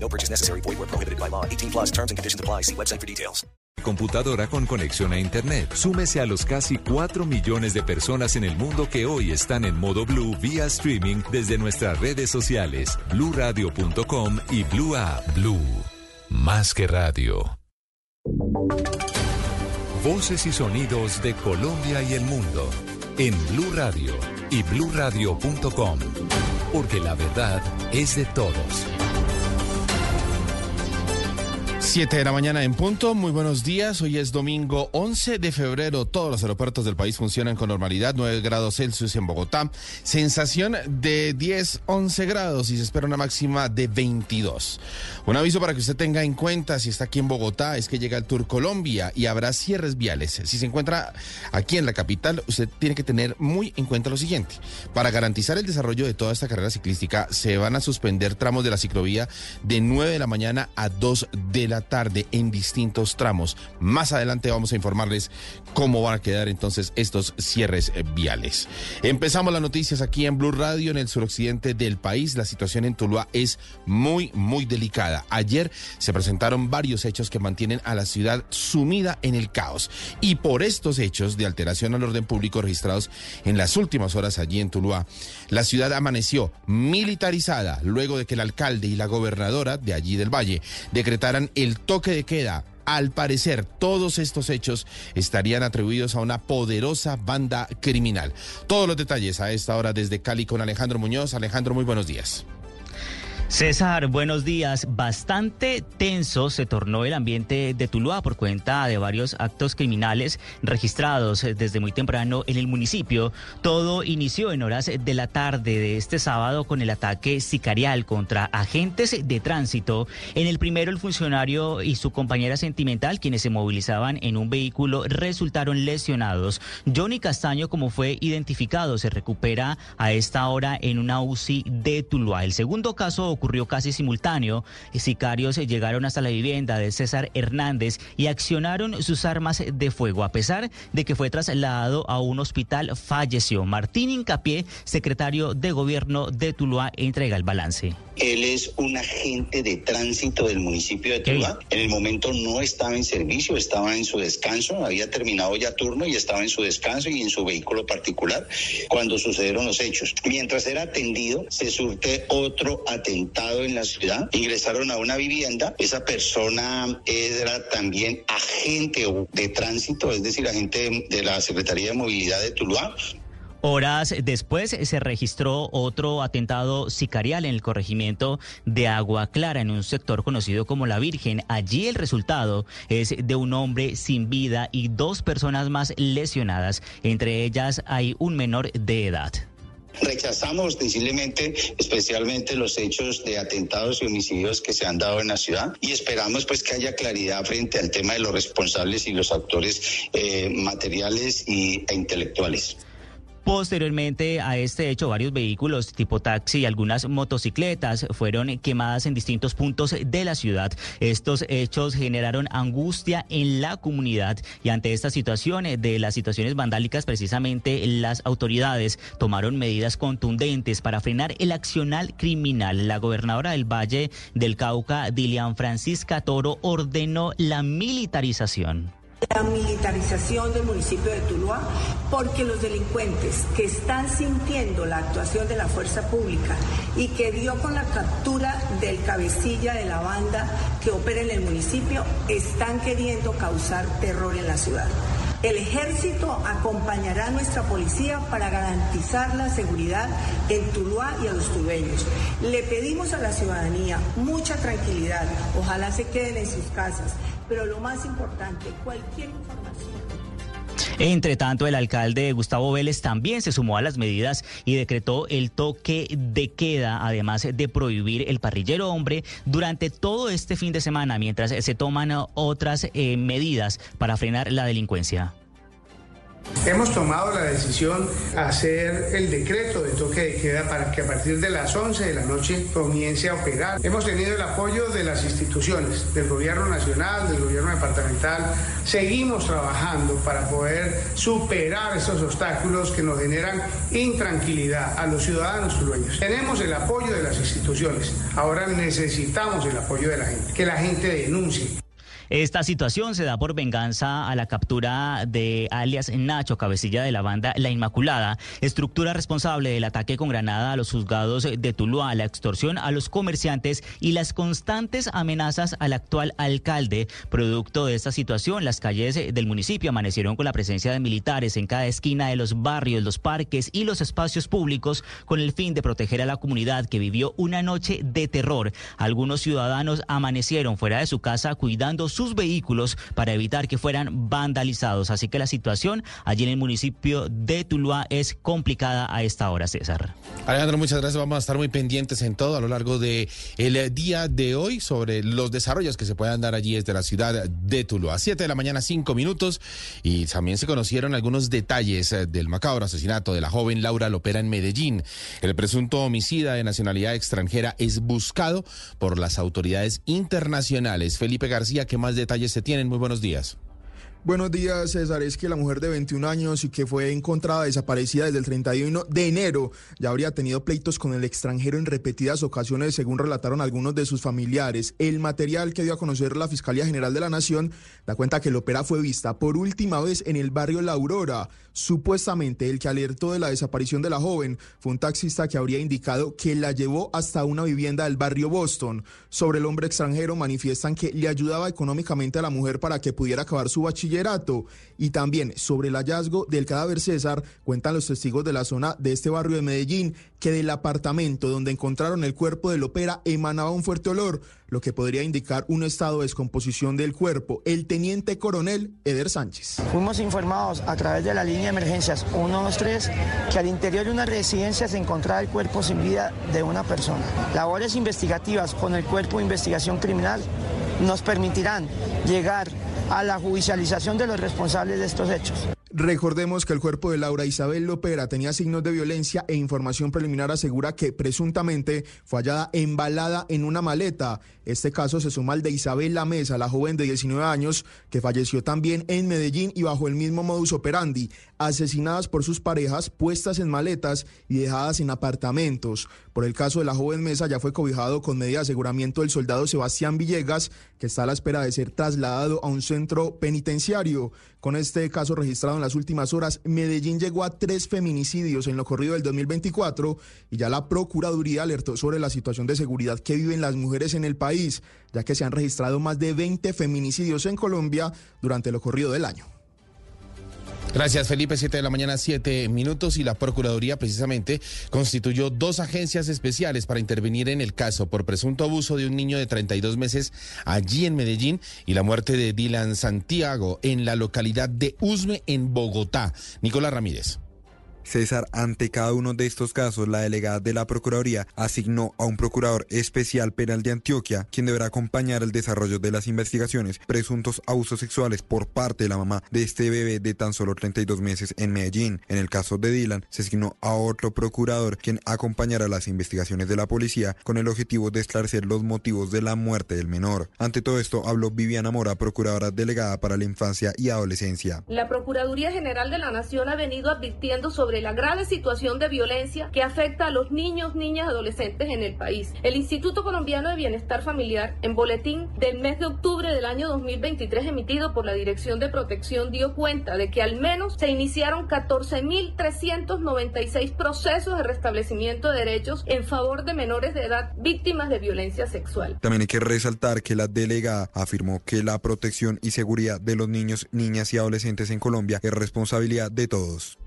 No purchase necessary. Void where prohibited by law. 18 plus terms and conditions apply. See website for details. Computadora con conexión a Internet. Súmese a los casi 4 millones de personas en el mundo que hoy están en modo Blue vía streaming desde nuestras redes sociales, bluradio.com y Blue. Blue. Más que radio. Voces y sonidos de Colombia y el mundo en Blue Radio y bluradio.com. Porque la verdad es de todos. 7 de la mañana en punto, muy buenos días. Hoy es domingo 11 de febrero. Todos los aeropuertos del país funcionan con normalidad. 9 grados Celsius en Bogotá. Sensación de 10, 11 grados y se espera una máxima de 22. Un aviso para que usted tenga en cuenta si está aquí en Bogotá es que llega el Tour Colombia y habrá cierres viales. Si se encuentra aquí en la capital, usted tiene que tener muy en cuenta lo siguiente. Para garantizar el desarrollo de toda esta carrera ciclística, se van a suspender tramos de la ciclovía de 9 de la mañana a 2 de la tarde en distintos tramos. Más adelante vamos a informarles cómo van a quedar entonces estos cierres eh, viales. Empezamos las noticias aquí en Blue Radio, en el suroccidente del país. La situación en Tuluá es muy, muy delicada. Ayer se presentaron varios hechos que mantienen a la ciudad sumida en el caos. Y por estos hechos de alteración al orden público registrados en las últimas horas allí en Tuluá, la ciudad amaneció militarizada luego de que el alcalde y la gobernadora de allí del Valle decretaran el toque de queda. Al parecer, todos estos hechos estarían atribuidos a una poderosa banda criminal. Todos los detalles a esta hora desde Cali con Alejandro Muñoz. Alejandro, muy buenos días. César, buenos días. Bastante tenso se tornó el ambiente de Tuluá por cuenta de varios actos criminales registrados desde muy temprano en el municipio. Todo inició en horas de la tarde de este sábado con el ataque sicarial contra agentes de tránsito. En el primero, el funcionario y su compañera sentimental, quienes se movilizaban en un vehículo, resultaron lesionados. Johnny Castaño, como fue identificado, se recupera a esta hora en una UCI de Tuluá. El segundo caso ocurrió casi simultáneo. Sicarios llegaron hasta la vivienda de César Hernández y accionaron sus armas de fuego. A pesar de que fue trasladado a un hospital, falleció. Martín Incapié, secretario de gobierno de Tuluá, entrega el balance. Él es un agente de tránsito del municipio de Tuluá. En el momento no estaba en servicio, estaba en su descanso, había terminado ya turno y estaba en su descanso y en su vehículo particular cuando sucedieron los hechos. Mientras era atendido, se surte otro atentado en la ciudad. Ingresaron a una vivienda. Esa persona era también agente de tránsito, es decir, agente de la Secretaría de Movilidad de Tuluá. Horas después se registró otro atentado sicarial en el corregimiento de Agua Clara, en un sector conocido como La Virgen. Allí el resultado es de un hombre sin vida y dos personas más lesionadas. Entre ellas hay un menor de edad. Rechazamos ostensiblemente, especialmente los hechos de atentados y homicidios que se han dado en la ciudad y esperamos pues que haya claridad frente al tema de los responsables y los actores eh, materiales e intelectuales. Posteriormente a este hecho, varios vehículos tipo taxi y algunas motocicletas fueron quemadas en distintos puntos de la ciudad. Estos hechos generaron angustia en la comunidad y ante esta situación de las situaciones vandálicas, precisamente las autoridades tomaron medidas contundentes para frenar el accional criminal. La gobernadora del Valle del Cauca, Dilian Francisca Toro, ordenó la militarización la militarización del municipio de Tuluá, porque los delincuentes que están sintiendo la actuación de la fuerza pública y que dio con la captura del cabecilla de la banda que opera en el municipio, están queriendo causar terror en la ciudad. El ejército acompañará a nuestra policía para garantizar la seguridad en Tuluá y a los tulueños. Le pedimos a la ciudadanía mucha tranquilidad, ojalá se queden en sus casas, pero lo más importante, cualquier información. Entre tanto, el alcalde Gustavo Vélez también se sumó a las medidas y decretó el toque de queda, además de prohibir el parrillero hombre durante todo este fin de semana, mientras se toman otras eh, medidas para frenar la delincuencia. Hemos tomado la decisión de hacer el decreto de toque de queda para que a partir de las 11 de la noche comience a operar. Hemos tenido el apoyo de las instituciones, del gobierno nacional, del gobierno departamental. Seguimos trabajando para poder superar esos obstáculos que nos generan intranquilidad a los ciudadanos dueños. Tenemos el apoyo de las instituciones, ahora necesitamos el apoyo de la gente, que la gente denuncie. Esta situación se da por venganza a la captura de alias Nacho, cabecilla de la banda La Inmaculada, estructura responsable del ataque con granada a los juzgados de Tuluá, la extorsión a los comerciantes y las constantes amenazas al actual alcalde. Producto de esta situación, las calles del municipio amanecieron con la presencia de militares en cada esquina de los barrios, los parques y los espacios públicos con el fin de proteger a la comunidad que vivió una noche de terror. Algunos ciudadanos amanecieron fuera de su casa cuidando sus vehículos para evitar que fueran vandalizados. Así que la situación allí en el municipio de Tuluá es complicada a esta hora, César. Alejandro, muchas gracias. Vamos a estar muy pendientes en todo a lo largo del el día de hoy sobre los desarrollos que se puedan dar allí desde la ciudad de Tuluá. Siete de la mañana, cinco minutos. Y también se conocieron algunos detalles eh, del macabro asesinato de la joven Laura Lopera en Medellín. El presunto homicida de nacionalidad extranjera es buscado por las autoridades internacionales. Felipe García, ¿qué más? Detalles se tienen. Muy buenos días. Buenos días, César. Es que la mujer de 21 años y que fue encontrada desaparecida desde el 31 de enero ya habría tenido pleitos con el extranjero en repetidas ocasiones, según relataron algunos de sus familiares. El material que dio a conocer la Fiscalía General de la Nación da cuenta que Lopera fue vista por última vez en el barrio La Aurora. Supuestamente el que alertó de la desaparición de la joven fue un taxista que habría indicado que la llevó hasta una vivienda del barrio Boston. Sobre el hombre extranjero manifiestan que le ayudaba económicamente a la mujer para que pudiera acabar su bachiller y también sobre el hallazgo del cadáver César, cuentan los testigos de la zona de este barrio de Medellín que del apartamento donde encontraron el cuerpo del ópera emanaba un fuerte olor, lo que podría indicar un estado de descomposición del cuerpo. El teniente coronel Eder Sánchez. Fuimos informados a través de la línea de emergencias 123 que al interior de una residencia se encontraba el cuerpo sin vida de una persona. Labores investigativas con el cuerpo de investigación criminal nos permitirán llegar a la judicialización de los responsables de estos hechos. Recordemos que el cuerpo de Laura Isabel Lopera tenía signos de violencia e información preliminar asegura que presuntamente fue hallada embalada en una maleta. Este caso se suma al de Isabel La Mesa, la joven de 19 años, que falleció también en Medellín y bajo el mismo modus operandi, asesinadas por sus parejas, puestas en maletas y dejadas en apartamentos. Por el caso de la joven Mesa ya fue cobijado con medida de aseguramiento el soldado Sebastián Villegas, que está a la espera de ser trasladado a un centro penitenciario. Con este caso registrado en las últimas horas, Medellín llegó a tres feminicidios en lo corrido del 2024 y ya la Procuraduría alertó sobre la situación de seguridad que viven las mujeres en el país, ya que se han registrado más de 20 feminicidios en Colombia durante lo corrido del año. Gracias, Felipe. Siete de la mañana, siete minutos. Y la Procuraduría precisamente constituyó dos agencias especiales para intervenir en el caso por presunto abuso de un niño de 32 meses allí en Medellín y la muerte de Dylan Santiago en la localidad de Usme, en Bogotá. Nicolás Ramírez. César, ante cada uno de estos casos, la delegada de la Procuraduría asignó a un procurador especial penal de Antioquia, quien deberá acompañar el desarrollo de las investigaciones presuntos abusos sexuales por parte de la mamá de este bebé de tan solo 32 meses en Medellín. En el caso de Dylan, se asignó a otro procurador, quien acompañará las investigaciones de la policía con el objetivo de esclarecer los motivos de la muerte del menor. Ante todo esto, habló Viviana Mora, procuradora delegada para la infancia y adolescencia. La Procuraduría General de la Nación ha venido advirtiendo sobre la grave situación de violencia que afecta a los niños, niñas adolescentes en el país. El Instituto Colombiano de Bienestar Familiar, en boletín del mes de octubre del año 2023 emitido por la Dirección de Protección, dio cuenta de que al menos se iniciaron 14.396 procesos de restablecimiento de derechos en favor de menores de edad víctimas de violencia sexual. También hay que resaltar que la delegada afirmó que la protección y seguridad de los niños, niñas y adolescentes en Colombia es responsabilidad de todos.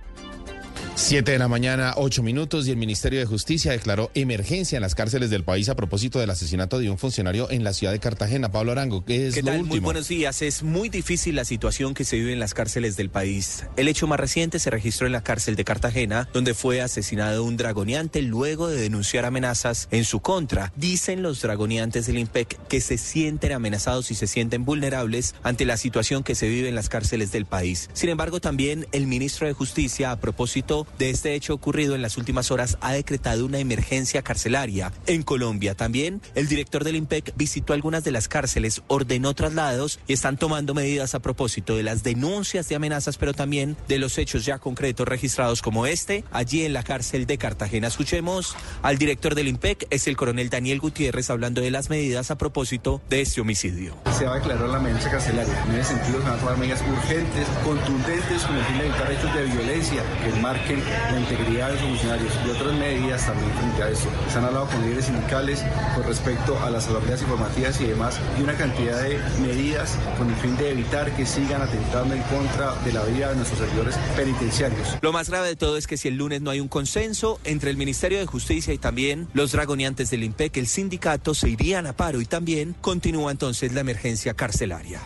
Siete de la mañana, ocho minutos, y el Ministerio de Justicia declaró emergencia en las cárceles del país a propósito del asesinato de un funcionario en la ciudad de Cartagena. Pablo Arango, ¿qué es ¿Qué lo tal? último? Muy buenos días. Es muy difícil la situación que se vive en las cárceles del país. El hecho más reciente se registró en la cárcel de Cartagena, donde fue asesinado un dragoneante luego de denunciar amenazas en su contra. Dicen los dragoneantes del IMPEC que se sienten amenazados y se sienten vulnerables ante la situación que se vive en las cárceles del país. Sin embargo, también el ministro de Justicia, a propósito de este hecho ocurrido en las últimas horas, ha decretado una emergencia carcelaria en Colombia. También el director del IMPEC visitó algunas de las cárceles, ordenó traslados y están tomando medidas a propósito de las denuncias de amenazas, pero también de los hechos ya concretos registrados como este allí en la cárcel de Cartagena. Escuchemos al director del IMPEC, es el coronel Daniel Gutiérrez, hablando de las medidas a propósito de este homicidio. Se va a declarar la emergencia carcelaria. En ese sentido, se van a tomar medidas urgentes, contundentes, con el fin de evitar hechos de violencia que marquen la integridad de los funcionarios y otras medidas también frente a eso. Se han hablado con líderes sindicales con respecto a las asambleas informativas y demás, y una cantidad de medidas con el fin de evitar que sigan atentando en contra de la vida de nuestros servidores penitenciarios. Lo más grave de todo es que si el lunes no hay un consenso entre el Ministerio de Justicia y también los dragoneantes del IMPEC, el sindicato se irían a paro y también continúa entonces la emergencia carcelaria.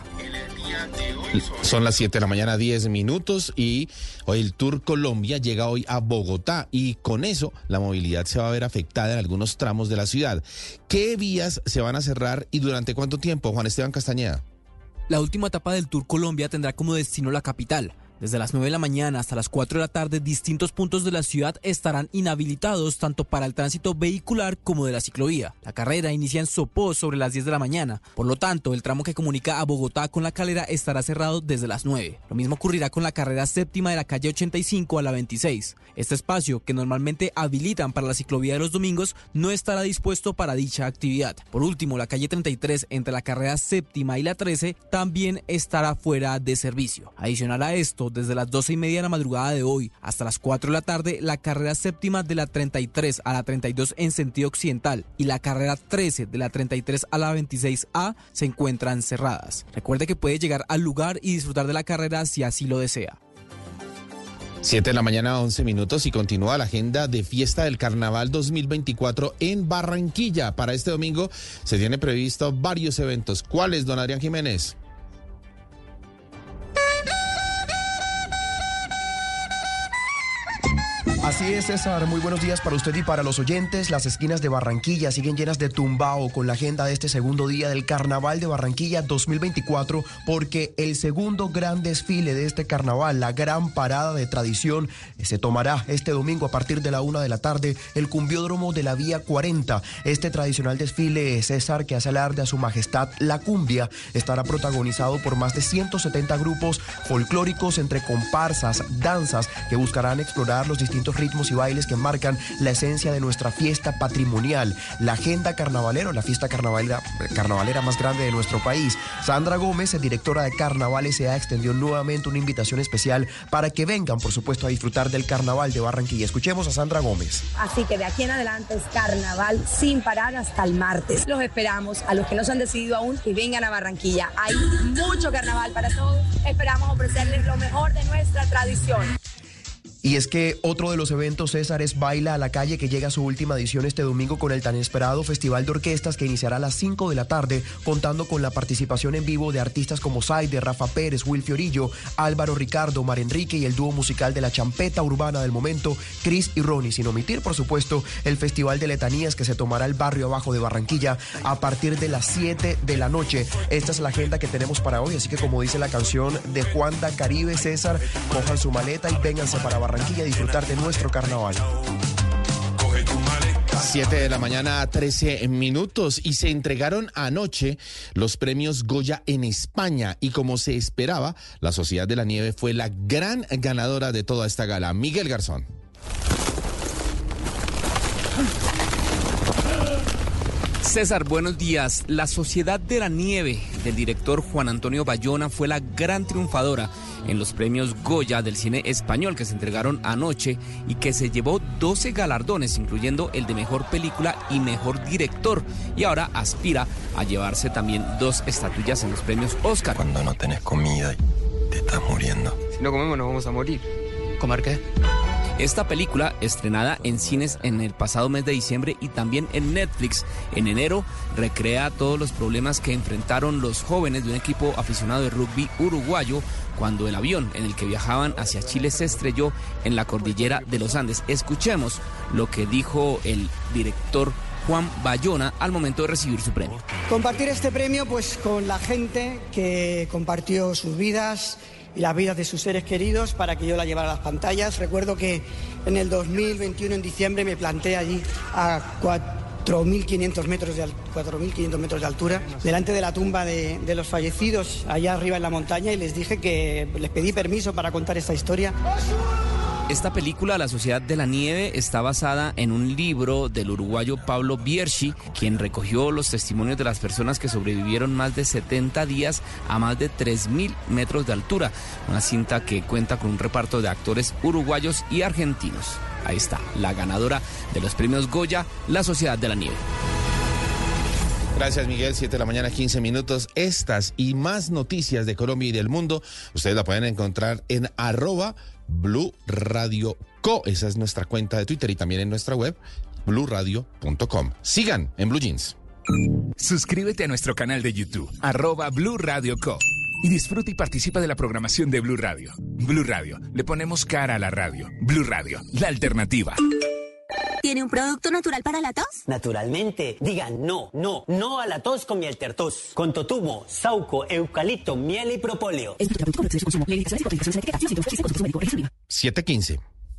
Son las 7 de la mañana, 10 minutos y hoy el Tour Colombia llega hoy a Bogotá y con eso la movilidad se va a ver afectada en algunos tramos de la ciudad. ¿Qué vías se van a cerrar y durante cuánto tiempo, Juan Esteban Castañeda? La última etapa del Tour Colombia tendrá como destino la capital. Desde las 9 de la mañana hasta las 4 de la tarde, distintos puntos de la ciudad estarán inhabilitados tanto para el tránsito vehicular como de la ciclovía. La carrera inicia en Sopó sobre las 10 de la mañana. Por lo tanto, el tramo que comunica a Bogotá con la calera estará cerrado desde las 9. Lo mismo ocurrirá con la carrera séptima de la calle 85 a la 26. Este espacio, que normalmente habilitan para la ciclovía de los domingos, no estará dispuesto para dicha actividad. Por último, la calle 33 entre la carrera séptima y la 13 también estará fuera de servicio. Adicional a esto, desde las 12 y media de la madrugada de hoy hasta las 4 de la tarde, la carrera séptima de la 33 a la 32 en sentido occidental y la carrera 13 de la 33 a la 26A se encuentran cerradas. Recuerde que puede llegar al lugar y disfrutar de la carrera si así lo desea. 7 de la mañana, 11 minutos y continúa la agenda de fiesta del Carnaval 2024 en Barranquilla. Para este domingo se tiene previsto varios eventos. ¿Cuáles, don Adrián Jiménez? Así es, César. Muy buenos días para usted y para los oyentes. Las esquinas de Barranquilla siguen llenas de tumbao con la agenda de este segundo día del Carnaval de Barranquilla 2024, porque el segundo gran desfile de este carnaval, la gran parada de tradición, se tomará este domingo a partir de la una de la tarde, el cumbiódromo de la Vía 40. Este tradicional desfile, César, que hace alarde a su majestad la cumbia, estará protagonizado por más de 170 grupos folclóricos entre comparsas, danzas, que buscarán explorar los distintos ritmos y bailes que marcan la esencia de nuestra fiesta patrimonial, la agenda carnavalero, la fiesta carnavalera, carnavalera más grande de nuestro país. Sandra Gómez, directora de Carnaval S.A., extendió nuevamente una invitación especial para que vengan, por supuesto, a disfrutar del carnaval de Barranquilla. Escuchemos a Sandra Gómez. Así que de aquí en adelante es carnaval sin parar hasta el martes. Los esperamos a los que no se han decidido aún que vengan a Barranquilla. Hay mucho carnaval para todos. Esperamos ofrecerles lo mejor de nuestra tradición. Y es que otro de los eventos, César, es Baila a la Calle, que llega a su última edición este domingo con el tan esperado Festival de Orquestas, que iniciará a las 5 de la tarde, contando con la participación en vivo de artistas como Saide, Rafa Pérez, Will Fiorillo, Álvaro Ricardo, Mar Enrique y el dúo musical de la champeta urbana del momento, Chris y Ronnie, sin omitir, por supuesto, el Festival de Letanías que se tomará el barrio abajo de Barranquilla a partir de las 7 de la noche. Esta es la agenda que tenemos para hoy, así que como dice la canción de Juanda Caribe, César, cojan su maleta y vénganse para Barranquilla disfrutar de nuestro carnaval. 7 de la mañana, 13 minutos y se entregaron anoche los premios Goya en España y como se esperaba, la Sociedad de la Nieve fue la gran ganadora de toda esta gala. Miguel Garzón. César, buenos días. La Sociedad de la Nieve del director Juan Antonio Bayona fue la gran triunfadora en los premios Goya del cine español que se entregaron anoche y que se llevó 12 galardones, incluyendo el de mejor película y mejor director. Y ahora aspira a llevarse también dos estatuillas en los premios Oscar. Cuando no tenés comida y te estás muriendo. Si no comemos, nos vamos a morir. ¿Comer qué? Esta película, estrenada en cines en el pasado mes de diciembre y también en Netflix en enero, recrea todos los problemas que enfrentaron los jóvenes de un equipo aficionado de rugby uruguayo cuando el avión en el que viajaban hacia Chile se estrelló en la cordillera de los Andes. Escuchemos lo que dijo el director Juan Bayona al momento de recibir su premio. Compartir este premio pues con la gente que compartió sus vidas y las vidas de sus seres queridos para que yo la llevara a las pantallas. Recuerdo que en el 2021 en diciembre me planté allí a 4.500 metros, de, 4.500 metros de altura, delante de la tumba de los fallecidos, allá arriba en la montaña, y les dije que les pedí permiso para contar esta historia. Esta película, La Sociedad de la Nieve, está basada en un libro del uruguayo Pablo Bierchi, quien recogió los testimonios de las personas que sobrevivieron más de 70 días a más de 3.000 metros de altura. Una cinta que cuenta con un reparto de actores uruguayos y argentinos. Ahí está, la ganadora de los premios Goya, La Sociedad de la Nieve. Gracias, Miguel. 7 de la mañana, 15 minutos. Estas y más noticias de Colombia y del mundo, ustedes la pueden encontrar en arroba Blue Radio Co. Esa es nuestra cuenta de Twitter y también en nuestra web, bluradio.com. Sigan en Blue Jeans. Suscríbete a nuestro canal de YouTube, arroba Blue Radio Co. Y disfruta y participa de la programación de Blue Radio. Blue Radio, le ponemos cara a la radio. Blue Radio, la alternativa. ¿Tiene un producto natural para la tos? Naturalmente. Digan no, no, no a la tos con miel tertos. Con totumo, sauco, eucalipto, miel y propóleo. 715.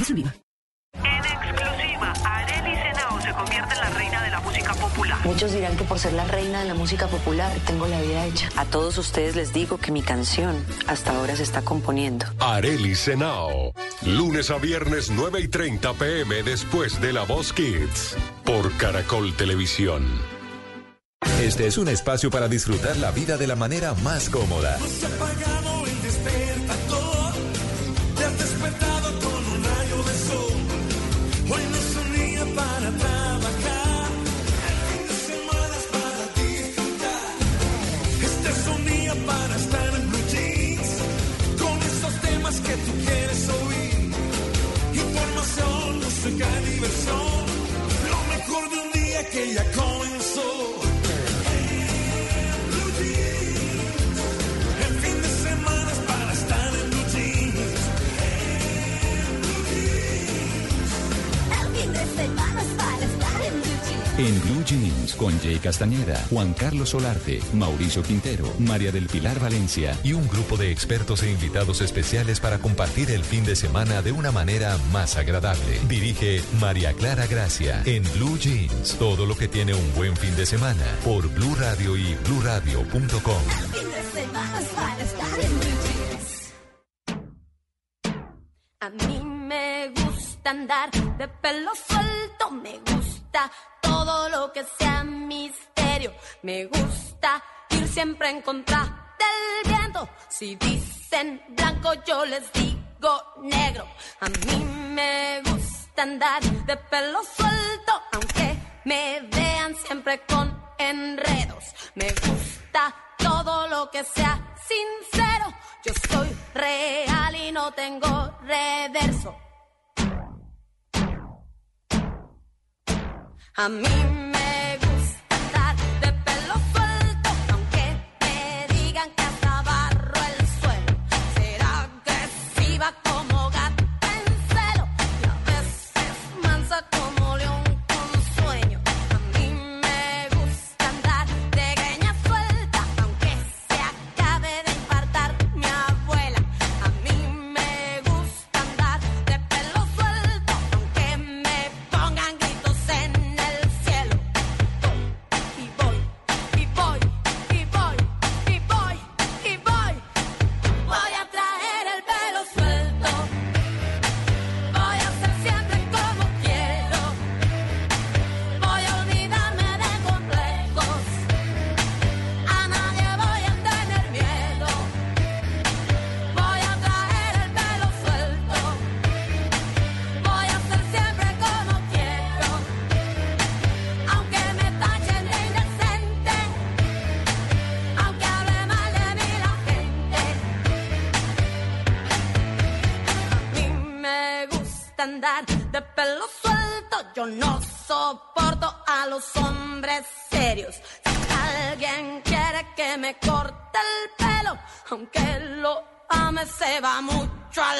En exclusiva, Arely Senao se convierte en la reina de la música popular. Muchos dirán que por ser la reina de la música popular tengo la vida hecha. A todos ustedes les digo que mi canción hasta ahora se está componiendo. Areli Senao. Lunes a viernes 9 y 30 pm después de La Voz Kids. Por Caracol Televisión. Este es un espacio para disfrutar la vida de la manera más cómoda. Apagado Jeans con Jay Castañeda, Juan Carlos Solarte, Mauricio Quintero, María del Pilar Valencia y un grupo de expertos e invitados especiales para compartir el fin de semana de una manera más agradable. Dirige María Clara Gracia en Blue Jeans. Todo lo que tiene un buen fin de semana por Blue Radio y bluradio.com. A mí me gusta andar de pelo suelto, me gusta todo lo que sea misterio, me gusta ir siempre en contra del viento. Si dicen blanco, yo les digo negro. A mí me gusta andar de pelo suelto, aunque me vean siempre con enredos. Me gusta todo lo que sea sincero. Yo soy real y no tengo reverso. A mí me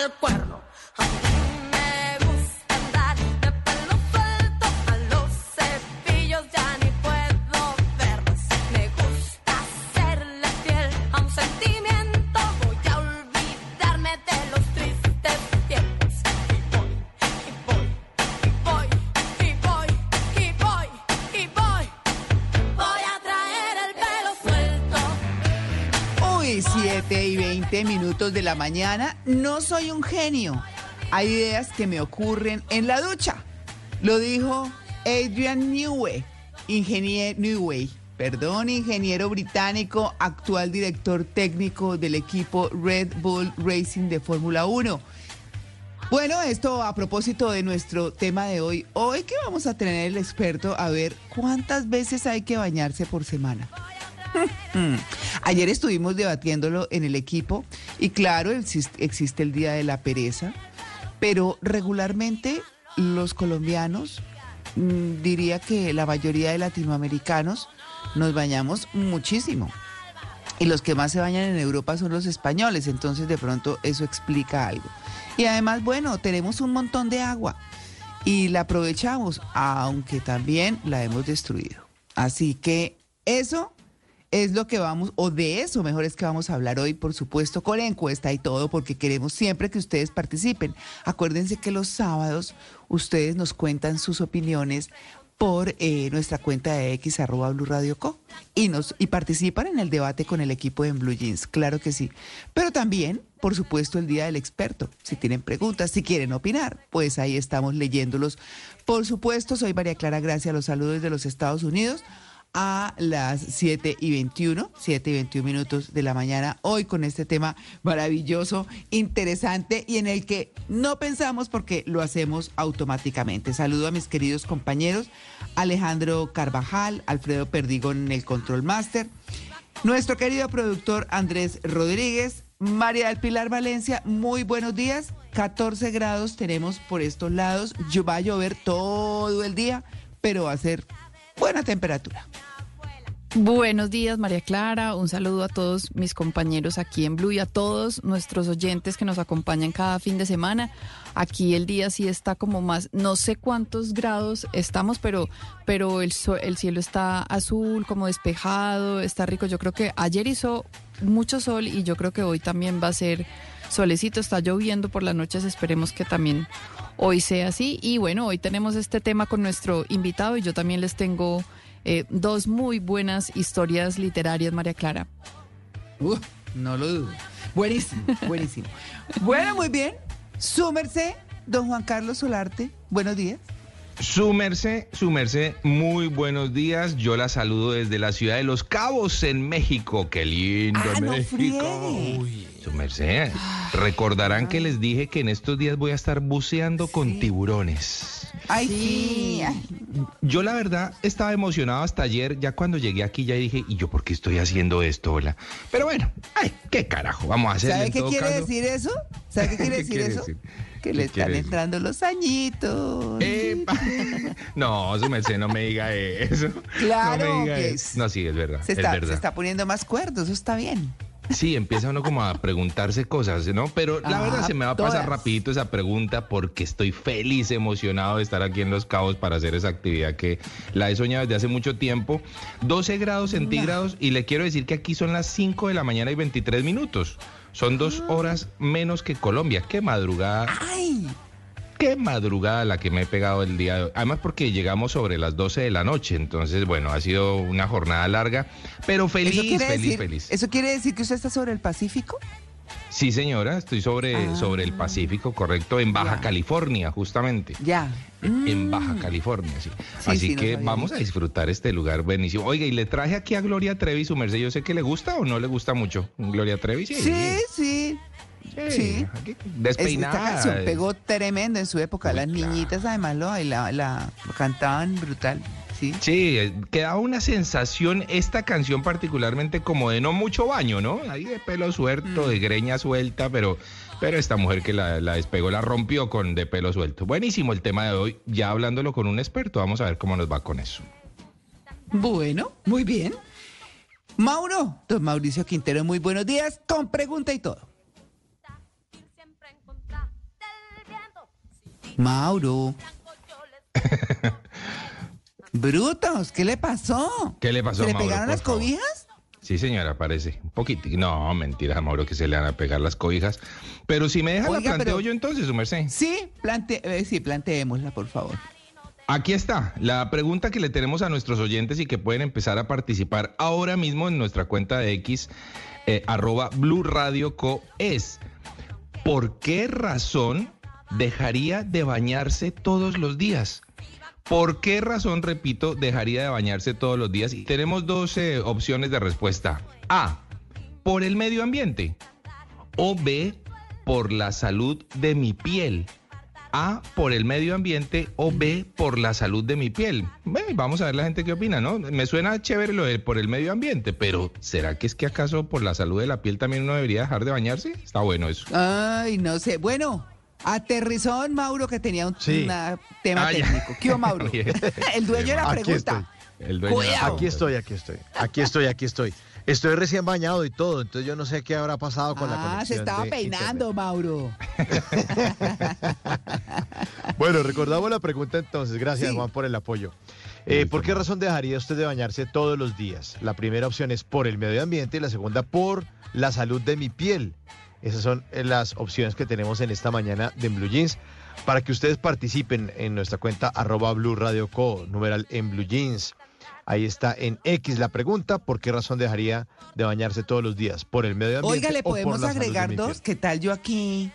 cuerno. A mí me gusta andar de pelo suelto. A los cepillos ya ni puedo verlos. Me gusta serle fiel a un sentimiento. Voy a olvidarme de los tristes tiempos. Y voy, y voy, y voy, y voy. Voy a traer el pelo suelto. Uy, 7 y 20 minutos de la mañana. Soy un genio. Hay ideas que me ocurren en la ducha. Lo dijo Adrian Newey, ingeniero Newey, perdón, ingeniero británico, actual director técnico del equipo Red Bull Racing de Fórmula 1. Bueno, esto a propósito de nuestro tema de hoy. Hoy que vamos a tener el experto a ver cuántas veces hay que bañarse por semana. Mm. Ayer estuvimos debatiéndolo en el equipo y claro, exis- existe el Día de la Pereza, pero regularmente los colombianos, mm, diría que la mayoría de latinoamericanos, nos bañamos muchísimo. Y los que más se bañan en Europa son los españoles, entonces de pronto eso explica algo. Y además, bueno, tenemos un montón de agua y la aprovechamos, aunque también la hemos destruido. Así que eso es lo que vamos, o de eso mejor es que vamos a hablar hoy, por supuesto, con la encuesta y todo, porque queremos siempre que ustedes participen. Acuérdense que los sábados ustedes nos cuentan sus opiniones por eh, nuestra cuenta de X arroba Blue Radio Co. Y, nos, y participan en el debate con el equipo en Blue Jeans, claro que sí. Pero también, por supuesto, el Día del Experto. Si tienen preguntas, si quieren opinar, pues ahí estamos leyéndolos. Por supuesto, soy María Clara Gracia, los saludos de los Estados Unidos a las 7 y 21, 7 y 21 minutos de la mañana, hoy con este tema maravilloso, interesante y en el que no pensamos porque lo hacemos automáticamente. Saludo a mis queridos compañeros Alejandro Carvajal, Alfredo Perdigón en el Control Master, nuestro querido productor Andrés Rodríguez, María del Pilar Valencia, muy buenos días. 14 grados tenemos por estos lados. Yo va a llover todo el día, pero va a ser buena temperatura. Buenos días, María Clara. Un saludo a todos mis compañeros aquí en Blue y a todos nuestros oyentes que nos acompañan cada fin de semana. Aquí el día sí está como más, no sé cuántos grados estamos, pero, pero el, el cielo está azul, como despejado, está rico. Yo creo que ayer hizo mucho sol y yo creo que hoy también va a ser solecito. Está lloviendo por las noches, esperemos que también hoy sea así. Y bueno, hoy tenemos este tema con nuestro invitado y yo también les tengo eh, dos muy buenas historias literarias, María Clara. Uh, no lo dudo. Buenísimo, buenísimo. bueno, muy bien. Súmerse, don Juan Carlos Solarte. Buenos días. Su merced, su merced, muy buenos días. Yo la saludo desde la ciudad de Los Cabos, en México. ¡Qué lindo Ah, no México! friegue. Uy, su merced. Recordarán que les dije que en estos días voy a estar buceando con tiburones. Ay, sí. Yo la verdad estaba emocionado hasta ayer, ya cuando llegué aquí ya dije, ¿y yo por qué estoy haciendo esto? Hola? Pero bueno, ay, qué carajo, vamos a hacerlo. ¿Sabe qué todo quiere caso. decir eso? ¿Sabe qué quiere ¿Qué decir quiere eso? decir? Que ¿Qué le están decir? entrando los añitos. No, su merced, no me diga eso. Claro no me diga que eso. No, sí, es verdad. Se es está, verdad. se está poniendo más cuerdo, eso está bien. Sí, empieza uno como a preguntarse cosas, ¿no? Pero la Ah, verdad se me va a pasar todas. rapidito esa pregunta porque estoy feliz, emocionado de estar aquí en Los Cabos para hacer esa actividad que la he soñado desde hace mucho tiempo. 12 grados centígrados y le quiero decir que aquí son las 5 de la mañana y 23 minutos. Son dos Ah. horas menos que Colombia. Qué madrugada. ¡Ay! Qué madrugada la que me he pegado el día de hoy. Además porque llegamos sobre las 12 de la noche. Entonces, bueno, ha sido una jornada larga, pero feliz, ¿Eso quiere, feliz, decir, feliz. ¿Eso quiere decir que usted está sobre el Pacífico? Sí, señora, estoy sobre, Ah. sobre el Pacífico, correcto, en Baja California, justamente. Ya. En Baja California, sí. Sí, Así sí, que vamos a disfrutar este lugar buenísimo. Oiga, y le traje aquí a Gloria Trevi, su merced. Yo sé que le gusta o no le gusta mucho. Gloria Trevi, sí. Sí, sí. Sí. Es- Despeinada. Esta canción pegó tremendo en su época. Las niñitas además lo, la, cantaban brutal. sí. Sí, eh, quedaba una sensación, esta canción particularmente como de no mucho baño, ¿no? Ahí de pelo suelto, de greña suelta, pero, pero esta mujer que la, la despegó la rompió con de pelo suelto. Buenísimo el tema de hoy, ya hablándolo con un experto, vamos a ver cómo nos va con eso. Bueno, muy bien. Mauro, don Mauricio Quintero, muy buenos días, con pregunta y todo. Mauro. Brutos, ¿qué le pasó? ¿Qué le pasó ¿Se a le Mauro, pegaron las favor? cobijas? Sí, señora, parece. Un poquito. No, mentira, Mauro, que se le van a pegar las cobijas. Pero si me deja la Oiga, planteo pero- yo entonces, su merced. Sí, plante eh, sí, planteémosla, por favor. Aquí está, la pregunta que le tenemos a nuestros oyentes y que pueden empezar a participar ahora mismo en nuestra cuenta de X, eh, arroba Blue Radio Co, es, ¿por qué razón dejaría de bañarse todos los días? ¿Por qué razón, repito, dejaría de bañarse todos los días? Y tenemos dos eh, opciones de respuesta. A, por el medio ambiente. O B, por la salud de mi piel. A, por el medio ambiente o B, por la salud de mi piel. Bueno, vamos a ver la gente qué opina, ¿no? Me suena chévere lo de por el medio ambiente, pero ¿será que es que acaso por la salud de la piel también uno debería dejar de bañarse? Está bueno eso. Ay, no sé. Bueno, aterrizón Mauro que tenía un Sí. una tema Ah, técnico. ¿Qué hubo, Mauro? El dueño de la Aquí pregunta. Cuidado. Aquí estoy, aquí estoy. Aquí estoy, aquí estoy. Estoy recién bañado y todo, entonces yo no sé qué habrá pasado con la Ah, conexión. se estaba de peinando, Mauro. Bueno, recordamos la pregunta entonces. Gracias, Sí. Juan, por el apoyo. Eh, ¿Por qué razón dejaría usted de bañarse todos los días? La primera opción es por el medio ambiente y la segunda por la salud de mi piel. Esas son eh, las opciones que tenemos en esta mañana de Blue Jeans. Para que ustedes participen en nuestra cuenta arroba Blue Radio Co, numeral en Blue Jeans. Ahí está en X la pregunta, ¿por qué razón dejaría de bañarse todos los días? ¿Por el medio ambiente? Oiga, ¿le o por podemos agregar dos? ¿Qué tal yo aquí?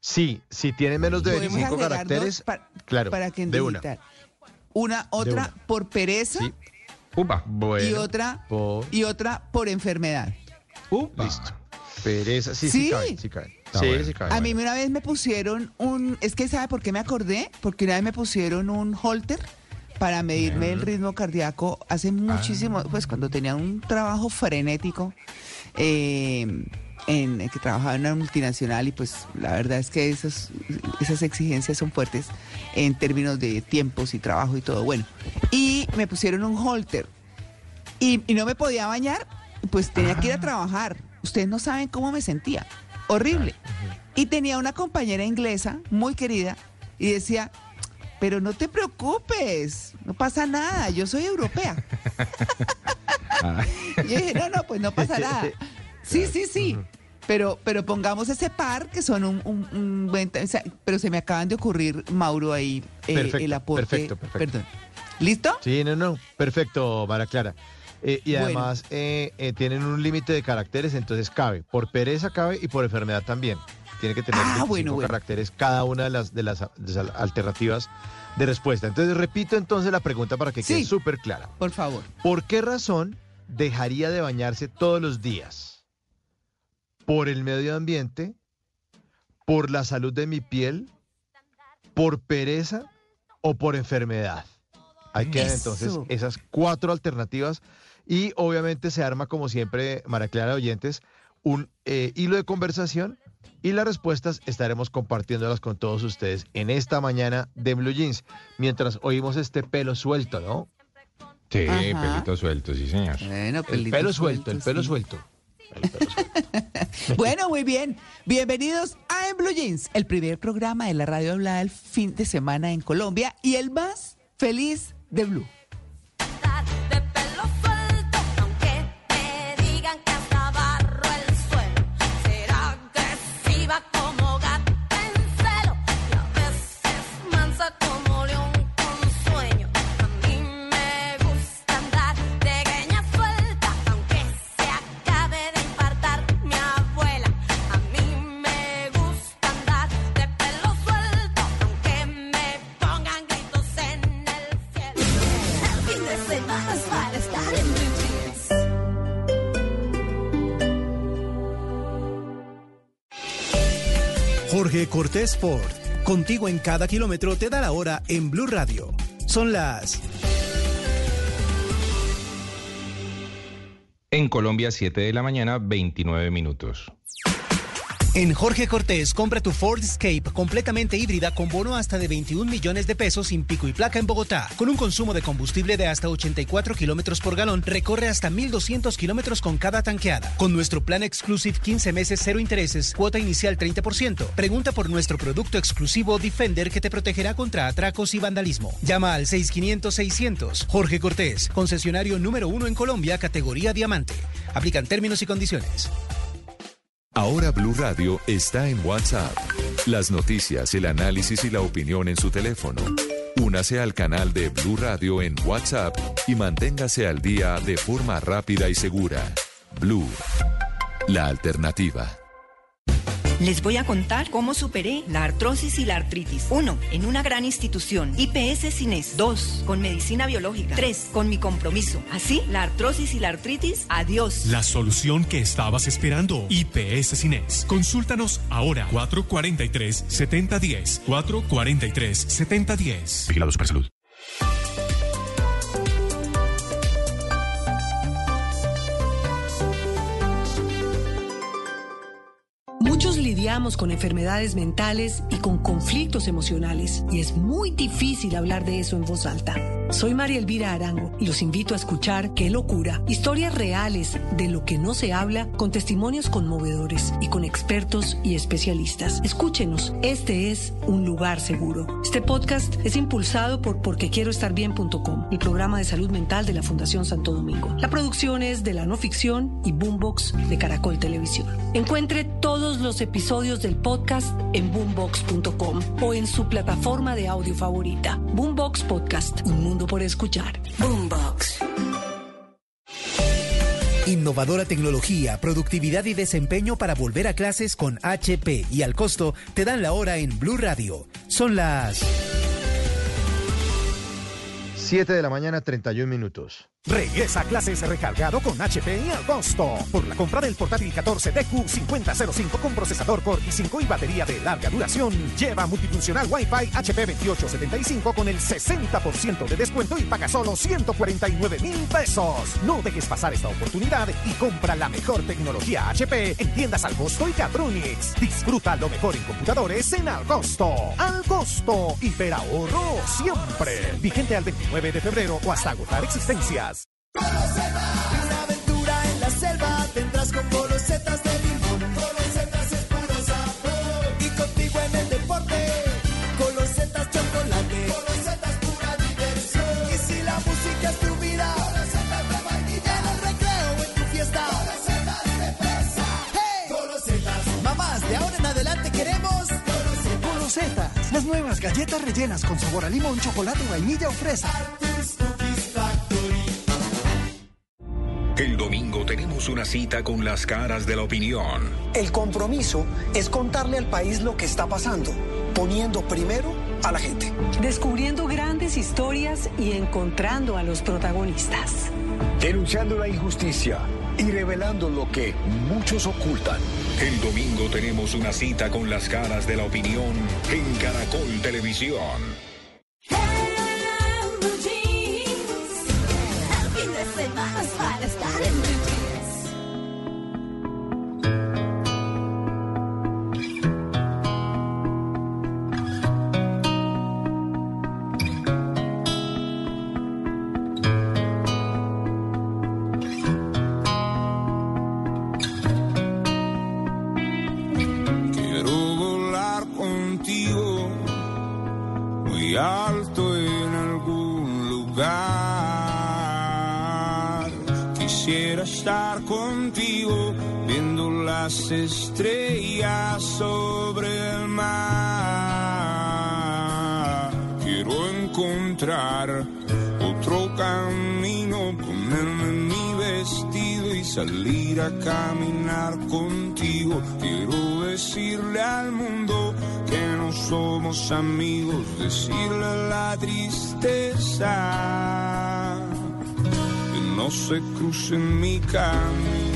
Sí, si tiene menos de Podemos 25 agregar caracteres, dos pa- claro, para que de una. Una, otra una. por pereza Sí. Upa. y otra por- y otra por enfermedad. Upa. Listo. Pereza, sí, sí, ¿Sí? sí sí, bueno. sí. A mí una vez me pusieron un, es que ¿sabe por qué me acordé? Porque una vez me pusieron un holter para medirme el ritmo cardíaco hace muchísimo, pues cuando tenía un trabajo frenético, eh, en que trabajaba en una multinacional y pues la verdad es que esas, esas exigencias son fuertes en términos de tiempos y trabajo y todo. Bueno, y me pusieron un holter y, y no me podía bañar, pues tenía que ir a trabajar. Ustedes no saben cómo me sentía. Horrible. Y tenía una compañera inglesa muy querida y decía, pero no te preocupes, no pasa nada, yo soy europea. Y yo dije, no, no, pues no pasa nada. Sí, sí, sí. Pero, pero pongamos ese par que son un, un- un buen... o sea, pero se me acaban de ocurrir, Mauro, ahí eh, Perfecto, el aporte. perfecto, perfecto. Perdón. ¿Listo? Sí, no, no, perfecto, Mara Clara. Eh, y Bueno. además eh, eh, tienen un límite de caracteres, entonces cabe. Por pereza cabe y por enfermedad también. Tiene que tener Ah, 25 bueno, bueno. caracteres cada una de las, de las, de las alternativas de respuesta. Entonces repito entonces la pregunta para que quede súper clara. Por favor. ¿Por qué razón dejaría de bañarse todos los días? ¿Por el medio ambiente? ¿Por la salud de mi piel? ¿Por pereza? ¿O por enfermedad? Ahí quedan Eso. entonces esas cuatro alternativas y obviamente se arma como siempre, María Clara Oyentes, un eh, hilo de conversación y las respuestas estaremos compartiéndolas con todos ustedes en esta mañana de Blue Jeans, mientras oímos este pelo suelto, ¿no? Sí, Ajá. pelito suelto, sí, señor. Bueno, El pelito pelo suelto, el pelo sí. suelto. Bueno, muy bien. Bienvenidos a En Blue Jeans, el primer programa de la radio hablada el fin de semana en Colombia y el más feliz de Blue. Sport. Contigo en cada kilómetro te da la hora en Blue Radio. Son las. En Colombia, 7 de la mañana, 29 minutos. En Jorge Cortés, compra tu Ford Escape completamente híbrida con bono hasta de 21 millones de pesos sin pico y placa en Bogotá. Con un consumo de combustible de hasta 84 kilómetros por galón, recorre hasta 1,200 kilómetros con cada tanqueada. Con nuestro plan Exclusive 15 meses, cero intereses, cuota inicial 30%. Pregunta por nuestro producto exclusivo Defender que te protegerá contra atracos y vandalismo. Llama al 6500-600. Jorge Cortés, concesionario número uno en Colombia, categoría diamante. Aplican términos y condiciones. Ahora Blue Radio está en WhatsApp. Las noticias, el análisis y la opinión en su teléfono. Únase al canal de Blue Radio en WhatsApp y manténgase al día de forma rápida y segura. Blue, la alternativa. Les voy a contar cómo superé la artrosis y la artritis. 1. En una gran institución. IPS Cines. 2. Con medicina biológica. 3. Con mi compromiso. Así, la artrosis y la artritis, adiós. La solución que estabas esperando. IPS Cines. Consúltanos ahora. 443-7010. 443-7010. Vigilado Supersalud. Muchos lidiamos con enfermedades mentales y con conflictos emocionales y es muy difícil hablar de eso en voz alta. Soy María Elvira Arango y los invito a escuchar Qué locura, historias reales de lo que no se habla con testimonios conmovedores y con expertos y especialistas. Escúchenos, este es un lugar seguro. Este podcast es impulsado por porquequieroestarbien.com, el programa de salud mental de la Fundación Santo Domingo. La producción es de la no ficción y Boombox de Caracol Televisión. Encuentre todos los episodios del podcast en boombox.com o en su plataforma de audio favorita. Boombox Podcast, un mundo por escuchar. Boombox. Innovadora tecnología, productividad y desempeño para volver a clases con HP y al costo te dan la hora en Blue Radio. Son las 7 de la mañana, 31 minutos. Regresa a clases recargado con HP y al costo. Por la compra del portátil 14 DQ5005 con procesador Core i5 y batería de larga duración, lleva multifuncional Wi-Fi HP 2875 con el 60% de descuento y paga solo 149 mil pesos. No dejes pasar esta oportunidad y compra la mejor tecnología HP en tiendas al costo y Catronics. Disfruta lo mejor en computadores en al costo. Al costo. Hiperahorro siempre. Vigente al 29 de febrero o hasta agotar existencias. Una aventura en la selva tendrás con golosetas de limón. Golosetas es puro sabor. Y contigo en el deporte, golosetas chocolate. Golosetas pura diversión. Y si la música es tu vida, golosetas de vainilla. En el recreo en tu fiesta, golosetas de fresa. ¡Hey! Golosetas. Mamás, de ahora en adelante queremos golosetas. Golosetas, las nuevas galletas rellenas con sabor a limón, chocolate, vainilla o fresa. El domingo tenemos una cita con las caras de la opinión. El compromiso es contarle al país lo que está pasando, poniendo primero a la gente. Descubriendo grandes historias y encontrando a los protagonistas. Denunciando la injusticia y revelando lo que muchos ocultan. El domingo tenemos una cita con las caras de la opinión en Caracol Televisión. Las estrellas sobre el mar. Quiero encontrar otro camino, ponerme mi vestido y salir a caminar contigo. Quiero decirle al mundo que no somos amigos, decirle la tristeza que no se cruce en mi camino.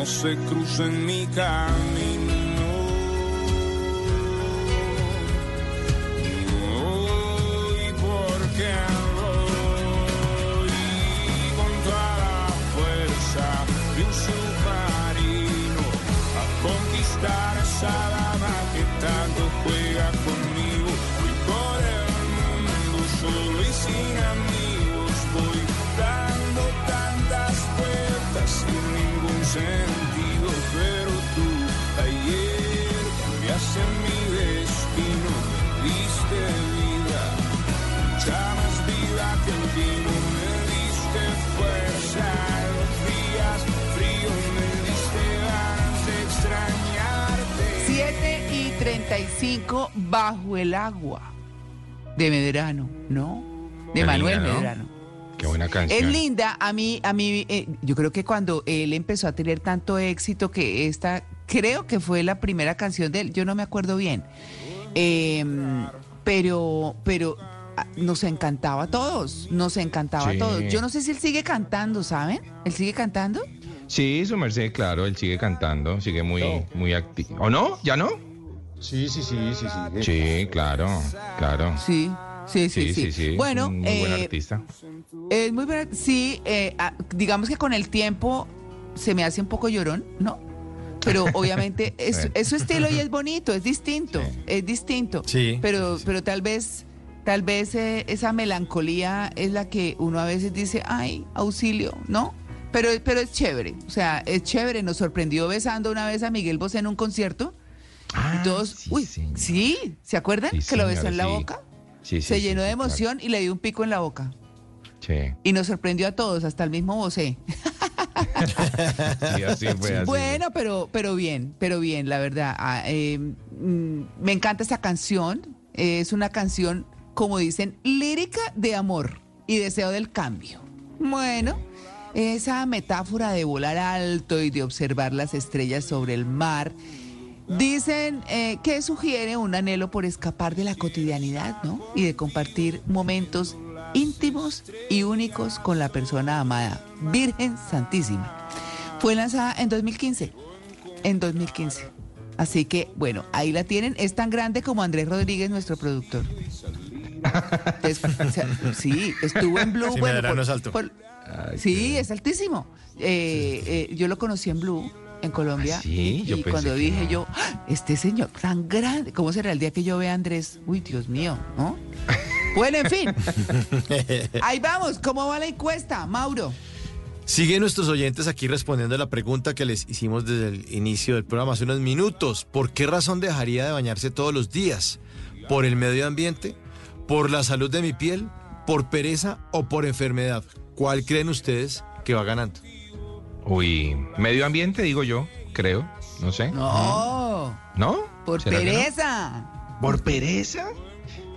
No se cruza en mi camino. Voy porque voy con toda la fuerza de un submarino a conquistar esa 35 bajo el agua de Medrano, ¿no? De Qué Manuel linda, ¿no? Medrano. Qué buena canción. Es linda, a mí, a mí, eh, yo creo que cuando él empezó a tener tanto éxito que esta, creo que fue la primera canción de él, yo no me acuerdo bien, Eh, pero, pero ah, nos encantaba a todos, nos encantaba a todos. Yo no sé si él sigue cantando, ¿saben? ¿Él sigue cantando? Sí, su merced, claro, él sigue cantando, sigue muy, muy activo. ¿O no? ¿Ya no? Sí, sí, sí, sí, sí. Sí, claro, claro. Sí, sí, sí, sí. sí, sí. Bueno, muy buen eh, artista. Es muy verdad, sí, eh, ah, digamos que con el tiempo se me hace un poco llorón, ¿no? Pero obviamente es su estilo y es bonito, es distinto, es distinto. Sí, Pero, pero tal vez, tal vez eh, esa melancolía es la que uno a veces dice, ay, auxilio, ¿no? Pero, pero es chévere, o sea, es chévere. Nos sorprendió besando una vez a Miguel Bosé en un concierto. Y todos, uy, sí, ¿se acuerdan? Ah, Sí, que lo besó en la sí. boca. Sí, sí, Se sí, llenó sí, de claro. emoción y le dio un pico en la boca. Sí. Y nos sorprendió a todos, hasta el mismo Bosé. Sí, así fue, así Bueno, pero, pero bien, pero bien, la verdad. Ah, eh, mm, me encanta esta canción. Es una canción, como dicen, lírica de amor y deseo del cambio. Bueno, esa metáfora de volar alto y de observar las estrellas sobre el mar. Dicen eh, que sugiere un anhelo por escapar de la cotidianidad, ¿no? Y de compartir momentos íntimos y únicos con la persona amada, Virgen Santísima. Fue lanzada en 2015. En 2015. Así que, bueno, ahí la tienen. Es tan grande como Andrés Rodríguez, nuestro productor. Es- o sea, sí, estuvo en Blue. Sí, bueno, sí, es altísimo. Eh, eh, yo lo conocí en Blue, en Colombia. ¿Ah, sí? Yo y pensé cuando que dije no. yo, "Ah, este señor tan grande, ¿cómo será el día que yo vea a Andrés? Uy, Dios mío, ¿no? Bueno, en fin. Ahí vamos. ¿Cómo va la encuesta, Mauro? Siguen nuestros oyentes aquí respondiendo a la pregunta que les hicimos desde el inicio del programa hace unos minutos. ¿Por qué razón dejaría de bañarse todos los días? ¿Por el medio ambiente? ¿Por la salud de mi piel? ¿Por pereza o por enfermedad? ¿Cuál creen ustedes que va ganando? Uy, medio ambiente, digo yo, creo, no sé. No, ¿No? por pereza. ¿Por pereza?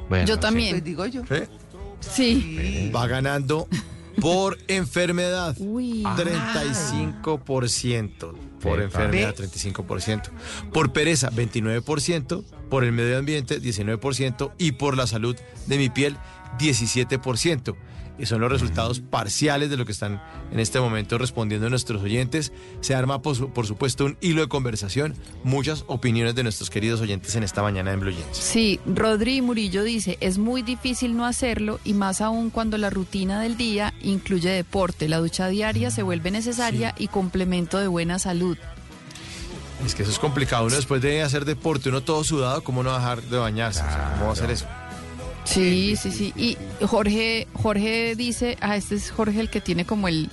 Bueno, Yo también. Pues digo yo. ¿Eh? Sí. Va ganando por enfermedad. Uy. 35%. Por Epa. enfermedad, Ve. 35%. Por pereza, 29%. Por el medio ambiente, 19%. Y por la salud de mi piel, 17%. Y son los resultados parciales de lo que están en este momento respondiendo nuestros oyentes. Se arma, por, su- por supuesto, un hilo de conversación. Muchas opiniones de nuestros queridos oyentes en esta mañana en Blue Jeans. Sí, Rodri Murillo dice, es muy difícil no hacerlo y más aún cuando la rutina del día incluye deporte. La ducha diaria se vuelve necesaria y complemento de buena salud. Es que eso es complicado. Uno después de hacer deporte, uno todo sudado, ¿cómo no dejar de bañarse? O sea, ¿Cómo va a hacer eso? Sí, sí, sí. Y Jorge, Jorge dice, ah, este es Jorge el que tiene como el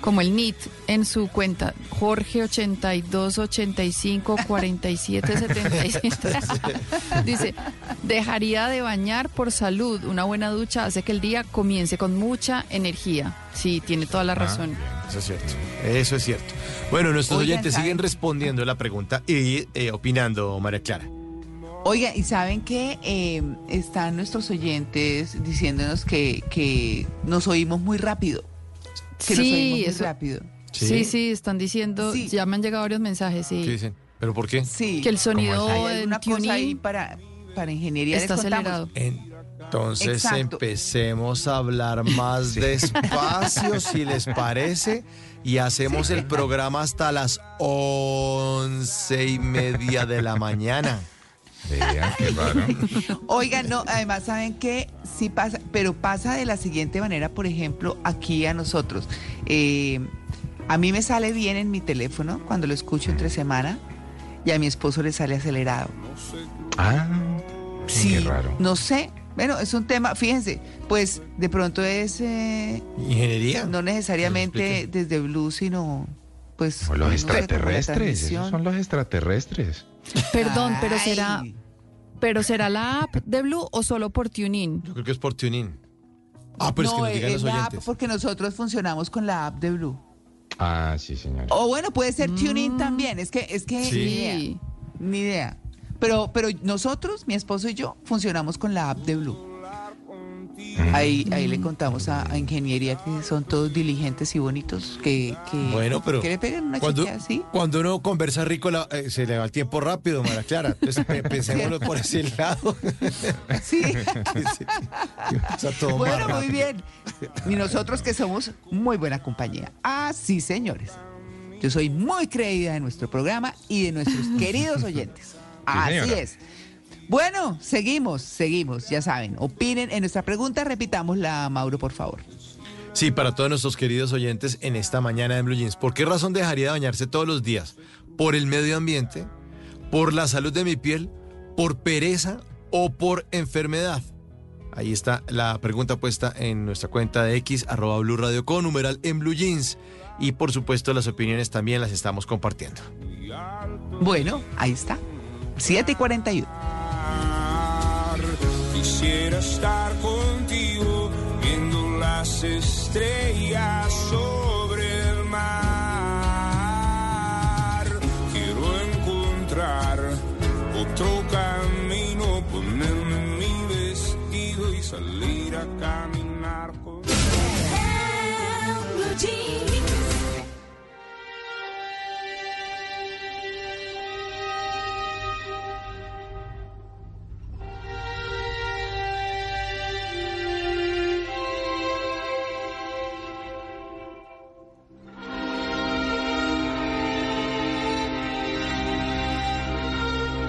como el NIT en su cuenta, Jorge 82 85 47 77. Dice, dejaría de bañar por salud. Una buena ducha hace que el día comience con mucha energía. Sí, tiene toda la razón. Eso es cierto. Eso es cierto. Bueno, nuestros Oigan, oyentes siguen respondiendo la pregunta y eh, opinando, María Clara. Oiga, ¿y saben que están nuestros oyentes diciéndonos que, que nos oímos muy rápido? Que nos Sí, oímos muy eso- rápido. Sí, sí, están diciendo, ya me han llegado varios mensajes, sí. ¿Qué dicen? ¿Pero por qué? Sí. Que el sonido Hay en alguna cosa tuning ahí para, para ingeniería. está acelerado. Entonces Exacto. empecemos a hablar más despacio, si les parece, y hacemos el programa hasta las once y media de la mañana. Vean, qué raro. Oigan, no, además saben que sí pasa, pero pasa de la siguiente manera, por ejemplo, aquí a nosotros. Eh, a mí me sale bien en mi teléfono cuando lo escucho entre semana y a mi esposo le sale acelerado. Ah, Sí, qué raro. no sé. Bueno, es un tema, fíjense, pues de pronto es... eh, ¿Ingeniería? No necesariamente desde Blue, sino pues... O los extraterrestres, esos son los extraterrestres. Perdón, pero será, pero será la app de Blue o solo por TuneIn. Yo creo que es por tuning. Ah, pero es que No, nos digan es los la app oyentes. porque nosotros funcionamos con la app de Blue. Ah, sí, señor. O bueno, puede ser TuneIn también. Es que, es que Sí. ni idea. Ni idea. Pero, pero nosotros, mi esposo y yo, funcionamos con la app de Blue. Ahí, ahí le contamos a, a ingeniería que son todos diligentes y bonitos, que, que, Bueno, pero que le una cuando, así. cuando uno conversa rico la- eh, se le va el tiempo rápido, María Clara. Entonces pe- pensémoslo por ese lado. Sí. Más Bueno, muy bien. Y nosotros que somos muy buena compañía. Así, señores. Yo soy muy creída de nuestro programa y de nuestros queridos oyentes. Así es. Bueno, seguimos, seguimos, ya saben. Opinen en nuestra pregunta, repitámosla, Mauro, por favor. Sí, para todos nuestros queridos oyentes en esta mañana de Blue Jeans. ¿Por qué razón dejaría de bañarse todos los días? ¿Por el medio ambiente? ¿Por la salud de mi piel? ¿Por pereza o por enfermedad? Ahí está la pregunta puesta en nuestra cuenta de X, arroba Blue Radio con numeral en Blue Jeans. Y por supuesto las opiniones también las estamos compartiendo. Bueno, ahí está. 7 y 41. Quisiera estar contigo viendo las estrellas sobre el mar. Quiero encontrar otro camino, ponerme mi vestido y salir a caminar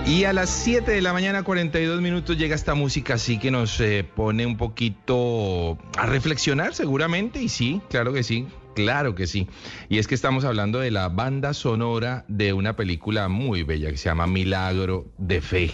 Y a las 7 de la mañana, 42 minutos, llega esta música así que nos eh, pone un poquito a reflexionar seguramente. Y sí, claro que sí, claro que sí. Y es que estamos hablando de la banda sonora de una película muy bella que se llama Milagro de Fe.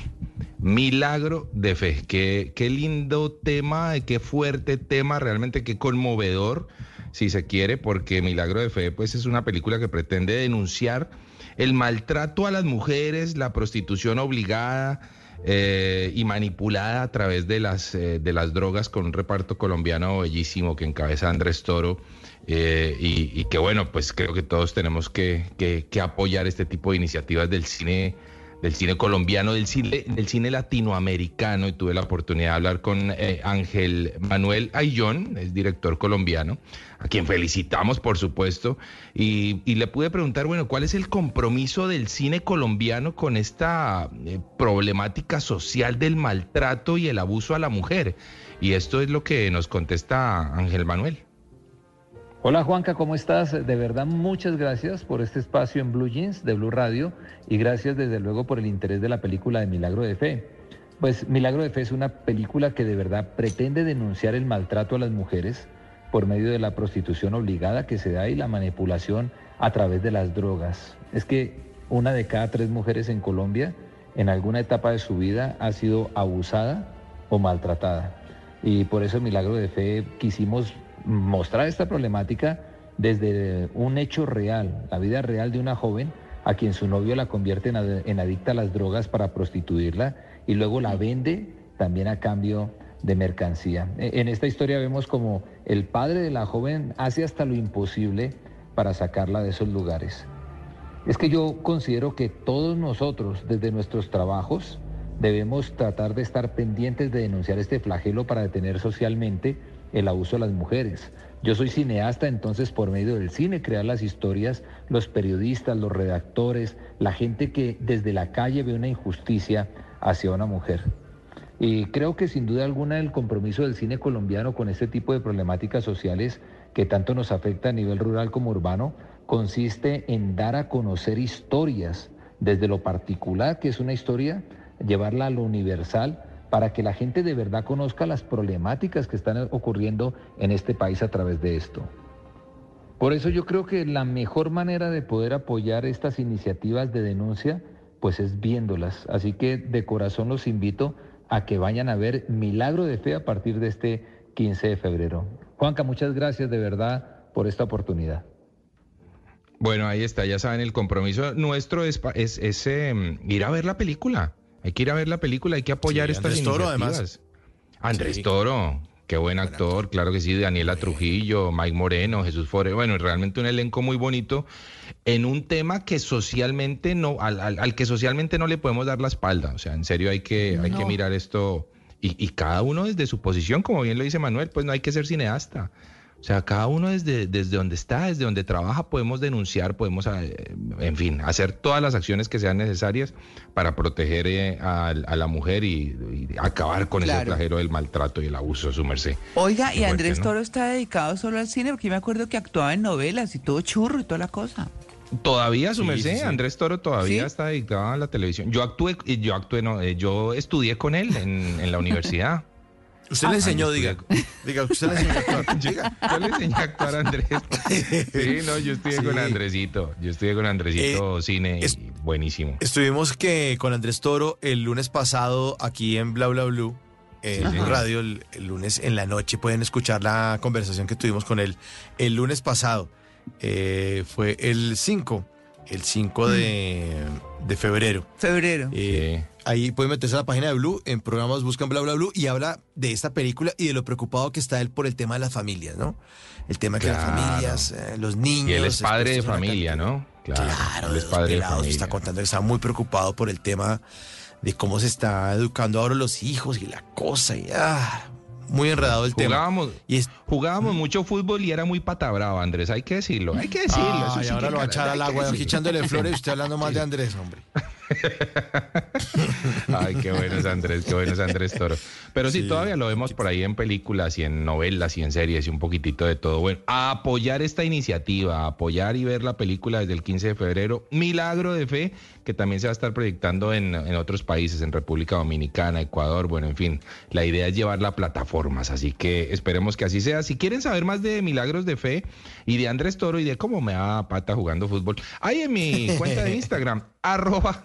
Milagro de Fe. Qué, qué lindo tema, qué fuerte tema, realmente qué conmovedor, si se quiere, porque Milagro de Fe pues es una película que pretende denunciar el maltrato a las mujeres, la prostitución obligada eh, y manipulada a través de las, eh, de las drogas con un reparto colombiano bellísimo que encabeza Andrés Toro. eh, y, que bueno, pues creo que todos tenemos que, que- apoyar este tipo de iniciativas del cine del cine colombiano, del cine, del cine latinoamericano, y tuve la oportunidad de hablar con Ángel Manuel Ayllón, es director colombiano, a quien felicitamos, por supuesto, y, le pude preguntar, bueno, ¿cuál es el compromiso del cine colombiano con esta eh, problemática social del maltrato y el abuso a la mujer? Y esto es lo que nos contesta Ángel Manuel. Hola Juanca, ¿cómo estás? De verdad, muchas gracias por este espacio en Blue Jeans de Blue Radio y gracias desde luego por el interés de la película de Milagro de Fe. Pues Milagro de Fe es una película que de verdad pretende denunciar el maltrato a las mujeres por medio de la prostitución obligada que se da y la manipulación a través de las drogas. Es que una de cada tres mujeres en Colombia en alguna etapa de su vida ha sido abusada o maltratada. Y por eso Milagro de Fe quisimos mostrar esta problemática desde un hecho real, la vida real de una joven a quien su novio la convierte en, ad- en adicta a las drogas para prostituirla y luego la vende también a cambio de mercancía. E- En esta historia vemos como el padre de la joven hace hasta lo imposible para sacarla de esos lugares. Es que yo considero que todos nosotros, desde nuestros trabajos, debemos tratar de estar pendientes de denunciar este flagelo para detener socialmente el abuso de las mujeres. Yo soy cineasta, entonces por medio del cine crear las historias, los periodistas, los redactores, la gente que desde la calle ve una injusticia hacia una mujer. Y creo que sin duda alguna el compromiso del cine colombiano con este tipo de problemáticas sociales que tanto nos afecta a nivel rural como urbano consiste en dar a conocer historias desde lo particular, que es una historia, llevarla a lo universal para que la gente de verdad conozca las problemáticas que están ocurriendo en este país a través de esto. Por eso yo creo que la mejor manera de poder apoyar estas iniciativas de denuncia, pues es viéndolas. Así que de corazón los invito a que vayan a ver Milagro de Fe a partir de este 15 de febrero. Juanca, muchas gracias de verdad por esta oportunidad. Bueno, ahí está, ya saben, el compromiso nuestro es, es, es, em, ir a ver la película. Hay que ir a ver la película, hay que apoyar Sí, estas Andrés Toro, además. Andrés Sí. Toro, qué buen actor, claro que sí, Daniela Trujillo, Mike Moreno, Jesús Fore, bueno, realmente un elenco muy bonito en un tema que socialmente no, al, al- al que socialmente no le podemos dar la espalda. O sea, en serio hay que, hay que mirar esto y, y cada uno desde su posición, como bien lo dice Manuel, pues no hay que ser cineasta. O sea, cada uno desde, desde donde está, desde donde trabaja, podemos denunciar, podemos, eh, en fin, hacer todas las acciones que sean necesarias para proteger eh, a, a la mujer y, y acabar con ese flagelo del maltrato y el abuso, su merced. Oiga, y fuerte, Andrés ¿no? Toro está dedicado solo al cine, porque yo me acuerdo que actuaba en novelas y todo churro y toda la cosa. Todavía su Sí, merced, sí, sí. Andrés Toro todavía ¿Sí? está dedicado a la televisión. Yo actué, yo actué, no, eh, yo estudié con él en, en la universidad. Usted le enseñó, diga. Diga, usted le enseñó a actuar. Yo, yo le enseñé a actuar a Andrés. Sí, no, yo estudié con. Andresito. Yo estudié con Andresito cine y es- buenísimo. Estuvimos que con Andrés Toro el lunes pasado aquí en Bla Bla Blue, en Sí, Blue sí. radio, el, el lunes en la noche. Pueden escuchar la conversación que tuvimos con él el lunes pasado. Eh, fue el 5, el 5 de, de febrero. Febrero. Eh, Ahí pueden meterse a la página de Blue, en programas buscan Bla Bla Blue y habla de esta película y de lo preocupado que está él por el tema de las familias, ¿no? El tema que las Claro. familias, eh, los niños. Y él es padre de familia, ¿no? Claro, Claro, él de es dos padre de pelados, familia. está contando que está muy preocupado por el tema de cómo se está educando ahora los hijos y la cosa. Y, ah, muy enredado el tema. Jugábamos, Y es- jugábamos mucho fútbol y era muy patabravo, Andrés. Hay que decirlo, hay que decirlo. sí ahora lo va a echar al agua, echándole flores y usted hablando más de Andrés, hombre. Ay, qué bueno es Andrés, qué bueno es Andrés Toro. Pero sí, Sí. todavía lo vemos por ahí en películas y en novelas y en series y un poquitito de todo. Bueno, a apoyar esta iniciativa, a apoyar y ver la película desde el 15 de febrero, Milagro de Fe, que también se va a estar proyectando en, en otros países, en República Dominicana, Ecuador, bueno, en fin, la idea es llevarla a plataformas, así que esperemos que así sea. Si quieren saber más de Milagros de Fe y de Andrés Toro y de cómo me da pata jugando fútbol, ahí en mi cuenta de Instagram, arroba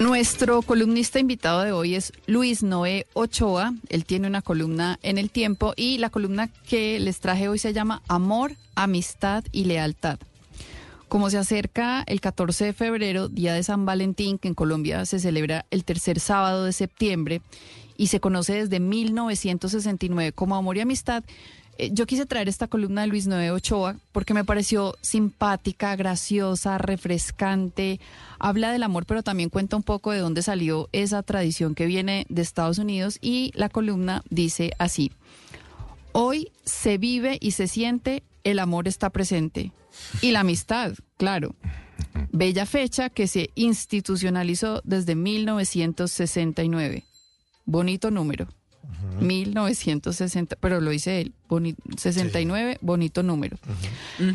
Nuestro columnista invitado de hoy es Luis Noé Ochoa. Él tiene una columna en el tiempo y la columna que les traje hoy se llama Amor, Amistad y Lealtad. Como se acerca el 14 de febrero, día de San Valentín, que en Colombia se celebra el tercer sábado de septiembre y se conoce desde 1969 como Amor y Amistad, eh, yo quise traer esta columna de Luis Noé Ochoa porque me pareció simpática, graciosa, refrescante. Habla del amor, pero también cuenta un poco de dónde salió esa tradición que viene de Estados Unidos y la columna dice así. Hoy se vive y se siente, el amor está presente. Y la amistad, claro. Bella fecha que se institucionalizó desde 1969. Bonito número. 1960, pero lo dice él. boni- 69, bonito número.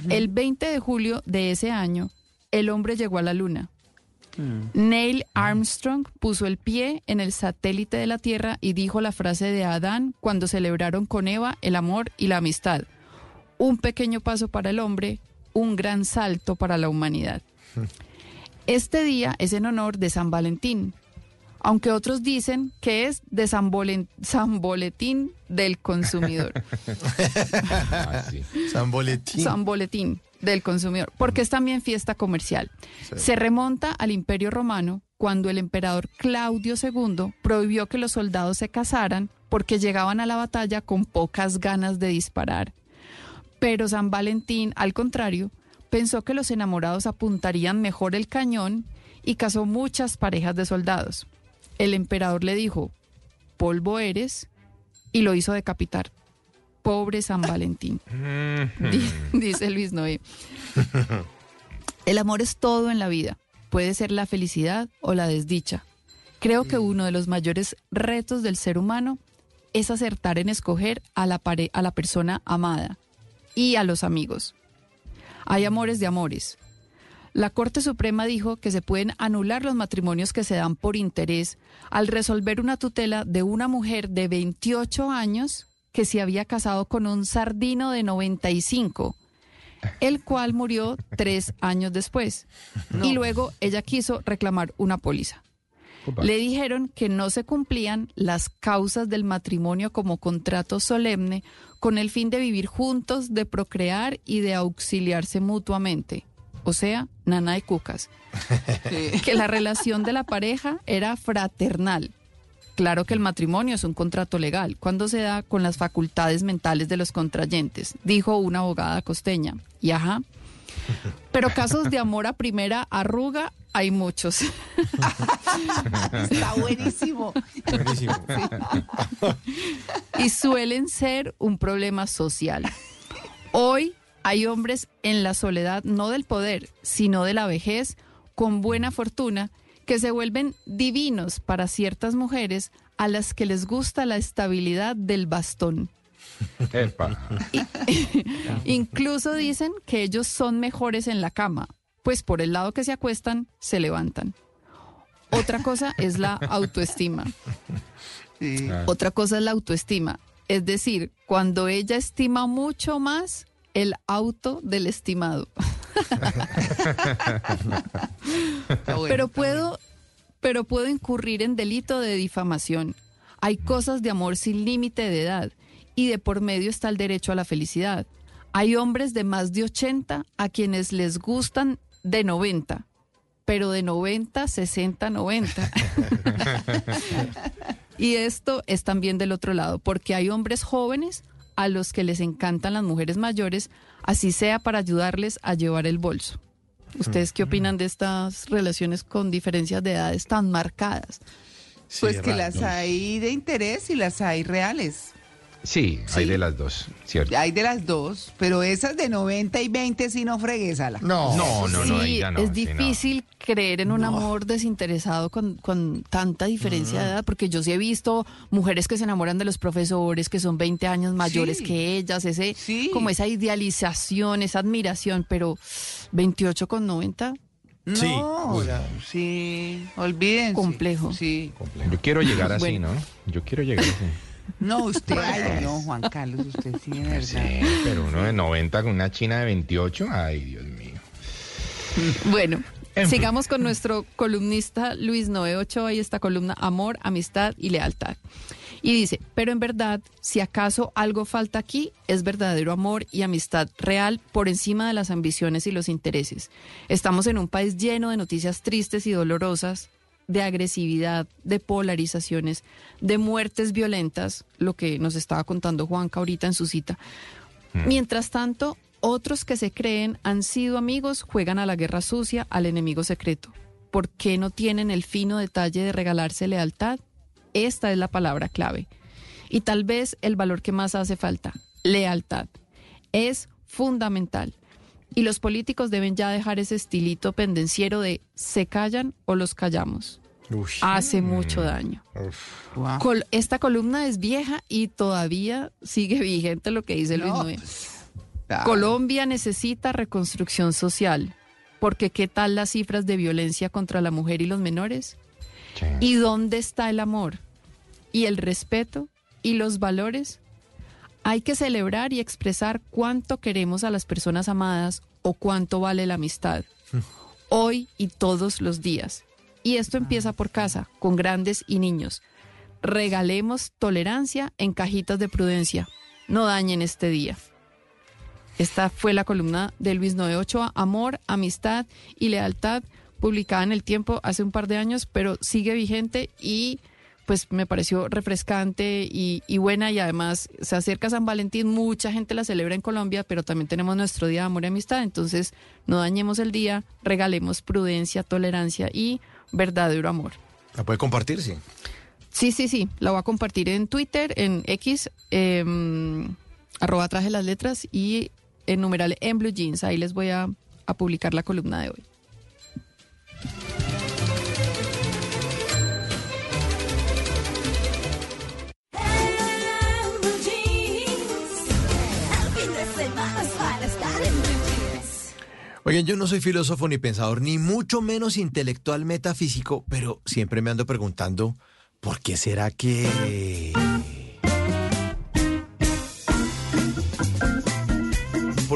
El 20 de julio de ese año, el hombre llegó a la luna. Neil Armstrong puso el pie en el satélite de la Tierra y dijo la frase de Adán cuando celebraron con Eva el amor y la amistad. Un pequeño paso para el hombre, un gran salto para la humanidad. Este día es en honor de San Valentín. Aunque otros dicen que es de San, Bolen- San Boletín del Consumidor. Ah, sí. San Boletín. San Boletín del Consumidor, porque es también fiesta comercial. Se remonta al Imperio Romano cuando el emperador Claudio II prohibió que los soldados se casaran porque llegaban a la batalla con pocas ganas de disparar. Pero San Valentín, al contrario, pensó que los enamorados apuntarían mejor el cañón y casó muchas parejas de soldados. El emperador le dijo, polvo eres, y lo hizo decapitar. Pobre San Valentín. Di- dice Luis Noé. El amor es todo en la vida. Puede ser la felicidad o la desdicha. Creo que uno de los mayores retos del ser humano es acertar en escoger a la, pare- a la persona amada y a los amigos. Hay amores de amores. La Corte Suprema dijo que se pueden anular los matrimonios que se dan por interés al resolver una tutela de una mujer de 28 años que se había casado con un sardino de 95, el cual murió tres años después. Y luego ella quiso reclamar una póliza. Le dijeron que no se cumplían las causas del matrimonio como contrato solemne con el fin de vivir juntos, de procrear y de auxiliarse mutuamente. O sea, nana y cucas. Que la relación de la pareja era fraternal. Claro que el matrimonio es un contrato legal cuando se da con las facultades mentales de los contrayentes, dijo una abogada costeña. Y ajá. Pero casos de amor a primera arruga hay muchos. Está buenísimo. Buenísimo. y suelen ser un problema social. Hoy hay hombres en la soledad, no del poder, sino de la vejez, con buena fortuna, que se vuelven divinos para ciertas mujeres a las que les gusta la estabilidad del bastón. Epa. Incluso dicen que ellos son mejores en la cama, pues por el lado que se acuestan, se levantan. Otra cosa es la autoestima. Otra cosa es la autoestima. Es decir, cuando ella estima mucho más el auto del estimado. pero puedo, pero puedo incurrir en delito de difamación. Hay cosas de amor sin límite de edad y de por medio está el derecho a la felicidad. Hay hombres de más de 80 a quienes les gustan de 90, pero de 90, 60, 90. y esto es también del otro lado, porque hay hombres jóvenes a los que les encantan las mujeres mayores, así sea para ayudarles a llevar el bolso. ¿Ustedes qué opinan de estas relaciones con diferencias de edades tan marcadas? Pues que las hay de interés y las hay reales. Sí, hay de las dos, ¿cierto? Hay de las dos, pero esas de 90 y 20 sí no fregues a la. No, no, no, no, ahí Sí, ya no, es sí, no. difícil creer en un amor desinteresado con, con tanta diferencia de edad, porque yo sí he visto mujeres que se enamoran de los profesores que son 20 años mayores Sí. que ellas, ese como esa idealización, esa admiración, pero 28 con 90, No, Sí. sí, olvídense. Complejo. Sí. Yo quiero llegar así, Bueno. ¿no? Yo quiero llegar así. No, usted, ay, no, Juan Carlos, usted sí, de verdad. Sí, pero uno de 90 con una china de 28, ay, Dios mío. Bueno, En fin. sigamos con nuestro columnista Luis Noé Ochoa y esta columna Amor, Amistad y Lealtad. Y dice, pero en verdad, si acaso algo falta aquí, es verdadero amor y amistad real por encima de las ambiciones y los intereses. Estamos en un país lleno de noticias tristes y dolorosas, de agresividad, de polarizaciones, de muertes violentas, lo que nos estaba contando Juanca ahorita en su cita. Mientras tanto, otros que se creen han sido amigos juegan a la guerra sucia, al enemigo secreto. ¿Por qué no tienen el fino detalle de regalarse lealtad? Esta es la palabra clave. Y tal vez el valor que más hace falta, lealtad. Es fundamental. Y los políticos deben ya dejar ese estilito pendenciero de se callan o los callamos. Hace mucho daño. Col- esta columna es vieja y todavía sigue vigente lo que dice Luis No, Noé. Claro. Colombia necesita reconstrucción social, porque ¿qué tal las cifras de violencia contra la mujer y los menores? ¿Y dónde está el amor? ¿Y el respeto? ¿Y los valores? Hay que celebrar y expresar cuánto queremos a las personas amadas o cuánto vale la amistad, hoy y todos los días. Y esto empieza por casa, con grandes y niños. Regalemos tolerancia en cajitas de prudencia. No dañen este día. Esta fue la columna de Luis Noé Ochoa, Amor, Amistad y Lealtad, publicada en el tiempo hace un par de años, pero sigue vigente y pues me pareció refrescante y, y, buena y además se acerca San Valentín, mucha gente la celebra en Colombia, pero también tenemos nuestro Día de Amor y Amistad, entonces no dañemos el día, regalemos prudencia, tolerancia y verdadero amor. ¿La puede compartir? Sí. Sí, sí, sí, la voy a compartir en Twitter, en X, eh, arroba traje las letras y en numeral en Blue Jeans, ahí les voy a, a publicar la columna de hoy. Oigan, yo no soy filósofo ni pensador, ni mucho menos intelectual metafísico, pero siempre me ando preguntando, ¿por qué será que...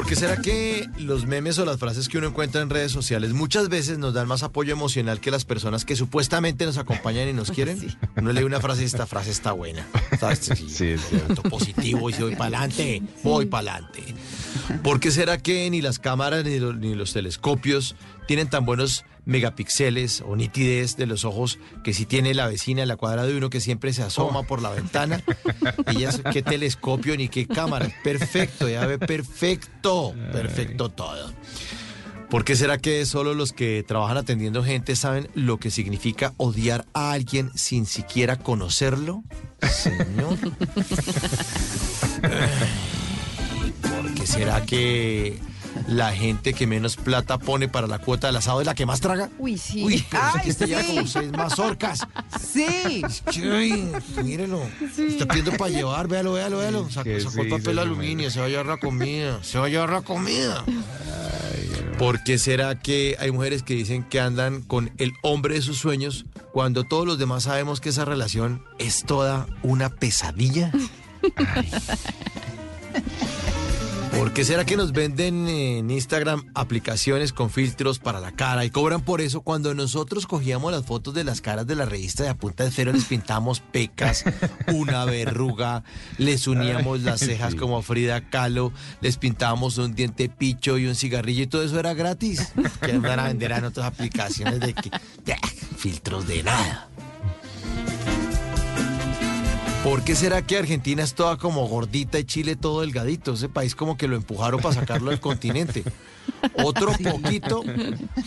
¿Por qué será que los memes o las frases que uno encuentra en redes sociales muchas veces nos dan más apoyo emocional que las personas que supuestamente nos acompañan y nos quieren? Sí. Uno lee una frase y esta frase está buena. ¿Sabes? Sí, sí, sí. positivo y voy para adelante, voy para adelante. ¿Por qué será que ni las cámaras ni los, ni los, telescopios tienen tan buenos megapíxeles o nitidez de los ojos que si tiene la vecina en la cuadra de uno que siempre se asoma oh. por la ventana? Y ya qué telescopio ni qué cámara. Perfecto, ya ve perfecto, perfecto todo. ¿Por qué será que solo los que trabajan atendiendo gente saben lo que significa odiar a alguien sin siquiera conocerlo? Señor. ¿Por qué será que la gente que menos plata pone para la cuota del asado es la que más traga? Uy, sí. Uy, Ay, que este sí. ya como seis mazorcas. Sí. Uy, mírelo. Sí. Está pidiendo para llevar, véalo, véalo, véalo. Sacó, sacó el sí, papel aluminio, se va a llevar la comida. Se va a llevar la comida. ¿Por qué será que hay mujeres que dicen que andan con el hombre de sus sueños cuando todos los demás sabemos que esa relación es toda una pesadilla? Ay. ¿Por qué será que nos venden en Instagram aplicaciones con filtros para la cara y cobran por eso cuando nosotros cogíamos las fotos de las caras de la revista de a punta de cero les pintamos pecas, una verruga, les uníamos las cejas como Frida Kahlo, les pintábamos un diente picho y un cigarrillo y todo eso era gratis? Que van a vender en otras aplicaciones de que de, filtros de nada. ¿Por qué será que Argentina es toda como gordita y Chile todo delgadito? Ese país como que lo empujaron para sacarlo del continente. Otro poquito,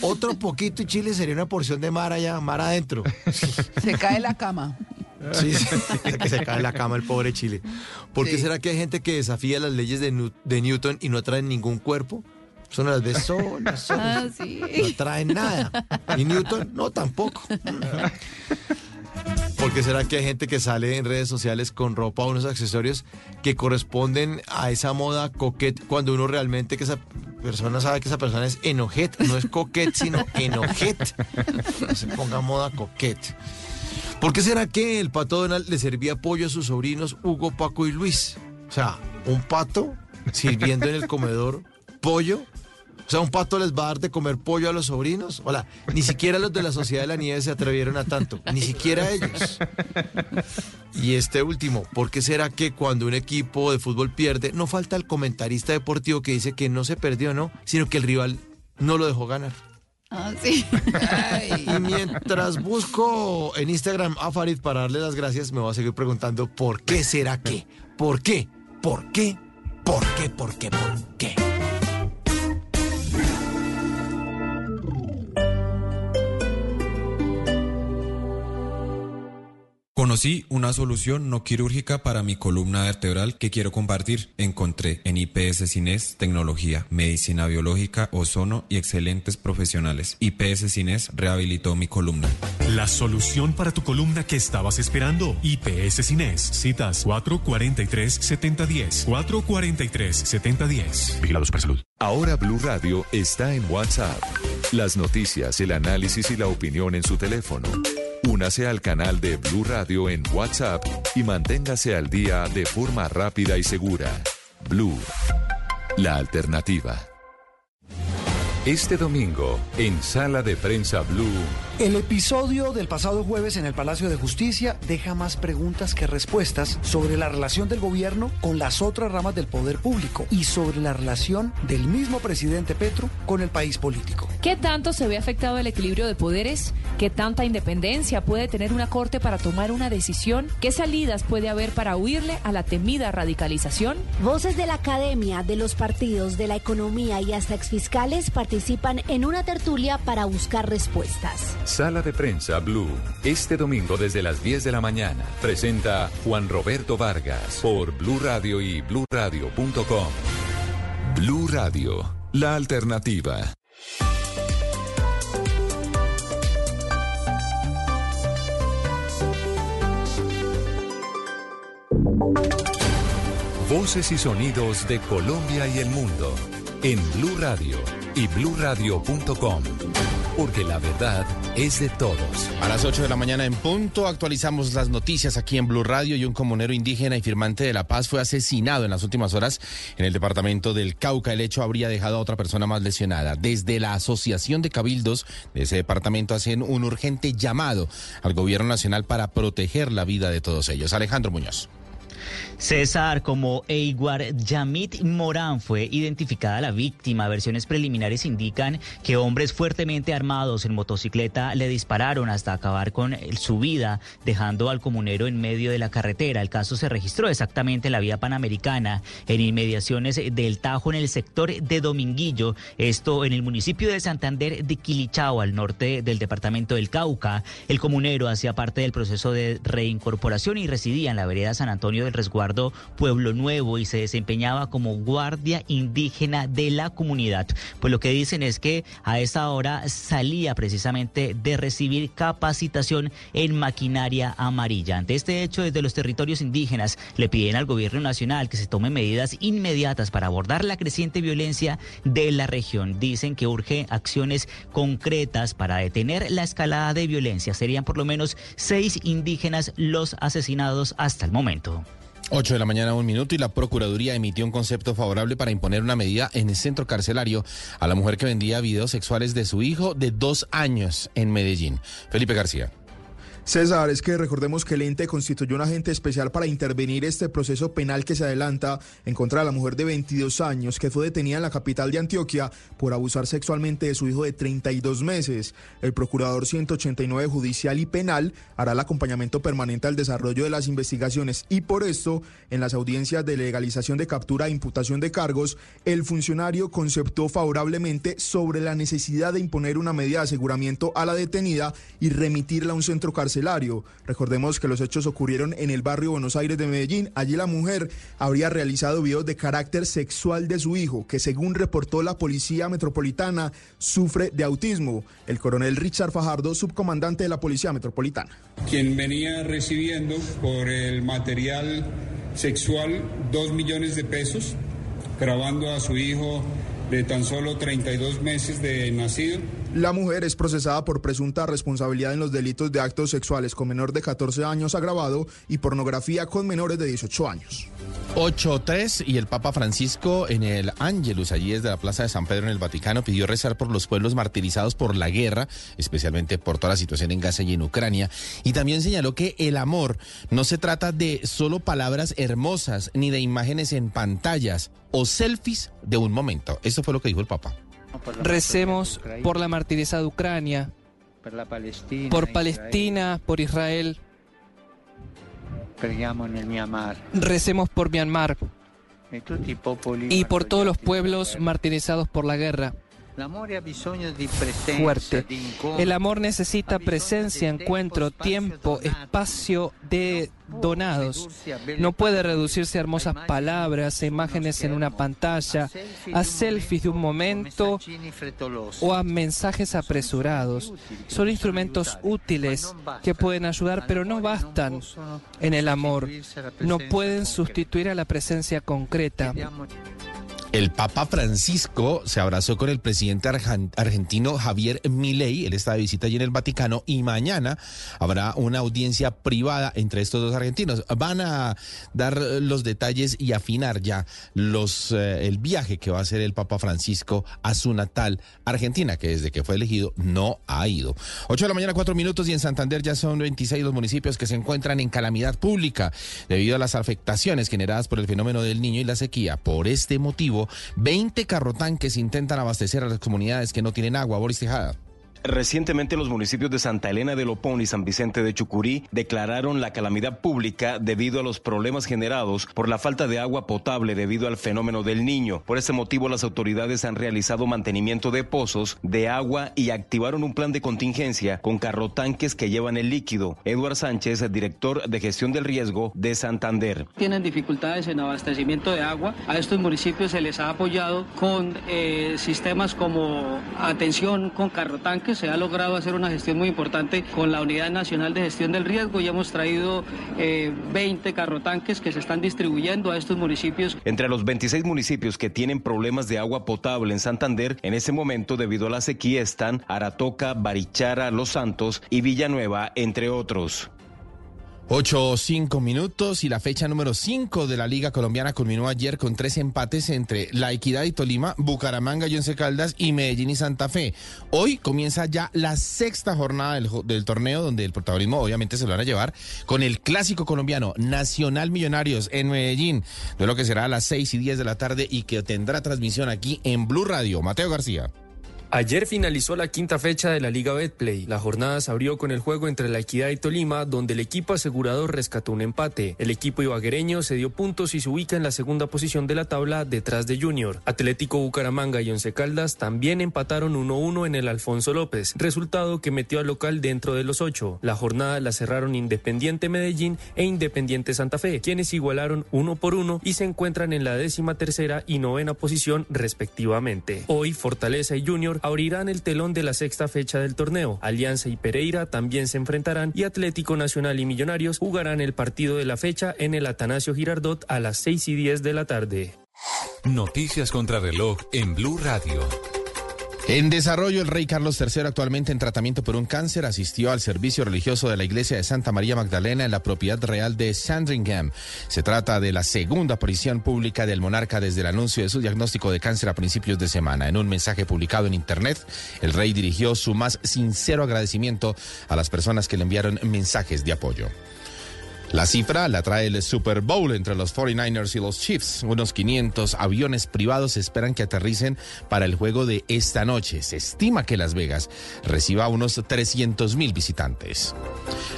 otro poquito y Chile sería una porción de mar allá, mar adentro. Se cae la cama. Sí, sí, que se cae en la cama el pobre Chile. ¿Por qué Sí. será que hay gente que desafía las leyes de, de Newton y no traen ningún cuerpo? Son las ves solas, solas. Ah, sí. No traen nada. ¿Y Newton? No, tampoco. ¿Por qué será que hay gente que sale en redes sociales con ropa o unos accesorios que corresponden a esa moda coquette cuando uno realmente que esa persona sabe que esa persona es enojet, no es coquette, sino enojet? No se ponga moda coquette. ¿Por qué será que el pato Donald le servía pollo a sus sobrinos Hugo, Paco y Luis? O sea, un pato sirviendo en el comedor pollo. O sea, un pato les va a dar de comer pollo a los sobrinos. Hola, ni siquiera los de la Sociedad de la Nieve se atrevieron a tanto, ni siquiera ellos. Y este último, ¿por qué será que cuando un equipo de fútbol pierde, no falta el comentarista deportivo que dice que no se perdió, no, sino que el rival no lo dejó ganar? Ah, sí. Y mientras busco en Instagram a Farid para darle las gracias, me voy a seguir preguntando ¿por qué será que? ¿Por qué? ¿Por qué? ¿Por qué? ¿Por qué? ¿Por qué? Conocí una solución no quirúrgica para mi columna vertebral que quiero compartir. Encontré en IPS Cines tecnología, medicina biológica, ozono y excelentes profesionales. IPS Cines rehabilitó mi columna. La solución para tu columna que estabas esperando. IPS Cines. Citas 443-7010. 443-7010. Vigilado Supersalud. Ahora Blue Radio está en WhatsApp. Las noticias, el análisis y la opinión en su teléfono. Únase al canal de Blue Radio en WhatsApp y manténgase al día de forma rápida y segura. Blue, la alternativa. Este domingo, en Sala de Prensa Blue, El episodio del pasado jueves en el Palacio de Justicia deja más preguntas que respuestas sobre la relación del gobierno con las otras ramas del poder público y sobre la relación del mismo presidente Petro con el país político. ¿Qué tanto se ve afectado el equilibrio de poderes? ¿Qué tanta independencia puede tener una corte para tomar una decisión? ¿Qué salidas puede haber para huirle a la temida radicalización? Voces de la academia, de los partidos, de la economía y hasta exfiscales participan en una tertulia para buscar respuestas. Sala de Prensa Blue. Este domingo desde las 10 de la mañana. Presenta Juan Roberto Vargas por Blue Radio y bluradio.com. Blue Radio, la alternativa. Voces y sonidos de Colombia y el mundo en Blue Radio y bluradio.com. Porque la verdad es de todos. A las 8 de la mañana en punto actualizamos las noticias aquí en Blue Radio y un comunero indígena y firmante de la paz fue asesinado en las últimas horas en el departamento del Cauca. El hecho habría dejado a otra persona más lesionada. Desde la Asociación de Cabildos de ese departamento hacen un urgente llamado al gobierno nacional para proteger la vida de todos ellos. Alejandro Muñoz. César, como Eiguar Yamit Morán fue identificada la víctima. Versiones preliminares indican que hombres fuertemente armados en motocicleta le dispararon hasta acabar con su vida, dejando al comunero en medio de la carretera. El caso se registró exactamente en la vía panamericana, en inmediaciones del Tajo, en el sector de Dominguillo, esto en el municipio de Santander de Quilichao, al norte del departamento del Cauca. El comunero hacía parte del proceso de reincorporación y residía en la vereda San Antonio del Resguardo Pueblo Nuevo y se desempeñaba como guardia indígena de la comunidad. Pues lo que dicen es que a esa hora salía precisamente de recibir capacitación en maquinaria amarilla. Ante este hecho, desde los territorios indígenas le piden al gobierno nacional que se tome medidas inmediatas para abordar la creciente violencia de la región. Dicen que urge acciones concretas para detener la escalada de violencia. Serían por lo menos seis indígenas los asesinados hasta el momento. 8 de la mañana, un minuto, y la Procuraduría emitió un concepto favorable para imponer una medida en el centro carcelario a la mujer que vendía videos sexuales de su hijo de dos años en Medellín. Felipe García. César, es que recordemos que el ente constituyó un agente especial para intervenir este proceso penal que se adelanta en contra de la mujer de 22 años que fue detenida en la capital de Antioquia por abusar sexualmente de su hijo de 32 meses. El procurador 189 judicial y penal hará el acompañamiento permanente al desarrollo de las investigaciones y por esto, en las audiencias de legalización de captura e imputación de cargos, el funcionario conceptó favorablemente sobre la necesidad de imponer una medida de aseguramiento a la detenida y remitirla a un centro carcelario Recordemos que los hechos ocurrieron en el barrio Buenos Aires de Medellín. Allí la mujer habría realizado videos de carácter sexual de su hijo, que según reportó la Policía Metropolitana, sufre de autismo. El coronel Richard Fajardo, subcomandante de la Policía Metropolitana. Quien venía recibiendo por el material sexual dos millones de pesos, grabando a su hijo de tan solo 32 meses de nacido. La mujer es procesada por presunta responsabilidad en los delitos de actos sexuales con menor de 14 años agravado y pornografía con menores de 18 años. 8.3 y el Papa Francisco en el Ángelus, allí desde la Plaza de San Pedro en el Vaticano, pidió rezar por los pueblos martirizados por la guerra, especialmente por toda la situación en Gaza y en Ucrania. Y también señaló que el amor no se trata de solo palabras hermosas ni de imágenes en pantallas o selfies de un momento. Eso fue lo que dijo el Papa. Recemos por la martirizada Ucrania, por Palestina, por Israel. Recemos por Myanmar y por todos los pueblos martirizados por la guerra. Fuerte. El amor necesita presencia, encuentro, tiempo, espacio de donados. No puede reducirse a hermosas palabras, a imágenes en una pantalla, a selfies de un momento o a mensajes apresurados. Son instrumentos útiles que pueden ayudar, pero no bastan en el amor. No pueden sustituir a la presencia concreta. El Papa Francisco se abrazó con el presidente argentino Javier Milei. Él está de visita allí en el Vaticano y mañana habrá una audiencia privada entre estos dos argentinos. Van a dar los detalles y afinar ya los eh, el viaje que va a hacer el Papa Francisco a su natal Argentina, que desde que fue elegido no ha ido. 8 de la mañana, 4 minutos y en Santander ya son 26 los municipios que se encuentran en calamidad pública debido a las afectaciones generadas por el fenómeno del niño y la sequía. Por este motivo, 20 carrotanques intentan abastecer a las comunidades que no tienen agua. Boris Tejada. Recientemente los municipios de Santa Elena de Lopón y San Vicente de Chucurí declararon la calamidad pública debido a los problemas generados por la falta de agua potable debido al fenómeno del niño. Por este motivo las autoridades han realizado mantenimiento de pozos de agua y activaron un plan de contingencia con carrotanques que llevan el líquido. Eduard Sánchez, director de gestión del riesgo de Santander. Tienen dificultades en abastecimiento de agua. A estos municipios se les ha apoyado con eh, sistemas como atención con carrotanques se ha logrado hacer una gestión muy importante con la Unidad Nacional de Gestión del Riesgo y hemos traído 20 eh, carrotanques que se están distribuyendo a estos municipios. Entre los 26 municipios que tienen problemas de agua potable en Santander, en ese momento debido a la sequía están Aratoca, Barichara, Los Santos y Villanueva, entre otros. 8 o 5 minutos y la fecha número 5 de la Liga Colombiana culminó ayer con tres empates entre La Equidad y Tolima, Bucaramanga y Once Caldas y Medellín y Santa Fe. Hoy comienza ya la sexta jornada del, torneo donde el protagonismo obviamente se lo van a llevar con el clásico colombiano Nacional Millonarios en Medellín, de lo que será a las 6 y 10 de la tarde y que tendrá transmisión aquí en Blue Radio. Mateo García. Ayer finalizó la quinta fecha de la Liga Betplay. La jornada se abrió con el juego entre La Equidad y Tolima, donde el equipo asegurador rescató un empate. El equipo ibaguereño se dio puntos y se ubica en la segunda posición de la tabla detrás de Junior. Atlético Bucaramanga y Once Caldas también empataron 1-1 en el Alfonso López, resultado que metió al local dentro de los ocho. La jornada la cerraron Independiente Medellín e Independiente Santa Fe, quienes igualaron uno por uno y se encuentran en la décima tercera y novena posición respectivamente. Hoy Fortaleza y Junior abrirán el telón de la sexta fecha del torneo. Alianza y Pereira también se enfrentarán y Atlético Nacional y Millonarios jugarán el partido de la fecha en el Atanasio Girardot a las 6 y 10 de la tarde. Noticias contra reloj en Blue Radio. En desarrollo, el rey Carlos III, actualmente en tratamiento por un cáncer, asistió al servicio religioso de la iglesia de Santa María Magdalena en la propiedad real de Sandringham. Se trata de la segunda aparición pública del monarca desde el anuncio de su diagnóstico de cáncer a principios de semana. En un mensaje publicado en Internet, el rey dirigió su más sincero agradecimiento a las personas que le enviaron mensajes de apoyo. La cifra la trae el Super Bowl entre los 49ers y los Chiefs. Unos 500 aviones privados esperan que aterricen para el juego de esta noche. Se estima que Las Vegas reciba unos 300 mil visitantes.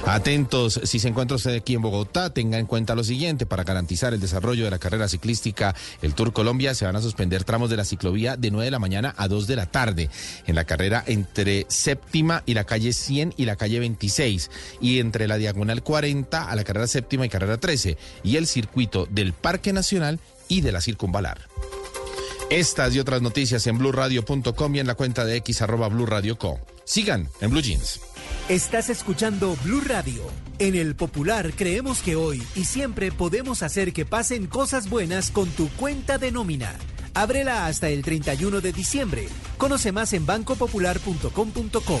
Atentos, si se encuentra usted aquí en Bogotá, tenga en cuenta lo siguiente. Para garantizar el desarrollo de la carrera ciclística, el Tour Colombia, se van a suspender tramos de la ciclovía de 9 de la mañana a 2 de la tarde. En la carrera entre séptima y la calle 100 y la calle 26. Y entre la diagonal 40 a la carrera séptima y carrera 13 y el circuito del Parque Nacional y de la Circunvalar. Estas y otras noticias en blurradio.com y en la cuenta de X arroba Co. Sigan en Blue Jeans. Estás escuchando Blue Radio. En el Popular creemos que hoy y siempre podemos hacer que pasen cosas buenas con tu cuenta de nómina. Ábrela hasta el 31 de diciembre. Conoce más en bancopopular.com.co.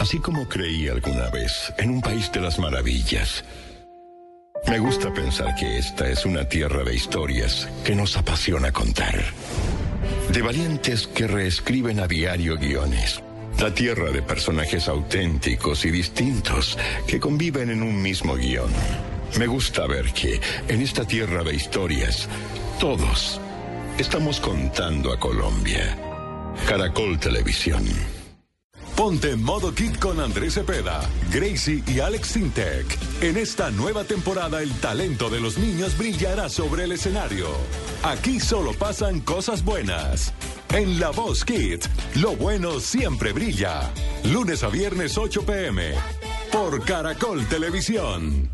Así como creí alguna vez en un país de las maravillas, me gusta pensar que esta es una tierra de historias que nos apasiona contar. De valientes que reescriben a diario guiones. La tierra de personajes auténticos y distintos que conviven en un mismo guion. Me gusta ver que en esta tierra de historias, todos estamos contando a Colombia. Caracol Televisión. Ponte en modo kit con Andrés Cepeda, Gracie y Alex Sintec. En esta nueva temporada el talento de los niños brillará sobre el escenario. Aquí solo pasan cosas buenas. En La Voz Kids, lo bueno siempre brilla. Lunes a viernes 8 pm. Por Caracol Televisión.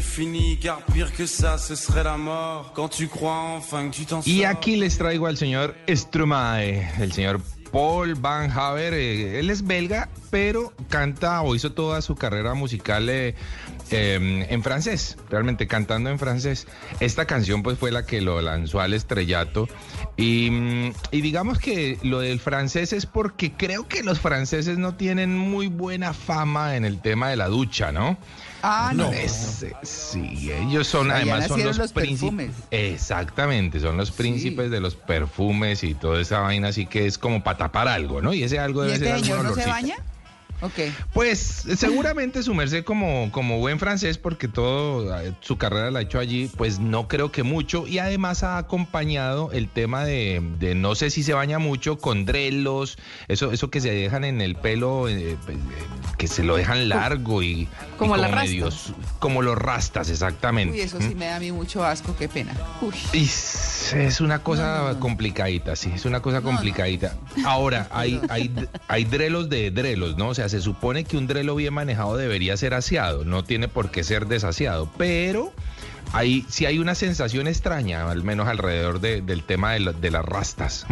Fini, car pire que ça, ce serait la mort. Quand tu crois enfin que tu t'en Y aquí les traigo al señor Stromae, el señor Paul Van Haver. eh, él es belga, pero canta o hizo toda su carrera musical eh, eh, en francés, realmente cantando en francés. Esta canción pues fue la que lo lanzó al estrellato. Y, mm, y digamos que lo del francés es porque creo que los franceses no tienen muy buena fama en el tema de la ducha, ¿no? Ah, no. Es- sí, ellos son, además son los, los príncipes. Exactamente, son los príncipes de los perfumes y toda esa vaina, así que es como para tapar algo, ¿no? Y ese algo ¿Y debe este ser señor no se baña? Ok. Pues seguramente su merced como, como buen francés, porque todo eh, su carrera la ha hecho allí, pues no creo que mucho. Y además ha acompañado el tema de, de no sé si se baña mucho con drelos, eso, eso que se dejan en el pelo, eh, eh, que se lo dejan largo y, y Como rastas. medios- como los rastas, exactamente. Uy, eso ¿Mm? sí me da a mí mucho asco, qué pena. Uy. Y es una cosa complicadita, sí, es una cosa complicadita. Ahora, hay, hay, hay drelos de drelos, ¿no? O sea, se supone que un drelo bien manejado debería ser aseado, no tiene por qué ser desaseado, pero hay, sí hay una sensación extraña, al menos alrededor de- del tema de, la- de las rastas.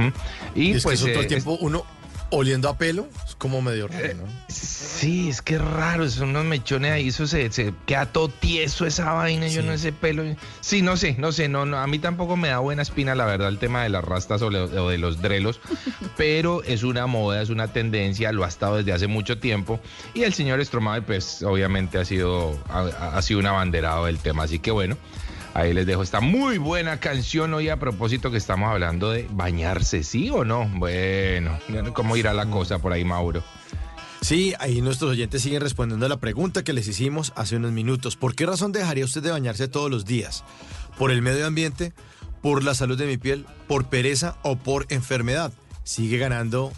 Y, es pues, que eso todo eh, el tiempo uno oliendo a pelo, es como medio raro, ¿no? Sí, es que es raro, son unos mechones ahí, eso se, se queda todo tieso esa vaina, yo no ese pelo. Sí, no sé, no sé, no, no, a mí tampoco me da buena espina la verdad el tema de las rastas o, le- o de los drelos, pero es una moda, es una tendencia, lo ha estado desde hace mucho tiempo y el señor Stromae pues obviamente ha sido, ha, ha sido un abanderado del tema, así que bueno. Ahí les dejo esta muy buena canción hoy a propósito que estamos hablando de bañarse, ¿sí o no? Bueno, ¿cómo irá la cosa por ahí, Mauro? Sí, ahí nuestros oyentes siguen respondiendo a la pregunta que les hicimos hace unos minutos. ¿Por qué razón dejaría usted de bañarse todos los días? ¿Por el medio ambiente? ¿Por la salud de mi piel? ¿Por pereza o por enfermedad? Sigue ganando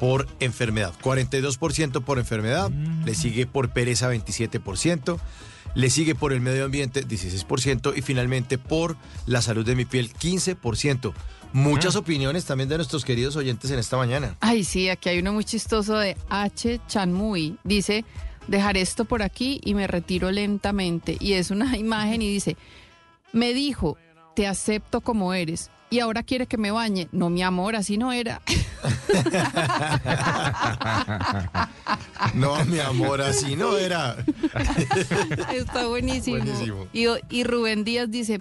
por enfermedad. 42% por enfermedad, le sigue por pereza 27%, le sigue por el medio ambiente 16% y finalmente por la salud de mi piel 15%. Muchas opiniones también de nuestros queridos oyentes en esta mañana. Ay, sí, aquí hay uno muy chistoso de H. Chanmui. Dice, dejar esto por aquí y me retiro lentamente. Y es una imagen y dice, me dijo, te acepto como eres. Y ahora quiere que me bañe. No, mi amor, así no era. No, mi amor, así no era. Está buenísimo. Buenísimo. Y, y Rubén Díaz dice,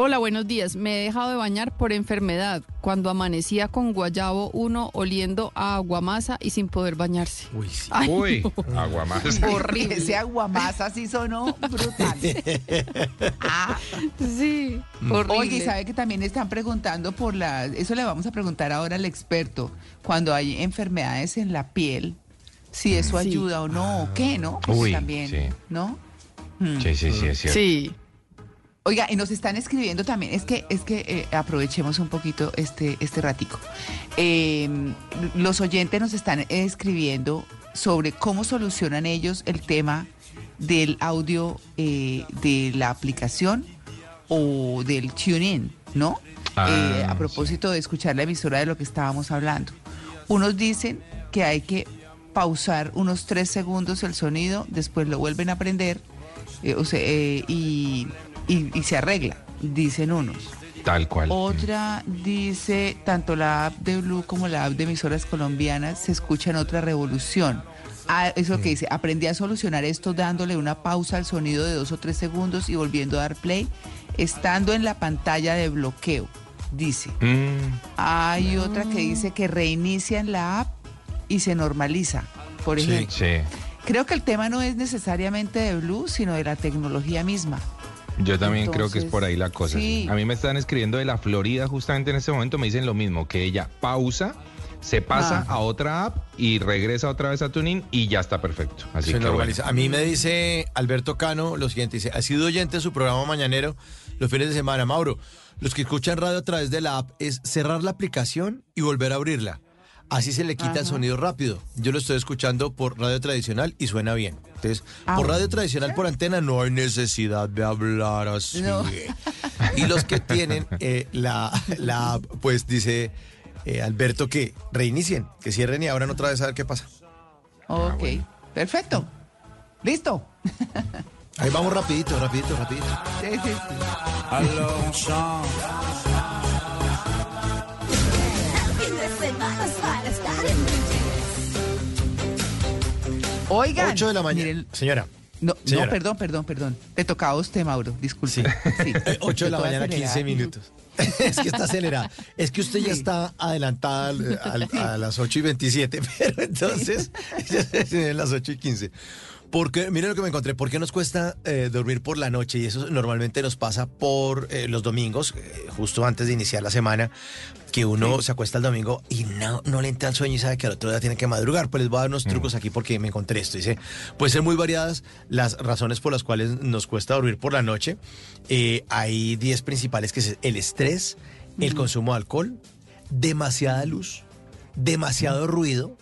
hola, buenos días. Me he dejado de bañar por enfermedad. Cuando amanecía con guayabo uno oliendo a aguamasa y sin poder bañarse. Uy, sí. Ay, Uy, no. aguamasa. Horrible. Ese aguamasa sí sonó brutal. Ah. Sí, Mm. horrible. Oye, ¿sabe que también están preguntando por la... Eso le vamos a preguntar ahora al experto. Cuando hay enfermedades en la piel, si eso Sí. ayuda o no, o qué, ¿no? Pues Uy, también, sí. ¿no? Mm. Sí, sí, sí, es cierto. Sí. Oiga, y nos están escribiendo también, es que, es que eh, aprovechemos un poquito este, este ratico. Eh, los oyentes nos están escribiendo sobre cómo solucionan ellos el tema del audio eh, de la aplicación o del tune-in, ¿no? Ah, Eh, a propósito de escuchar la emisora de lo que estábamos hablando. Unos dicen que hay que pausar unos tres segundos el sonido, después lo vuelven a prender o sea, y, y- y se arregla, dicen unos. Tal cual. Otra dice, tanto la app de Blue como la app de emisoras colombianas se escuchan otra revolución. Ah, eso que dice, aprendí a solucionar esto dándole una pausa al sonido de dos o tres segundos y volviendo a dar play, estando en la pantalla de bloqueo, dice. Mm, Hay otra que dice que reinician la app y se normaliza, por sí, ejemplo. sí. Creo que el tema no es necesariamente de Blue, sino de la tecnología misma. Yo también creo que es por ahí la cosa. sí. sí. A mí me están escribiendo de la Florida justamente en este momento, me dicen lo mismo, que ella pausa, se pasa Ah. a otra app y regresa otra vez a Tuning y ya está perfecto. Así Se que bueno. normaliza. A mí me dice Alberto Cano lo siguiente, dice, ha sido oyente de su programa mañanero los fines de semana. Mauro, los que escuchan radio a través de la app es cerrar la aplicación y volver a abrirla. Así se le quita el sonido rápido. Yo lo estoy escuchando por radio tradicional y suena bien. Entonces, Ah, por radio tradicional por antena no hay necesidad de hablar así. No. Y los que tienen eh, la, la app, pues dice eh, Alberto que reinicien, que cierren y abran otra vez a ver qué pasa. Ok, perfecto. Listo. Ahí vamos rapidito, rapidito, rapidito. Sí, sí, sí. Oigan. 8 de la mañana. miren, Señora. no, Señora. no, perdón, perdón, perdón. Te tocaba a usted, Mauro. Disculpe. Sí. Sí. 8 de la mañana, acelerada. 15 minutos. es que está acelerada. Es que usted ya está adelantada al- al- a las 8 y 27, pero entonces ya se las 8 y 15. Porque, mire lo que me encontré, ¿por qué nos cuesta eh, dormir por la noche? Y eso normalmente nos pasa por eh, los domingos, eh, justo antes de iniciar la semana, que uno se acuesta el domingo y no, no le entra el sueño y sabe que al otro día tiene que madrugar. Pues les voy a dar unos trucos aquí porque me encontré esto. Dice, pueden ser muy variadas las razones por las cuales nos cuesta dormir por la noche. Hay 10 principales que es el estrés, el consumo de alcohol, demasiada luz, demasiado ruido,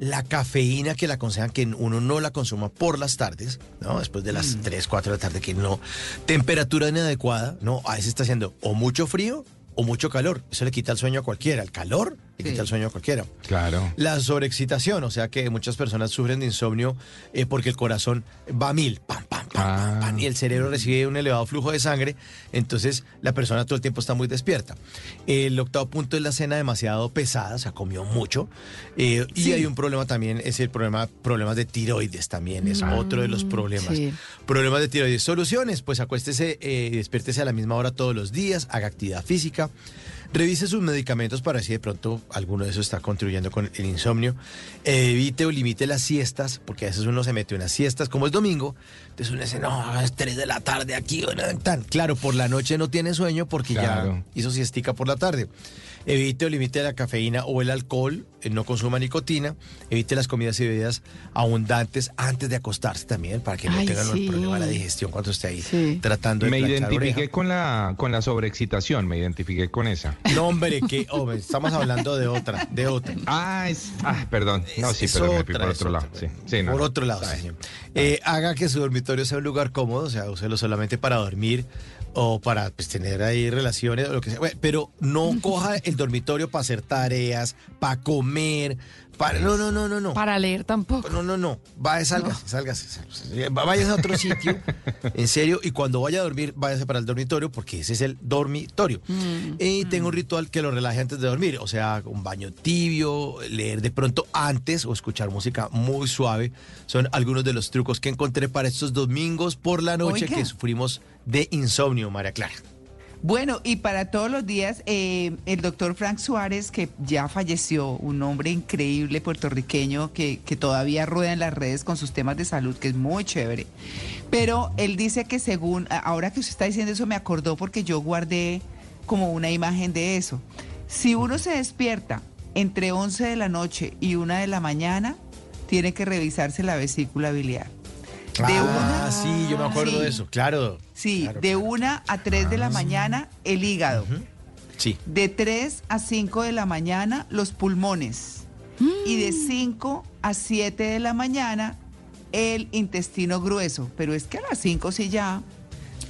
la cafeína que le aconsejan que uno no la consuma por las tardes, ¿no? Después de las 3, 4 de la tarde que no. Temperatura inadecuada, ¿no? A veces está haciendo o mucho frío o mucho calor. Eso le quita el sueño a cualquiera. El calor le Sí. quita el sueño a cualquiera. Claro. La sobreexcitación, o sea que muchas personas sufren de insomnio eh, porque el corazón va a mil, pam, pam, pam, pam, pam, y el cerebro recibe un elevado flujo de sangre, entonces la persona todo el tiempo está muy despierta. El octavo punto es la cena demasiado pesada, o sea, comió mucho. eh, y hay un problema también, es el problema, problemas de tiroides también, es otro de los problemas. sí. Problemas de tiroides. Soluciones, pues acuéstese eh, y despiértese a la misma hora todos los días, haga actividad física. Revise sus medicamentos para ver si de pronto alguno de esos está contribuyendo con el insomnio. Evite o limite las siestas, porque a veces uno se mete unas siestas, como es domingo, entonces uno dice, no, es 3 de la tarde aquí, tan. Claro, por la noche no tiene sueño porque Claro. ya hizo siestica por la tarde. Evite o limite la cafeína o el alcohol, eh, no consuma nicotina. Evite las comidas y bebidas abundantes antes de acostarse también, para que no Ay, tengan sí. el problema de la digestión cuando esté ahí Sí. tratando de Me identifiqué oreja. con la, con la sobreexcitación, me identifiqué con esa. No, hombre, que hombre, estamos hablando de otra, de otra. Ah, es, ah, perdón. No, sí, Es pero me fui por otro lado. otra. Sí, sí, no, Por no. otro lado, sí. Eh, haga que su dormitorio sea un lugar cómodo, o sea, úselo solamente para dormir o para pues, tener ahí relaciones o lo que sea. Pero no coja el dormitorio para hacer tareas, para comer, para... No, no, no, no, no. Para leer tampoco. No, no, no. Vaya, sálgase, sálgase, sálgase. Váyase a otro sitio, en serio, y cuando vaya a dormir, váyase para el dormitorio, porque ese es el dormitorio. Mm. Y tengo un ritual que lo relaje antes de dormir, o sea, un baño tibio, leer de pronto antes o escuchar música muy suave. Son algunos de los trucos que encontré para estos domingos por la noche Oiga. que sufrimos de insomnio, María Clara. Bueno, y para todos los días, eh, el doctor Frank Suárez, que ya falleció, un hombre increíble puertorriqueño que, que todavía rueda en las redes con sus temas de salud, que es muy chévere. Pero él dice que según, ahora que usted está diciendo eso, me acordó porque yo guardé como una imagen de eso. Si uno se despierta entre 11 de la noche y 1 de la mañana, tiene que revisarse la vesícula biliar. De ah, una- sí, yo me acuerdo Sí. de eso, claro. Sí, Claro, de 1 a 3 de la mañana el hígado. Sí. De 3 a 5 de la mañana los pulmones. Y de 5 a 7 de la mañana el intestino grueso. Pero es que a las 5 sí ya.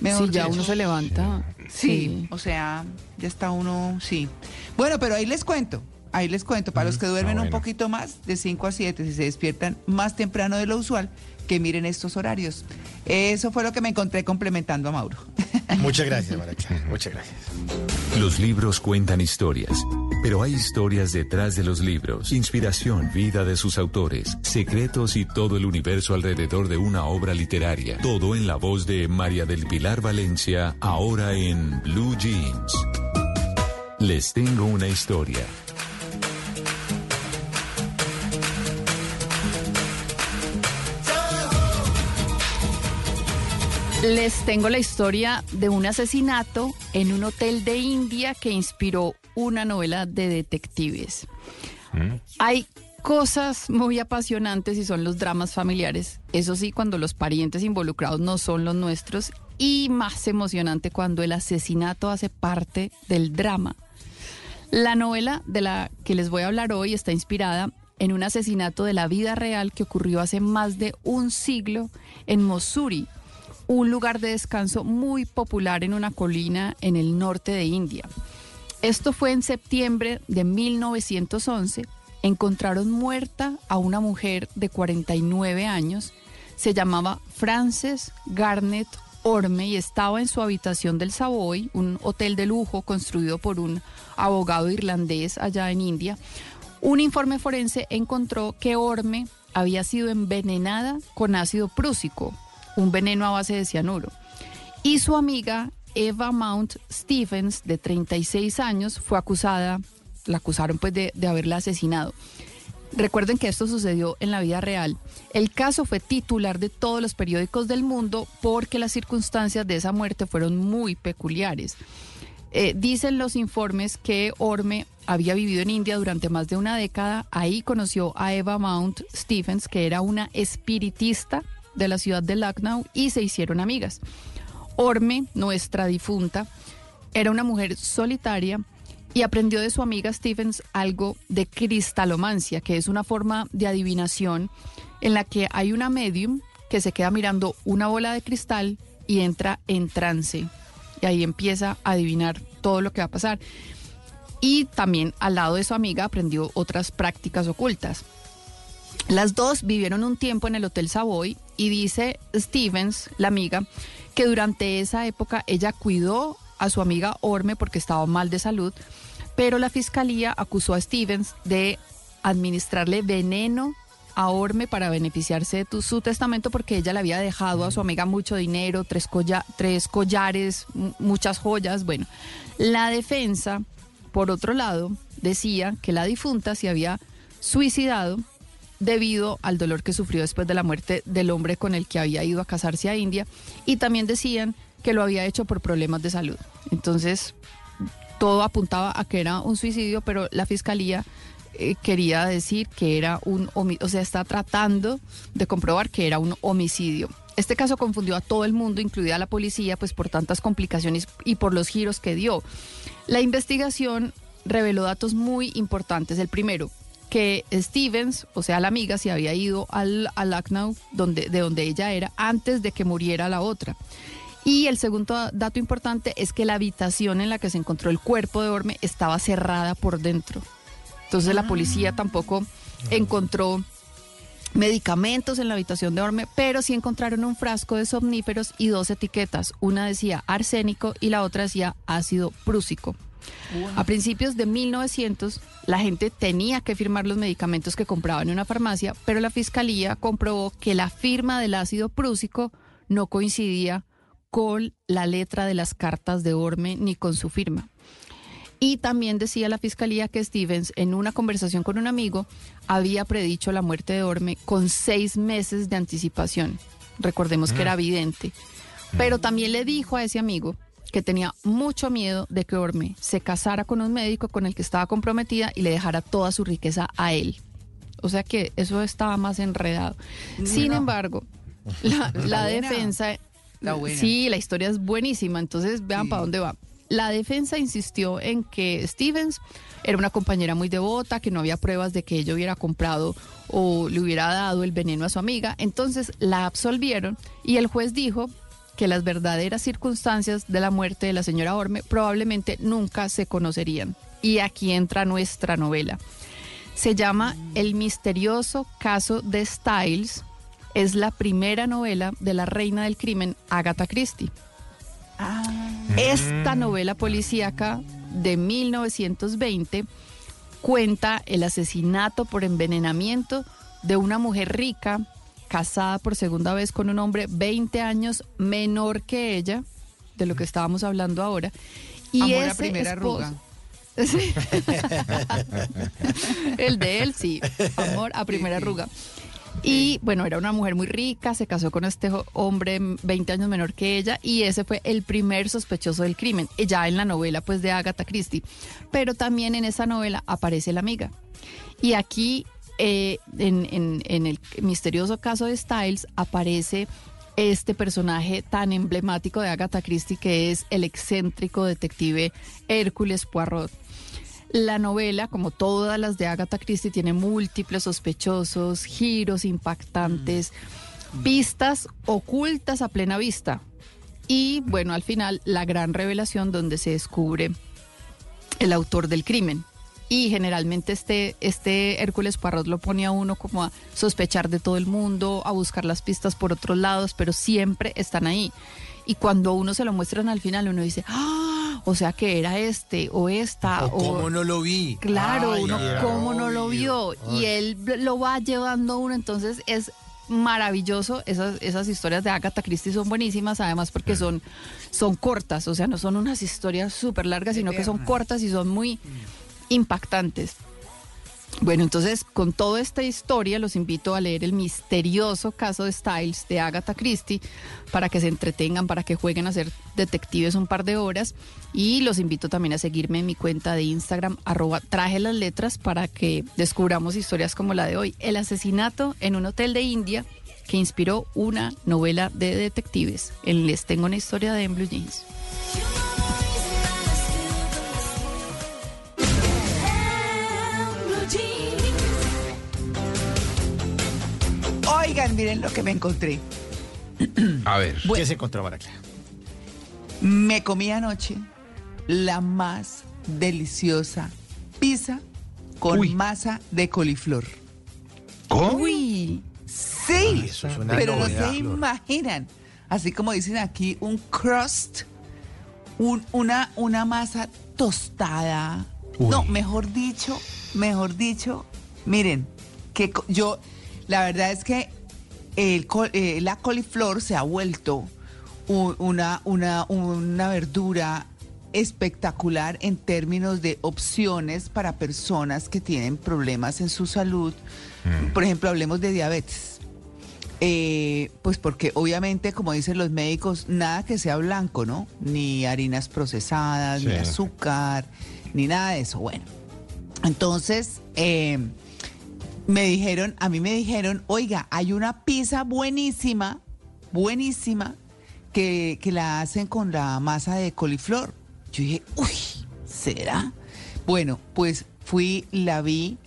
Sí, ya uno se levanta. Sí, o sea, ya está uno, sí. Bueno, pero ahí les cuento, ahí les cuento, para los que duermen Ah, un poquito más, de 5 a 7, si se despiertan más temprano de lo usual, que miren estos horarios. Eso fue lo que me encontré complementando a Mauro. Muchas gracias, María Clara. Muchas gracias. Los libros cuentan historias, pero hay historias detrás de los libros, inspiración, vida de sus autores, secretos y todo el universo alrededor de una obra literaria. Todo en la voz de María del Pilar Valencia, ahora en Blue Jeans. Les tengo una historia. Les tengo la historia de un asesinato en un hotel de India que inspiró una novela de detectives. Hay cosas muy apasionantes y son los dramas familiares. Eso sí, cuando los parientes involucrados no son los nuestros. Y más emocionante cuando el asesinato hace parte del drama. La novela de la que les voy a hablar hoy está inspirada en un asesinato de la vida real que ocurrió hace más de un siglo en Mosuri, un lugar de descanso muy popular en una colina en el norte de India. Esto fue en septiembre de 1911. Encontraron muerta a una mujer de 49 años. Se llamaba Frances Garnett Orme y estaba en su habitación del Savoy, un hotel de lujo construido por un abogado irlandés allá en India. Un informe forense encontró que Orme había sido envenenada con ácido prúsico, un veneno a base de cianuro. Y su amiga Eva Mount Stephens, de 36 años, fue acusada, la acusaron pues de, haberla asesinado. Recuerden que esto sucedió en la vida real. El caso fue titular de todos los periódicos del mundo porque las circunstancias de esa muerte fueron muy peculiares. Eh, dicen los informes que Orme había vivido en India durante más de una década. Ahí conoció a Eva Mount Stephens, que era una espiritista de la ciudad de Lucknow, y se hicieron amigas. Orme, nuestra difunta, era una mujer solitaria y aprendió de su amiga Stephens algo de cristalomancia, que es una forma de adivinación en la que hay una medium que se queda mirando una bola de cristal y entra en trance. Y ahí empieza a adivinar todo lo que va a pasar. Y también al lado de su amiga aprendió otras prácticas ocultas. Las dos vivieron un tiempo en el Hotel Savoy y dice Stevens, la amiga, que durante esa época ella cuidó a su amiga Orme porque estaba mal de salud, pero la fiscalía acusó a Stevens de administrarle veneno a Orme para beneficiarse de su testamento porque ella le había dejado a su amiga mucho dinero, tres, colla- tres collares, mu- muchas joyas. Bueno, la defensa, por otro lado, decía que la difunta se había suicidado debido al dolor que sufrió después de la muerte del hombre con el que había ido a casarse a India y también decían que lo había hecho por problemas de salud. Entonces, todo apuntaba a que era un suicidio, pero la fiscalía eh, quería decir que era un homicidio, o sea, está tratando de comprobar que era un homicidio. Este caso confundió a todo el mundo, incluida la policía, pues por tantas complicaciones y por los giros que dio. La investigación reveló datos muy importantes. El primero, que Stevens, o sea, la amiga, se había ido al, a Lucknow, donde, de donde ella era, antes de que muriera la otra. Y el segundo dato importante es que la habitación en la que se encontró el cuerpo de Orme estaba cerrada por dentro. Entonces la policía tampoco encontró medicamentos en la habitación de Orme, pero sí encontraron un frasco de somníferos y dos etiquetas. Una decía arsénico y la otra decía ácido prúsico. A principios de 1900, la gente tenía que firmar los medicamentos que compraba en una farmacia, pero la fiscalía comprobó que la firma del ácido prúsico no coincidía con la letra de las cartas de Orme ni con su firma. Y también decía la fiscalía que Stevens, en una conversación con un amigo, había predicho la muerte de Orme con seis meses de anticipación. Recordemos que era vidente. Pero también le dijo a ese amigo que tenía mucho miedo de que Orme se casara con un médico con el que estaba comprometida y le dejara toda su riqueza a él. O sea que eso estaba más enredado. Sin embargo, la, defensa... Sí, la historia es buenísima. Entonces vean para dónde va. La defensa insistió en que Stevens era una compañera muy devota, que no había pruebas de que ella hubiera comprado o le hubiera dado el veneno a su amiga. Entonces la absolvieron y el juez dijo que las verdaderas circunstancias de la muerte de la señora Orme probablemente nunca se conocerían. Y aquí entra nuestra novela. Se llama El misterioso caso de Styles. Es la primera novela de la reina del crimen, Agatha Christie. Esta novela policíaca de 1920 cuenta el asesinato por envenenamiento de una mujer rica casada por segunda vez con un hombre 20 años menor que ella, de lo que estábamos hablando ahora. Y Amor a primera esposo- arruga. Sí. el de él, sí. Amor a primera arruga. Y bueno, era una mujer muy rica, se casó con este hombre mm, 20 años menor que ella y ese fue el primer sospechoso del crimen, eh, ya en la novela pues de Agatha Christie. Pero también en esa novela aparece la amiga. Y aquí, eh, en, en- en el misterioso caso de Styles, aparece este personaje tan emblemático de Agatha Christie que es el excéntrico detective Hércules Poirot. La novela, como todas las de Agatha Christie, tiene múltiples sospechosos, giros impactantes, pistas ocultas a plena vista. Y bueno, al final, la gran revelación donde se descubre el autor del crimen. Y generalmente este, este Hércules Poirot lo pone a uno como a sospechar de todo el mundo, a buscar las pistas por otros lados, pero siempre están ahí. Y cuando uno se lo muestran al final, uno dice, ¡ah! O sea que era este o esta. O cómo no lo vi. Claro, Ay, uno cómo no lo vio. Y él lo va llevando a uno, entonces es maravilloso. Esas, esas historias de Agatha Christie son buenísimas, además porque son, son cortas, o sea, no son unas historias súper largas, sino que son cortas y son muy impactantes. Bueno, entonces con toda esta historia los invito a leer el misterioso caso de Styles de Agatha Christie para que se entretengan, para que jueguen a ser detectives un par de horas y los invito también a seguirme en mi cuenta de Instagram arroba traje las letras para que descubramos historias como la de hoy, el asesinato en un hotel de India que inspiró una novela de detectives. Les tengo una historia de en Blue Jeans. Oigan, miren lo que me encontré. A ver. ¿Qué se encontró, María Clara? Me comí anoche la más deliciosa pizza con masa de coliflor. ¿Cómo? Uy, sí. eso es una pero no se Flor. imaginan. Así como dicen aquí, un crust, un- una, una masa tostada. No, mejor dicho, mejor dicho, miren, que yo, la verdad es que el, eh, la coliflor se ha vuelto una, una, una verdura espectacular en términos de opciones para personas que tienen problemas en su salud. Por ejemplo, hablemos de diabetes. Eh, pues porque obviamente, como dicen los médicos, nada que sea blanco, ¿no? Ni harinas procesadas, ni azúcar, ni nada de eso. Bueno, entonces eh, me dijeron, a mí me dijeron, oiga, hay una pizza buenísima, buenísima, que, que la hacen con la masa de coliflor. Yo dije, uy, ¿será? Bueno, pues fui, la vi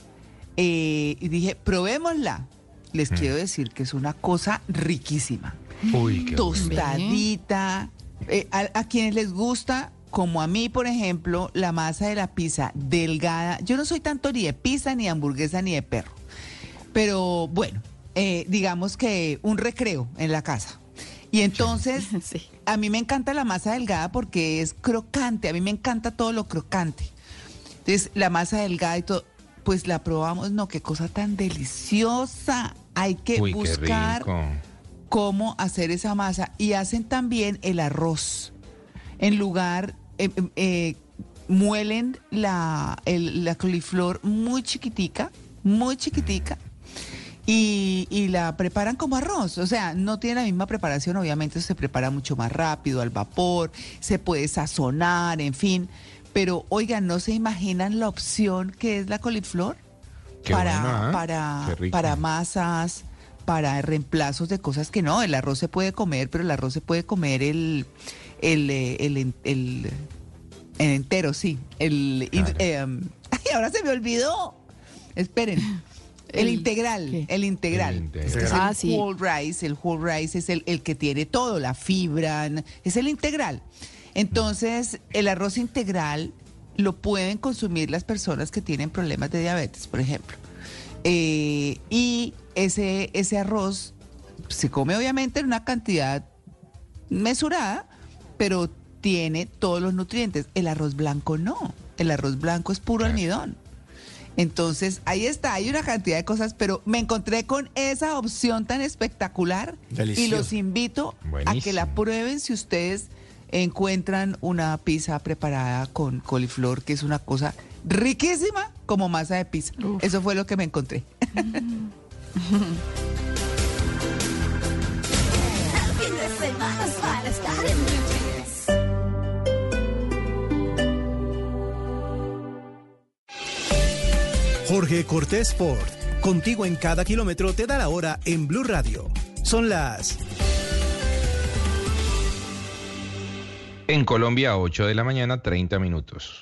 eh, y dije, probémosla. Les quiero decir que es una cosa riquísima. Uy, qué Tostadita. Eh, a, a quienes les gusta, como a mí, por ejemplo, la masa de la pizza delgada. Yo no soy tanto ni de pizza, ni de hamburguesa, ni de perro. Pero bueno, eh, digamos que un recreo en la casa. Y entonces, a mí me encanta la masa delgada porque es crocante. A mí me encanta todo lo crocante. Entonces, la masa delgada y todo, pues la probamos. No, qué cosa tan deliciosa. Hay que Uy, buscar cómo hacer esa masa. Y hacen también el arroz. En lugar, eh, eh, eh, muelen la, el- la coliflor muy chiquitica, muy chiquitica. Y, y la preparan como arroz, o sea, no tiene la misma preparación, obviamente se prepara mucho más rápido al vapor, se puede sazonar, en fin, pero oigan, ¿no se imaginan la opción que es la coliflor? Qué para, ¿ah? para, para masas, para reemplazos de cosas que no. El arroz se puede comer, pero el arroz se puede comer el, el, eh, el, el- el entero, sí. El, eh, um, ay, ahora se me olvidó. Esperen. El, El- integral, el integral. El integral. Este es Ah, el sí. whole rice, el whole rice es el, el que tiene todo, la fibra, es el integral. Entonces, el arroz integral lo pueden consumir las personas que tienen problemas de diabetes, por ejemplo. Eh, y ese, ese arroz se come obviamente en una cantidad mesurada, pero tiene todos los nutrientes. El arroz blanco no. El arroz blanco es puro almidón. Entonces, ahí está, hay una cantidad de cosas, pero me encontré con esa opción tan espectacular y los invito a que la prueben si ustedes encuentran una pizza preparada con coliflor, que es una cosa riquísima como masa de pizza. Eso fue lo que me encontré. Fin Jorge Cortés Ford. Contigo en cada kilómetro te da la hora en Blue Radio. Son las En Colombia, 8 de la mañana, 30 minutos.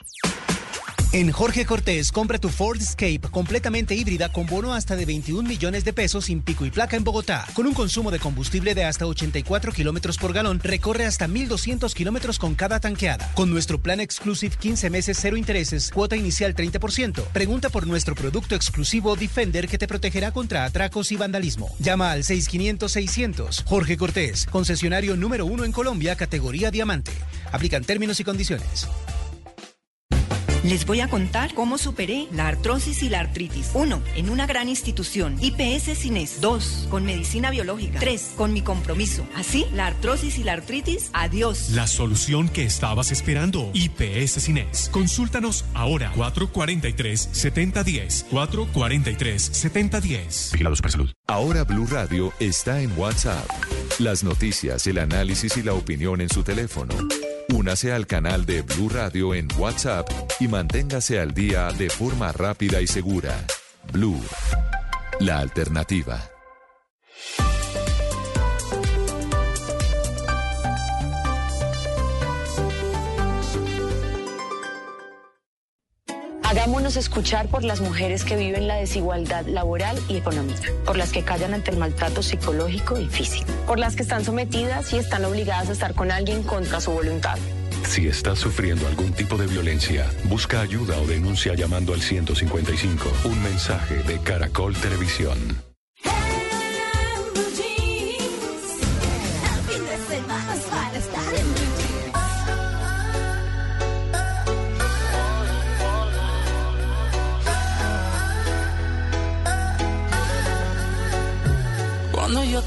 En Jorge Cortés, compra tu Ford Escape completamente híbrida con bono hasta de 21 millones de pesos sin pico y placa en Bogotá. Con un consumo de combustible de hasta 84 kilómetros por galón, recorre hasta 1,200 kilómetros con cada tanqueada. Con nuestro plan Exclusive 15 meses, cero intereses, cuota inicial 30%. Pregunta por nuestro producto exclusivo Defender que te protegerá contra atracos y vandalismo. Llama al 6500-600. Jorge Cortés, concesionario número uno en Colombia, categoría diamante. Aplican términos y condiciones. Les voy a contar cómo superé la artrosis y la artritis. 1. En una gran institución. IPS Cines. 2. Con medicina biológica. 3. Con mi compromiso. Así, la artrosis y la artritis, adiós. La solución que estabas esperando. IPS Cines. Consúltanos ahora. 443-7010. 443-7010. Vigilado Supersalud. Ahora Blue Radio está en WhatsApp. Las noticias, el análisis y la opinión en su teléfono. Únase al canal de Blue Radio en WhatsApp y manténgase al día de forma rápida y segura. Blue, la alternativa. Hagámonos escuchar por las mujeres que viven la desigualdad laboral y económica, por las que callan ante el maltrato psicológico y físico, por las que están sometidas y están obligadas a estar con alguien contra su voluntad. Si estás sufriendo algún tipo de violencia, busca ayuda o denuncia llamando al 155. Un mensaje de Caracol Televisión.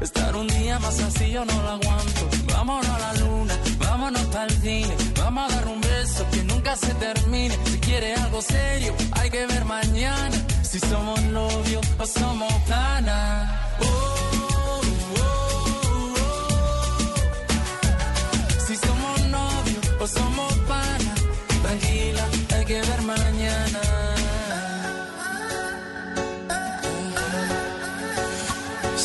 Estar un día más así yo no lo aguanto. Vámonos a la luna, vámonos para el cine. Vamos a dar un beso que nunca se termine. Si quiere algo serio, hay que ver mañana. Si somos novios o somos panas. Oh, oh, oh, oh. Si somos novios o somos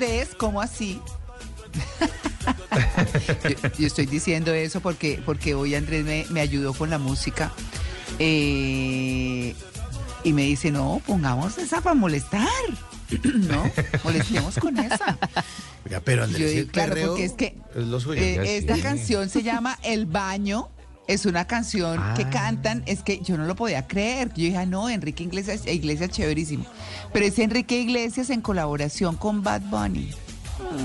Andrés, ¿cómo así? yo, yo estoy diciendo eso porque, porque hoy Andrés me, me ayudó con la música. eh, y me dice, no, pongamos esa para molestar. no, molestemos con esa. Oiga, pero Andrés, Yo ¿y digo, el claro, perreo porque es que es lo suyo. eh, Ya esta sí. canción se llama El Baño. Es una canción que Ah. cantan, es que yo no lo podía creer. Yo dije, ah, no, Enrique Iglesias, Iglesias chéverísimo. Pero es Enrique Iglesias en colaboración con Bad Bunny.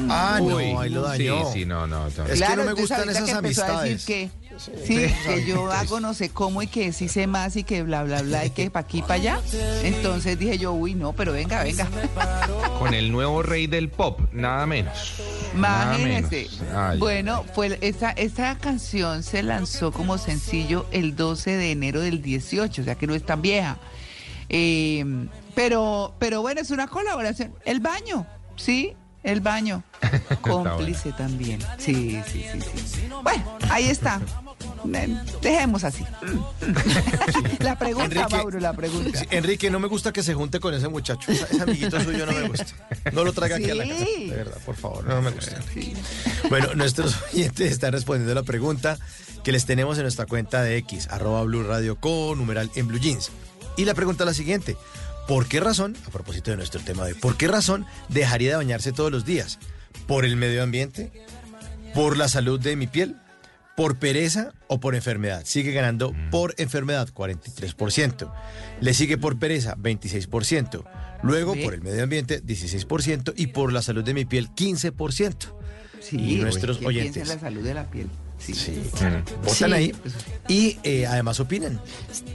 Ah, Uy, no, ahí lo Sí, dañó. sí, no, no. no. Es que no me gustan esas a decir amistades. que, sí, que yo hago no sé cómo y que sí sé más y que bla, bla, bla, y que para aquí, para allá. Entonces dije yo, uy, no, pero venga, venga. Con el nuevo rey del pop, nada menos. Ay, Bueno, fue esta, esta canción se lanzó como sencillo el 12 de enero del 18, o sea que no es tan vieja. Eh, pero, pero bueno, es una colaboración. El baño, sí, el baño. Cómplice también. Sí, sí, sí, sí. Bueno, ahí está. Dejemos así. la pregunta, Enrique- Mauro, la pregunta. Enrique, no me gusta que se junte con ese muchacho. Ese amiguito suyo no me gusta. No lo traiga aquí a la casa. De verdad, por favor, no me gusta. Bueno, nuestros oyentes están respondiendo la pregunta que les tenemos en nuestra cuenta de X, arroba Blue Radio con numeral en Blue Jeans. Y la pregunta es la siguiente. ¿Por qué razón, a propósito de nuestro tema de hoy, por qué razón dejaría de bañarse todos los días? ¿Por el medio ambiente? ¿Por la salud de mi piel? ¿Por pereza o por enfermedad? Sigue ganando por enfermedad, 43%. Le sigue por pereza, 26%. Luego por el medio ambiente, 16%. Y por la salud de mi piel, 15%. Sí, y nuestros ¿quién piensa oyentes en la salud de la piel? Sí. votan Sí. ahí y eh, además opinan.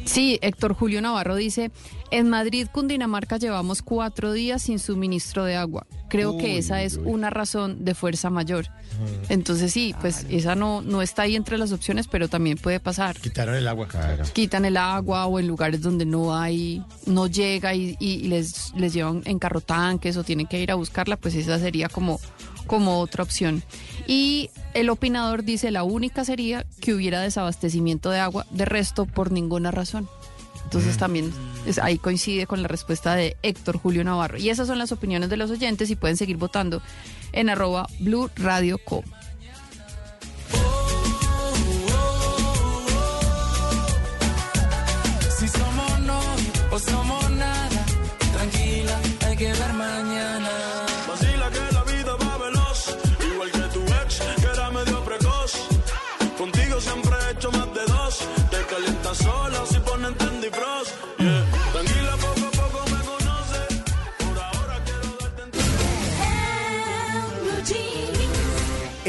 Sí, Héctor Julio Navarro dice, en Madrid, Cundinamarca, llevamos cuatro días sin suministro de agua. Creo que Uy, esa es uy. una razón de fuerza mayor. Entonces sí, pues esa no, no está ahí entre las opciones, pero también puede pasar. Quitaron el agua. Quitan el agua o en lugares donde no hay, no llega y, y les, les llevan en carro tanques o tienen que ir a buscarla, pues esa sería como, como otra opción. Y el opinador dice, la única sería que hubiera desabastecimiento de agua, de resto por ninguna razón. Entonces también es- ahí coincide con la respuesta de Héctor Julio Navarro. Y esas son las opiniones de los oyentes y pueden seguir votando en arroba Blue Radio Co.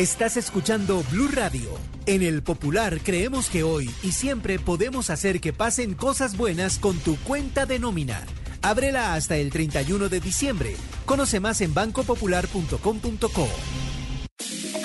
Estás escuchando Blue Radio. En el Popular creemos que hoy y siempre podemos hacer que pasen cosas buenas con tu cuenta de nómina. Ábrela hasta el 31 de diciembre. Conoce más en bancopopular.com.co.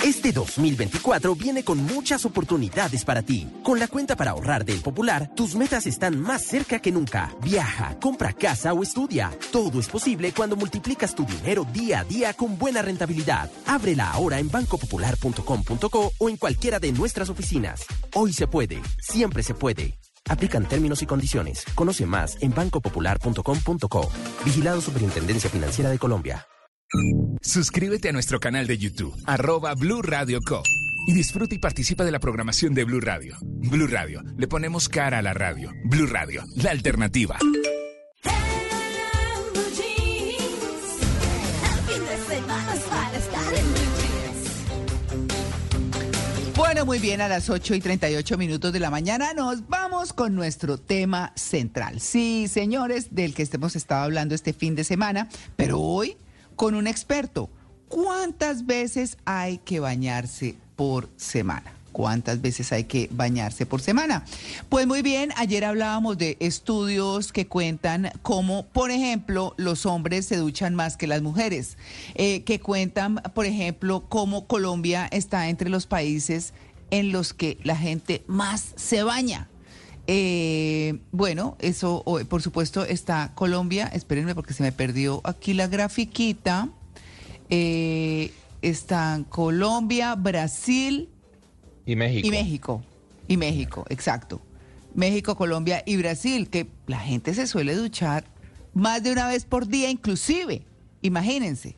Este 2024 viene con muchas oportunidades para ti. Con la cuenta para ahorrar del Popular, tus metas están más cerca que nunca. Viaja, compra casa o estudia. Todo es posible cuando multiplicas tu dinero día a día con buena rentabilidad. Ábrela ahora en bancopopular.com.co o en cualquiera de nuestras oficinas. Hoy se puede, siempre se puede. Aplican términos y condiciones. Conoce más en bancopopular.com.co. Vigilado Superintendencia Financiera de Colombia. Suscríbete a nuestro canal de YouTube, arroba Blue Radio Co. Y disfruta y participa de la programación de Blue Radio. Blue Radio, le ponemos cara a la radio. Blue Radio, la alternativa. Bueno, muy bien, a las 8 y 38 minutos de la mañana nos vamos con nuestro tema central. Sí, señores, del que hemos estado hablando este fin de semana, pero hoy con un experto. ¿Cuántas veces hay que bañarse por semana? cuántas veces hay que bañarse por semana. Pues muy bien, ayer hablábamos de estudios que cuentan cómo, por ejemplo, los hombres se duchan más que las mujeres, eh, que cuentan, por ejemplo, cómo Colombia está entre los países en los que la gente más se baña. Eh, bueno, eso, por supuesto, está Colombia. Espérenme porque se me perdió aquí la grafiquita. Eh, están Colombia, Brasil Y México. y México. Y México, exacto. México, Colombia y Brasil, que la gente se suele duchar más de una vez por día, inclusive. Imagínense.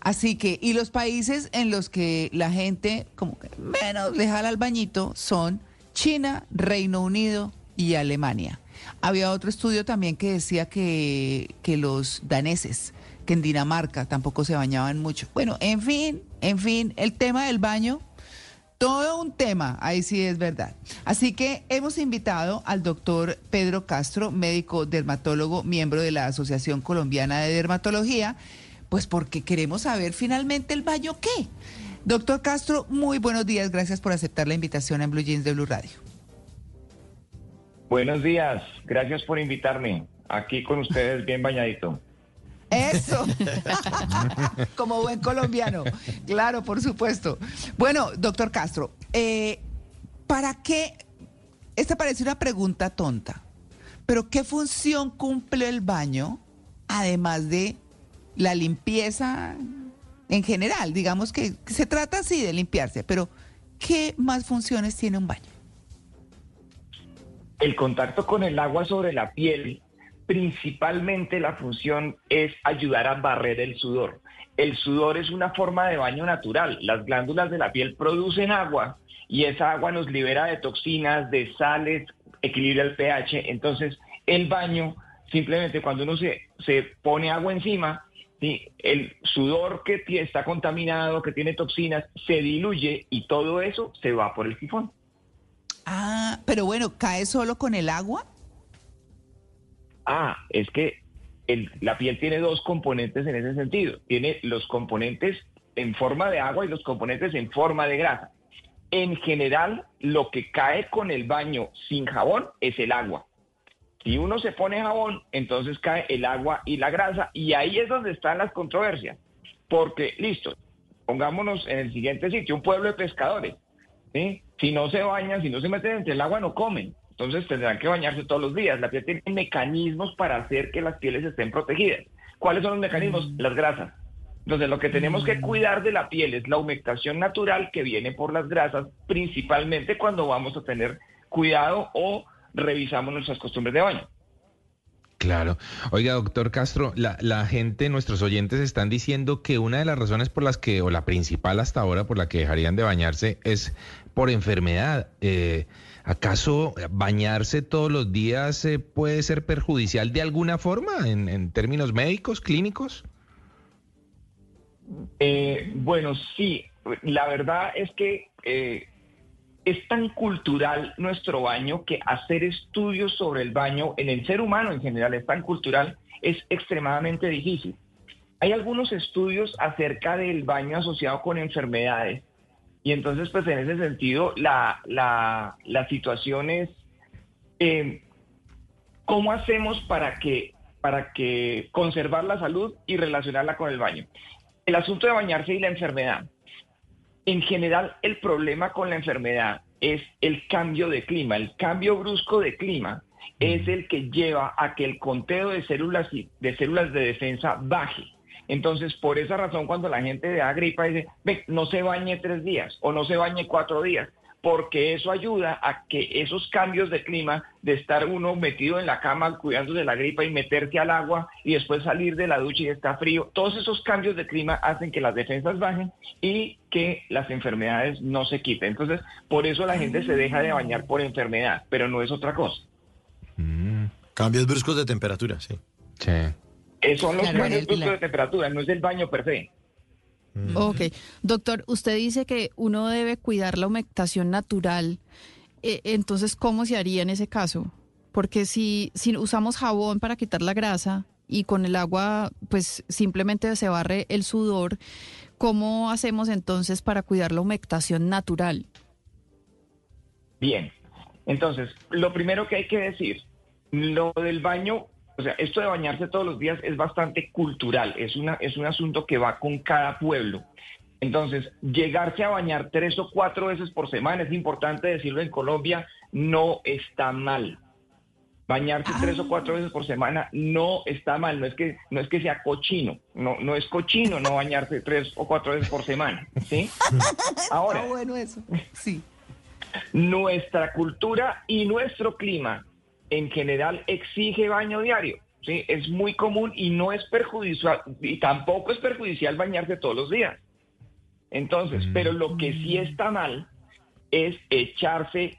Así que, y los países en los que la gente como que menos le jala al bañito son China, Reino Unido y Alemania. Había otro estudio también que decía que, que los daneses, que en Dinamarca tampoco se bañaban mucho. Bueno, en fin, en fin, el tema del baño todo un tema, ahí sí es verdad. Así que hemos invitado al doctor Pedro Castro, médico dermatólogo, miembro de la Asociación Colombiana de Dermatología, pues porque queremos saber finalmente el baño qué. Doctor Castro, muy buenos días, gracias por aceptar la invitación en Blue Jeans de Blue Radio. Buenos días, gracias por invitarme. Aquí con ustedes bien bañadito. Eso, como buen colombiano, claro, por supuesto. Bueno, doctor Castro, eh, ¿para qué? Esta parece una pregunta tonta, pero ¿qué función cumple el baño además de la limpieza en general? Digamos que se trata así de limpiarse, pero ¿qué más funciones tiene un baño? El contacto con el agua sobre la piel, principalmente la función es ayudar a barrer el sudor. El sudor es una forma de baño natural. Las glándulas de la piel producen agua y esa agua nos libera de toxinas, de sales, equilibra el pH. Entonces, el baño, simplemente cuando uno se, se pone agua encima, ¿sí? el sudor que está contaminado, que tiene toxinas, se diluye y todo eso se va por el sifón. Ah, pero bueno, ¿cae solo con el agua? Ah, es que el- la piel tiene dos componentes en ese sentido. Tiene los componentes en forma de agua y los componentes en forma de grasa. En general, lo que cae con el baño sin jabón es el agua. Si uno se pone jabón, entonces cae el agua y la grasa. Y ahí es donde están las controversias. Porque, listo, pongámonos en el siguiente sitio, un pueblo de pescadores. ¿sí? Si no se bañan, si no se meten entre el agua, no comen. Entonces tendrán que bañarse todos los días. La piel tiene mecanismos para hacer que las pieles estén protegidas. ¿Cuáles son los mecanismos? Las grasas. Entonces lo que tenemos que cuidar de la piel es la humectación natural que viene por las grasas, principalmente cuando vamos a tener cuidado o revisamos nuestras costumbres de baño. Claro. Oiga, doctor Castro, la, la gente, nuestros oyentes están diciendo que una de las razones por las que, o la principal hasta ahora por la que dejarían de bañarse es por enfermedad. Eh, ¿Acaso bañarse todos los días eh, puede ser perjudicial de alguna forma en, en términos médicos, clínicos? Eh, bueno, sí, la verdad es que eh, es tan cultural nuestro baño que hacer estudios sobre el baño en el ser humano en general es tan cultural, es extremadamente difícil. Hay algunos estudios acerca del baño asociado con enfermedades y entonces pues en ese sentido la, la, situación es eh, cómo hacemos para que, para que conservar la salud y relacionarla con el baño. El asunto de bañarse y la enfermedad. En general, el problema con la enfermedad es el cambio de clima. El cambio brusco de clima es el que lleva a que el conteo de células, de células de defensa baje. Entonces, por esa razón, cuando la gente da gripa, dice, "Ve, no se bañe tres días o no se bañe cuatro días, porque eso ayuda a que esos cambios de clima, de estar uno metido en la cama cuidando de la gripa y meterse al agua y después salir de la ducha y está frío, todos esos cambios de clima hacen que las defensas bajen y que las enfermedades no se quiten. Entonces, por eso la gente se deja de bañar por enfermedad, pero no es otra cosa. Cambios bruscos de temperatura, sí. Sí. Eh, son los Claro, cambios la- bruscos de temperatura, no es el baño per se. Ok. Doctor, usted dice que uno debe cuidar la humectación natural. Eh, entonces, ¿cómo se haría en ese caso? Porque si, si usamos jabón para quitar la grasa y con el agua, pues simplemente se barre el sudor, ¿cómo hacemos entonces para cuidar la humectación natural? Bien, entonces, lo primero que hay que decir, lo del baño, o sea, esto de bañarse todos los días es bastante cultural, es, una, es un asunto que va con cada pueblo. Entonces, llegarse a bañar tres o cuatro veces por semana, es importante decirlo en Colombia, no está mal. Bañarse tres o cuatro veces por semana no está mal, no es que no es que sea cochino, no no es cochino no bañarse tres o cuatro veces por semana, ¿sí? Ahora, Está bueno eso. Sí. nuestra cultura y nuestro clima en general exige baño diario. ¿sí? Es muy común y no es perjudicial, y tampoco es perjudicial bañarse todos los días. Entonces, pero lo que sí está mal es echarse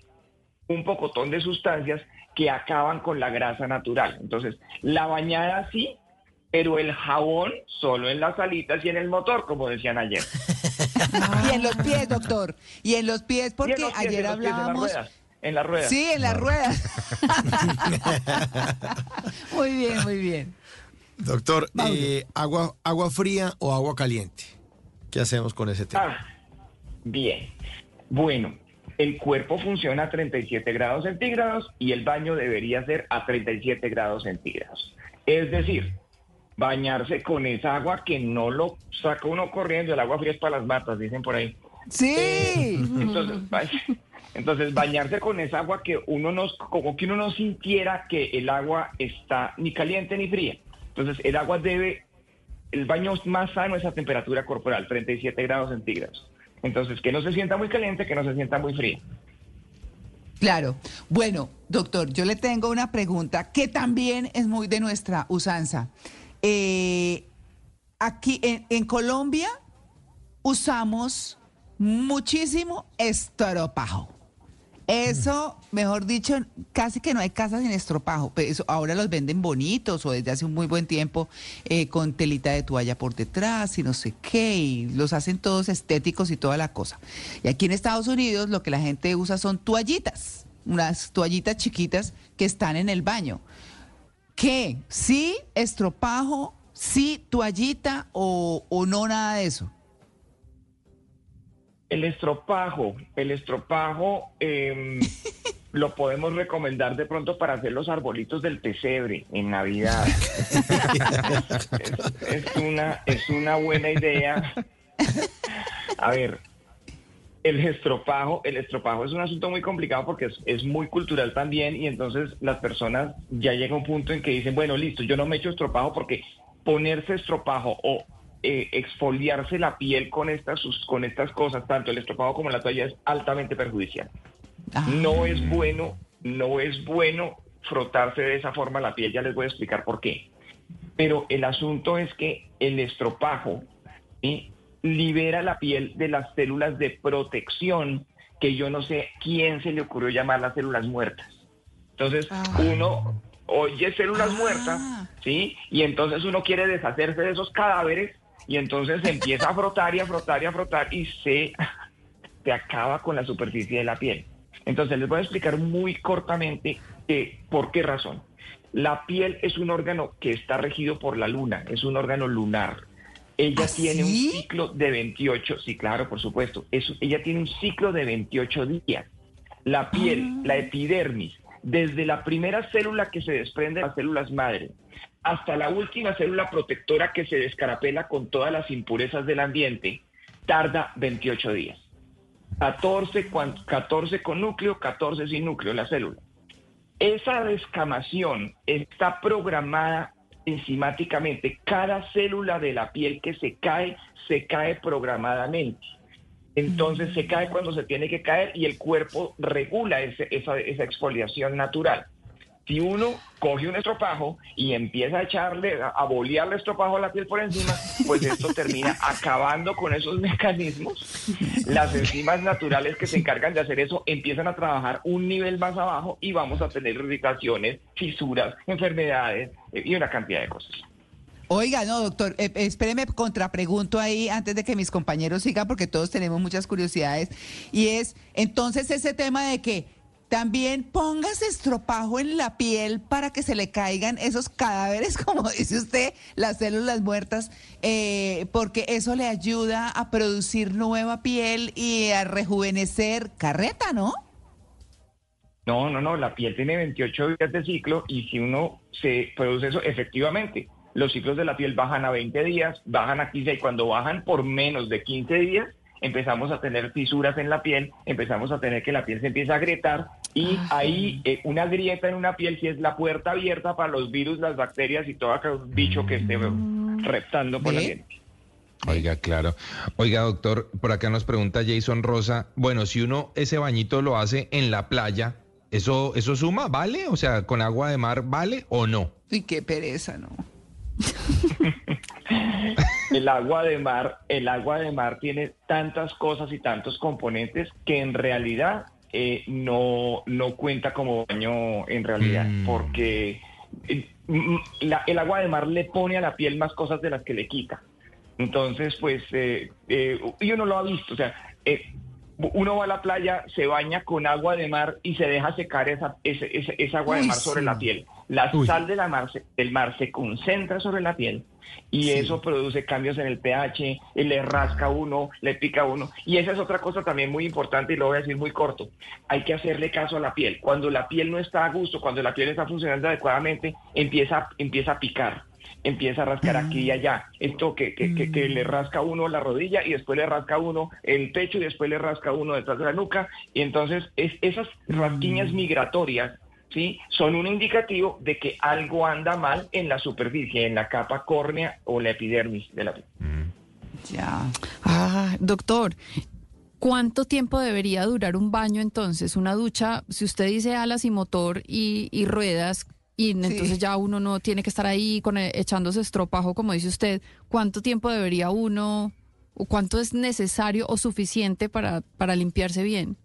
un pocotón de sustancias que acaban con la grasa natural. Entonces, la bañada sí, pero el jabón solo en las alitas y en el motor, como decían ayer. Y en los pies, doctor. Y en los pies, porque los pies, ayer pies, hablábamos. En las ruedas. En las ruedas. Sí, en las ruedas. muy bien, muy bien. Doctor, eh, agua, ¿agua fría o agua caliente? ¿Qué hacemos con ese tema? Ah, bien. Bueno, el cuerpo funciona a 37 grados centígrados y el baño debería ser a 37 grados centígrados. Es decir, bañarse con esa agua que no lo saca uno corriendo, el agua fría es para las matas, dicen por ahí. Sí. Entonces, ba- entonces, bañarse con esa agua que uno no, como que uno no sintiera que el agua está ni caliente ni fría. Entonces, el agua debe, el baño más sano es a temperatura corporal, 37 grados centígrados. Entonces, que no se sienta muy caliente, que no se sienta muy fría. Claro. Bueno, doctor, yo le tengo una pregunta que también es muy de nuestra usanza. Eh, aquí en, en Colombia usamos muchísimo estropajo. Eso, mejor dicho, casi que no hay casas sin estropajo. Pero eso, ahora los venden bonitos o desde hace un muy buen tiempo eh, con telita de toalla por detrás y no sé qué. Y los hacen todos estéticos y toda la cosa. Y aquí en Estados Unidos lo que la gente usa son toallitas, unas toallitas chiquitas que están en el baño. ¿Qué? ¿Sí estropajo? ¿Sí toallita o, o no nada de eso? El estropajo, el estropajo em, lo podemos recomendar de pronto para hacer los arbolitos del pesebre en Navidad. es, es una, es una buena idea. A ver, el estropajo, el estropajo es un asunto muy complicado porque es, es muy cultural también y entonces las personas ya llega un punto en que dicen, bueno, listo, yo no me echo estropajo porque ponerse estropajo o eh, exfoliarse la piel con estas, sus- con estas cosas, tanto el estropajo como la toalla, es altamente perjudicial. No es bueno, no es bueno frotarse de esa forma la piel, ya les voy a explicar por qué. Pero el asunto es que el estropajo ¿sí? libera la piel de las células de protección que yo no sé quién se le ocurrió llamar las células muertas. Entonces, uno oye células muertas, ¿sí? Y entonces uno quiere deshacerse de esos cadáveres y entonces se empieza a frotar y a frotar y a frotar y se, se acaba con la superficie de la piel. Entonces les voy a explicar muy cortamente eh, por qué razón. La piel es un órgano que está regido por la luna, es un órgano lunar. Ella tiene un ciclo de 28, sí, claro, por supuesto. Es- ella tiene un ciclo de 28 días. La piel, la epidermis, desde la primera célula que se desprende de las células madre hasta la última célula protectora que se descarapela con todas las impurezas del ambiente, tarda 28 días. 14, cuan- 14 con núcleo, 14 sin núcleo la célula. Esa descamación está programada enzimáticamente. Cada célula de la piel que se cae, se cae programadamente. Entonces se cae cuando se tiene que caer y el cuerpo regula ese- esa, esa exfoliación natural. Si uno coge un estropajo y empieza a echarle, a, bolearle estropajo a la piel por encima, pues esto termina acabando con esos mecanismos. Las enzimas naturales que se encargan de hacer eso empiezan a trabajar un nivel más abajo y vamos a tener irritaciones, fisuras, enfermedades eh, y una cantidad de cosas. Oiga, no, doctor, eh, espéreme, contrapregunto ahí antes de que mis compañeros sigan, porque todos tenemos muchas curiosidades. Y es, entonces, ese tema de que también póngase estropajo en la piel para que se le caigan esos cadáveres, como dice usted, las células muertas, eh, porque eso le ayuda a producir nueva piel y a rejuvenecer carreta, ¿no? No, no, no, la piel tiene 28 días de ciclo y si uno se produce eso, efectivamente, los ciclos de la piel bajan a 20 días, bajan a 15 y cuando bajan por menos de 15 días, empezamos a tener fisuras en la piel, empezamos a tener que la piel se empieza a agrietar y ahí eh, una grieta en una piel si es la puerta abierta para los virus, las bacterias y todo aquel bicho que esté reptando por la piel. Oiga, claro. Oiga, doctor, por acá nos pregunta Jason Rosa, bueno, si uno ese bañito lo hace en la playa, ¿eso, eso suma? ¿Vale? O sea, ¿con agua de mar vale o no? Y qué pereza, ¿no? el agua de mar, el agua de mar tiene tantas cosas y tantos componentes que en realidad eh, no, no cuenta como baño en realidad, Mm. porque eh, mm, la- el agua de mar le pone a la piel más cosas de las que le quita. Entonces, pues, eh, eh, y uno lo ha visto, o sea, eh, uno va a la playa, se baña con agua de mar y se deja secar esa, ese- esa agua de mar sobre sí. la piel. La sal de la mar se- del mar se concentra sobre la piel y eso produce cambios en el pH, y le rasca uno, le pica uno. Y esa es otra cosa también muy importante y lo voy a decir muy corto. Hay que hacerle caso a la piel. Cuando la piel no está a gusto, cuando la piel está funcionando adecuadamente, empieza, empieza a picar. Empieza a rascar aquí y allá. Esto que, que, que- que le rasca a uno la rodilla y después le rasca uno el pecho y después le rasca uno detrás de la nuca. Y entonces es, esas rasquiñas migratorias ¿sí? son un indicativo de que algo anda mal en la superficie, en la capa córnea o la epidermis de la piel. Ya. Ah, doctor, ¿cuánto tiempo debería durar un baño entonces? Una ducha, si usted dice alas y motor y, y ruedas, y entonces ya uno no tiene que estar ahí con e- echándose estropajo, como dice usted, ¿cuánto tiempo debería uno, o cuánto es necesario o suficiente para, para limpiarse bien?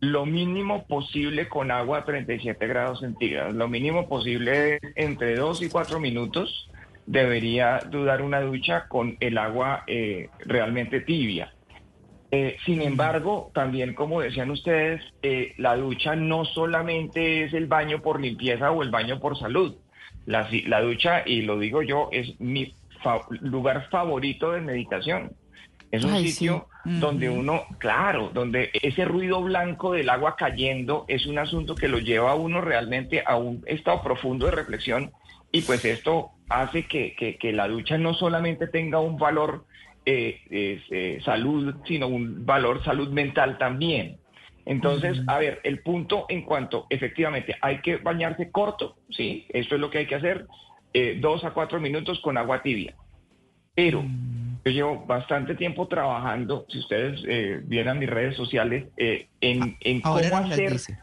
Lo mínimo posible con agua a 37 grados centígrados. Lo mínimo posible entre 2 y 4 minutos debería durar una ducha con el agua eh, realmente tibia. Eh, sin embargo, también como decían ustedes, eh, la ducha no solamente es el baño por limpieza o el baño por salud. La, ducha, y lo digo yo, es mi fa- lugar favorito de meditación. Es un Ay, sí. sitio donde uno, claro, donde ese ruido blanco del agua cayendo es un asunto que lo lleva a uno realmente a un estado profundo de reflexión y pues esto hace que, que- que la ducha no solamente tenga un valor eh, es, eh, salud, sino un valor salud mental también. Entonces, a ver, el punto en cuanto, efectivamente, hay que bañarse corto, sí, eso es lo que hay que hacer, eh, dos a cuatro minutos con agua tibia. Pero yo llevo bastante tiempo trabajando, si ustedes eh, vieran mis redes sociales, eh, en, cómo hacer dice.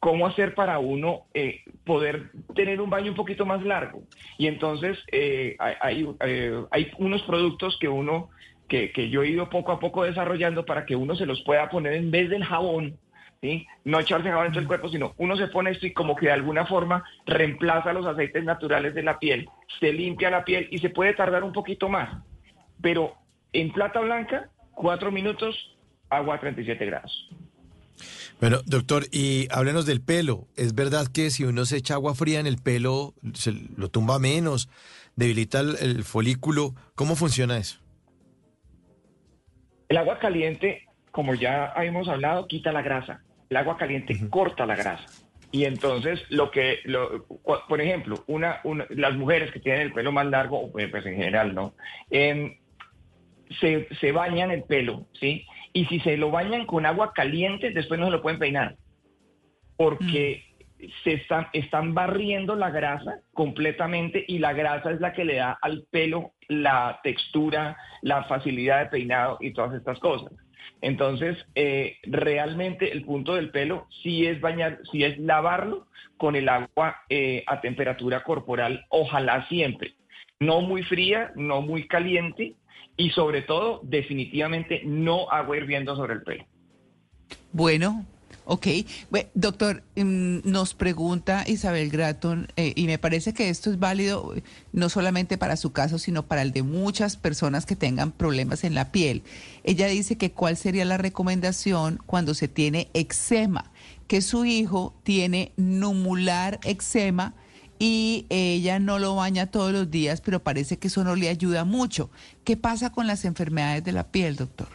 Cómo hacer para uno eh, poder tener un baño un poquito más largo. Y entonces eh, hay, hay, eh, hay unos productos que uno, que, que yo he ido poco a poco desarrollando para que uno se los pueda poner en vez del jabón. ¿Sí? No echarse jabón en todo el cuerpo, sino uno se pone esto y como que de alguna forma reemplaza los aceites naturales de la piel, se limpia la piel y se puede tardar un poquito más. Pero en plata blanca, cuatro minutos, agua a 37 grados. Bueno, doctor, y háblenos del pelo. ¿Es verdad que si uno se echa agua fría en el pelo, se lo tumba menos, debilita el, el folículo? ¿Cómo funciona eso? El agua caliente, como ya hemos hablado, quita la grasa. El agua caliente corta la grasa. Y entonces, lo que, lo, por ejemplo, una, una- las mujeres que tienen el pelo más largo, pues pues en general, ¿no? Em, se, se bañan el pelo, ¿sí? Y si se lo bañan con agua caliente, después no se lo pueden peinar. Porque se están, están barriendo la grasa completamente y la grasa es la que le da al pelo la textura, la facilidad de peinado y todas estas cosas. Entonces, eh, realmente el punto del pelo sí es bañar, sí es lavarlo con el agua eh, a temperatura corporal, ojalá siempre. No muy fría, no muy caliente y sobre todo, definitivamente no agua hirviendo sobre el pelo. Bueno, ok. Doctor, mm, nos pregunta Isabel Gratton, eh, y me parece que esto es válido eh, no solamente para su caso, sino para el de muchas personas que tengan problemas en la piel. Ella dice que cuál sería la recomendación cuando se tiene eczema, que su hijo tiene numular eczema y ella no lo baña todos los días, pero parece que eso no le ayuda mucho. ¿Qué pasa con las enfermedades de la piel, doctor?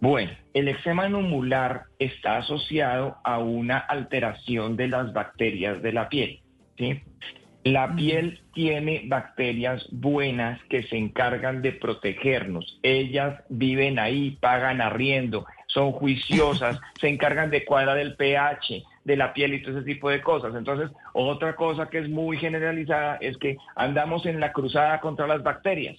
Bueno, el eczema numular está asociado a una alteración de las bacterias de la piel. ¿sí? La piel tiene bacterias buenas que se encargan de protegernos. Ellas viven ahí, pagan arriendo, son juiciosas, se encargan de cuadrar el pH de la piel y todo ese tipo de cosas. Entonces, otra cosa que es muy generalizada es que andamos en la cruzada contra las bacterias.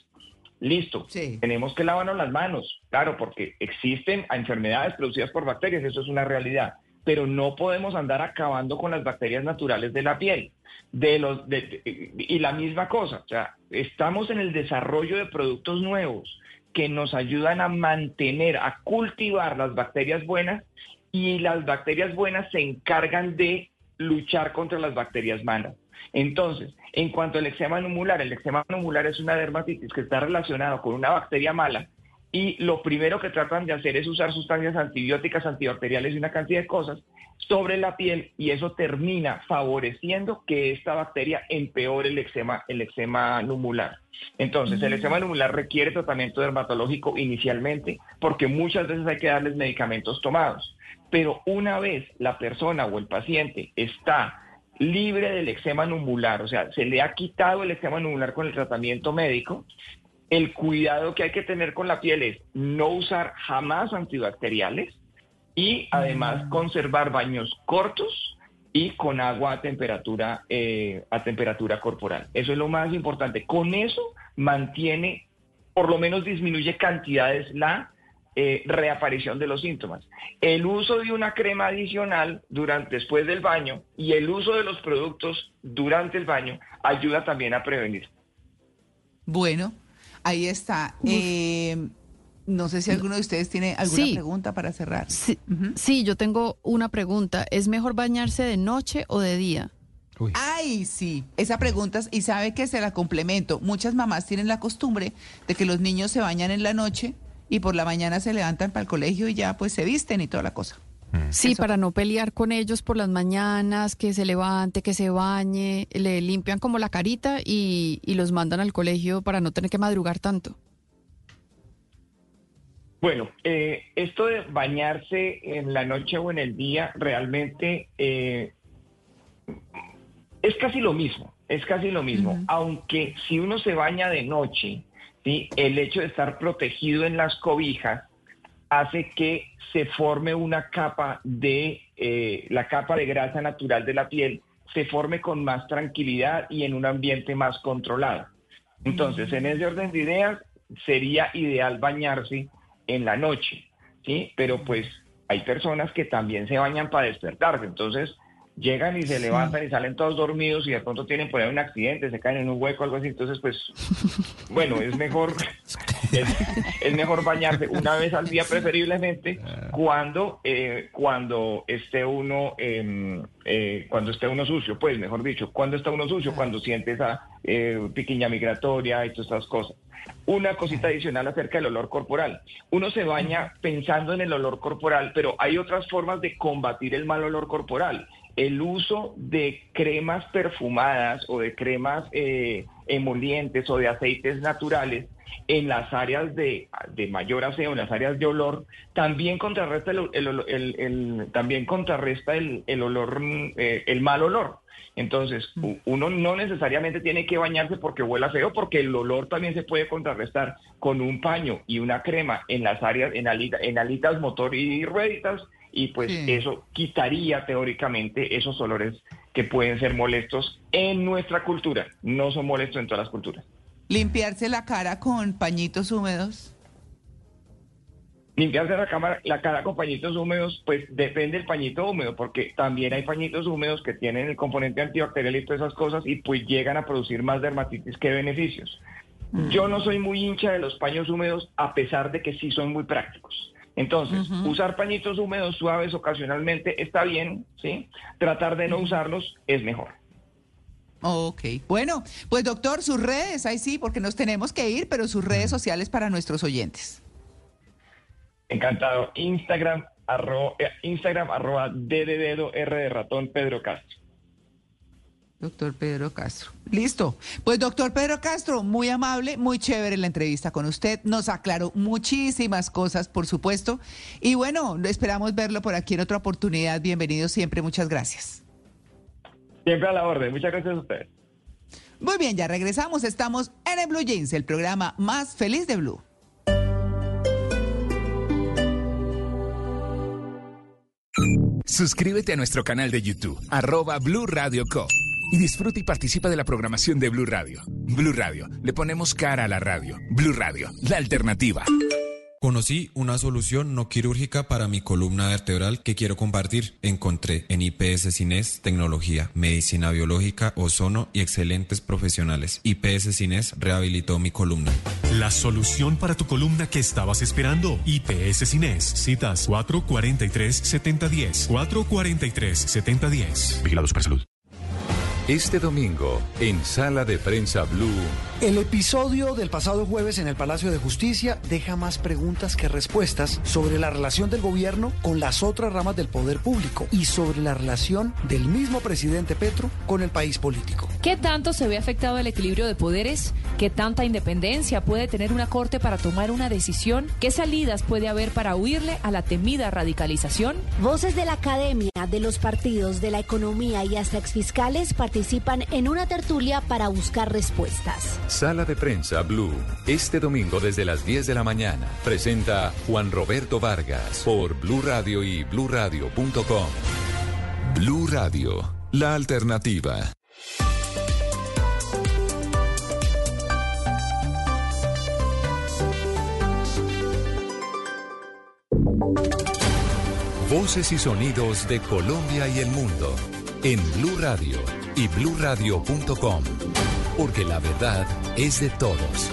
Listo, tenemos que lavarnos las manos, claro, porque existen enfermedades producidas por bacterias, eso es una realidad, pero no podemos andar acabando con las bacterias naturales de la piel. De los, y la misma cosa, o sea, estamos en el desarrollo de productos nuevos que nos ayudan a mantener, a cultivar las bacterias buenas y las bacterias buenas se encargan de luchar contra las bacterias malas. Entonces, en cuanto al eczema numular, el eczema numular es una dermatitis que está relacionado con una bacteria mala y lo primero que tratan de hacer es usar sustancias antibióticas, antibacteriales y una cantidad de cosas sobre la piel y eso termina favoreciendo que esta bacteria empeore el eczema, el eczema numular. Entonces, el eczema numular requiere tratamiento dermatológico inicialmente porque muchas veces hay que darles medicamentos tomados. Pero una vez la persona o el paciente está libre del eczema numular, o sea, se le ha quitado el eczema numular con el tratamiento médico, el cuidado que hay que tener con la piel es no usar jamás antibacteriales y además Mm. conservar baños cortos y con agua a temperatura, eh, a temperatura corporal. Eso es lo más importante. Con eso mantiene, por lo menos disminuye cantidades la eh, reaparición de los síntomas. El uso de una crema adicional durante, después del baño y el uso de los productos durante el baño ayuda también a prevenir. Bueno, ahí está. Eh, no sé si alguno de ustedes tiene alguna Sí. pregunta para cerrar. Sí, sí, yo tengo una pregunta. ¿Es mejor bañarse de noche o de día? Ay, sí, esa pregunta, y sabe que se la complemento. Muchas mamás tienen la costumbre de que los niños se bañan en la noche y por la mañana se levantan para el colegio y ya pues se visten y toda la cosa. Sí, para no pelear con ellos por las mañanas, que se levante, que se bañe, le limpian como la carita y, y los mandan al colegio para no tener que madrugar tanto. Bueno, eh, esto de bañarse en la noche o en el día realmente eh, es casi lo mismo, es casi lo mismo, aunque si uno se baña de noche, ¿sí? el hecho de estar protegido en las cobijas hace que se forme una capa de, eh, la capa de grasa natural de la piel, se forme con más tranquilidad y en un ambiente más controlado. Entonces, en ese orden de ideas, sería ideal bañarse en la noche, ¿sí? Pero pues hay personas que también se bañan para despertarse, entonces llegan y se levantan y salen todos dormidos y de pronto tienen por ahí un accidente, se caen en un hueco o algo así, entonces pues, bueno, es mejor, es, es mejor bañarse una vez al día preferiblemente cuando, eh, cuando esté uno, em, eh, cuando esté uno sucio, pues mejor dicho, cuando está uno sucio, cuando siente esa eh, piquiña migratoria y todas estas cosas. Una cosita adicional acerca del olor corporal. Uno se baña pensando en el olor corporal, pero hay otras formas de combatir el mal olor corporal. El uso de cremas perfumadas o de cremas eh, emolientes o de aceites naturales en las áreas de, de mayor aseo, en las áreas de olor, también contrarresta el, el- el- el- también contrarresta el, el olor, mm, eh, el mal olor. Entonces, u- uno no necesariamente tiene que bañarse porque huela feo, porque el olor también se puede contrarrestar con un paño y una crema en las áreas, en, alita- en alitas, motor y rueditas, y pues Sí. eso quitaría teóricamente esos olores que pueden ser molestos en nuestra cultura. No son molestos en todas las culturas. Limpiarse la cara con pañitos húmedos. Limpiarse la, cámara, la cara con pañitos húmedos, pues depende del pañito húmedo, porque también hay pañitos húmedos que tienen el componente antibacterial y todas esas cosas y pues llegan a producir más dermatitis que beneficios. Yo no soy muy hincha de los paños húmedos a pesar de que sí son muy prácticos. Entonces, usar pañitos húmedos suaves ocasionalmente está bien, ¿sí? Tratar de no usarlos es mejor. Ok, bueno, pues doctor, sus redes, ahí sí, porque nos tenemos que ir, pero sus redes sociales para nuestros oyentes. Encantado. Instagram, arro, eh, Instagram, arroba D de dedo, R de ratón, Pedro Castro. Doctor Pedro Castro. Listo. Pues doctor Pedro Castro, muy amable, muy chévere la entrevista con usted. Nos aclaró muchísimas cosas, por supuesto. Y bueno, esperamos verlo por aquí en otra oportunidad. Bienvenido siempre, muchas gracias. Siempre a la orden. Muchas gracias a ustedes. Muy bien, ya regresamos. Estamos en el Blue Jeans, el programa más feliz de Blue. Suscríbete a nuestro canal de YouTube, arroba Blue Radio Co. Y disfruta y participa de la programación de Blue Radio. Blue Radio, le ponemos cara a la radio. Blue Radio, la alternativa. Conocí una solución no quirúrgica para mi columna vertebral que quiero compartir. Encontré en IPS Cines tecnología, medicina biológica, ozono y excelentes profesionales. IPS Cines rehabilitó mi columna. La solución para tu columna que estabas esperando. IPS Cines. Citas 443-7010. 443-7010. Vigilados para salud. Este domingo, en Sala de Prensa Blue. El episodio del pasado jueves en el Palacio de Justicia deja más preguntas que respuestas sobre la relación del gobierno con las otras ramas del poder público y sobre la relación del mismo presidente Petro con el país político. ¿Qué tanto se ve afectado el equilibrio de poderes? ¿Qué tanta independencia puede tener una corte para tomar una decisión? ¿Qué salidas puede haber para huirle a la temida radicalización? Voces de la academia, de los partidos, de la economía y hasta exfiscales participan en una tertulia para buscar respuestas. Sala de Prensa Blue. Este domingo desde las 10 de la mañana. Presenta Juan Roberto Vargas por Blue Radio y bluradio.com. Blue Radio, la alternativa. Voces y sonidos de Colombia y el mundo en Blue Radio y bluradio.com, porque la verdad es de todos.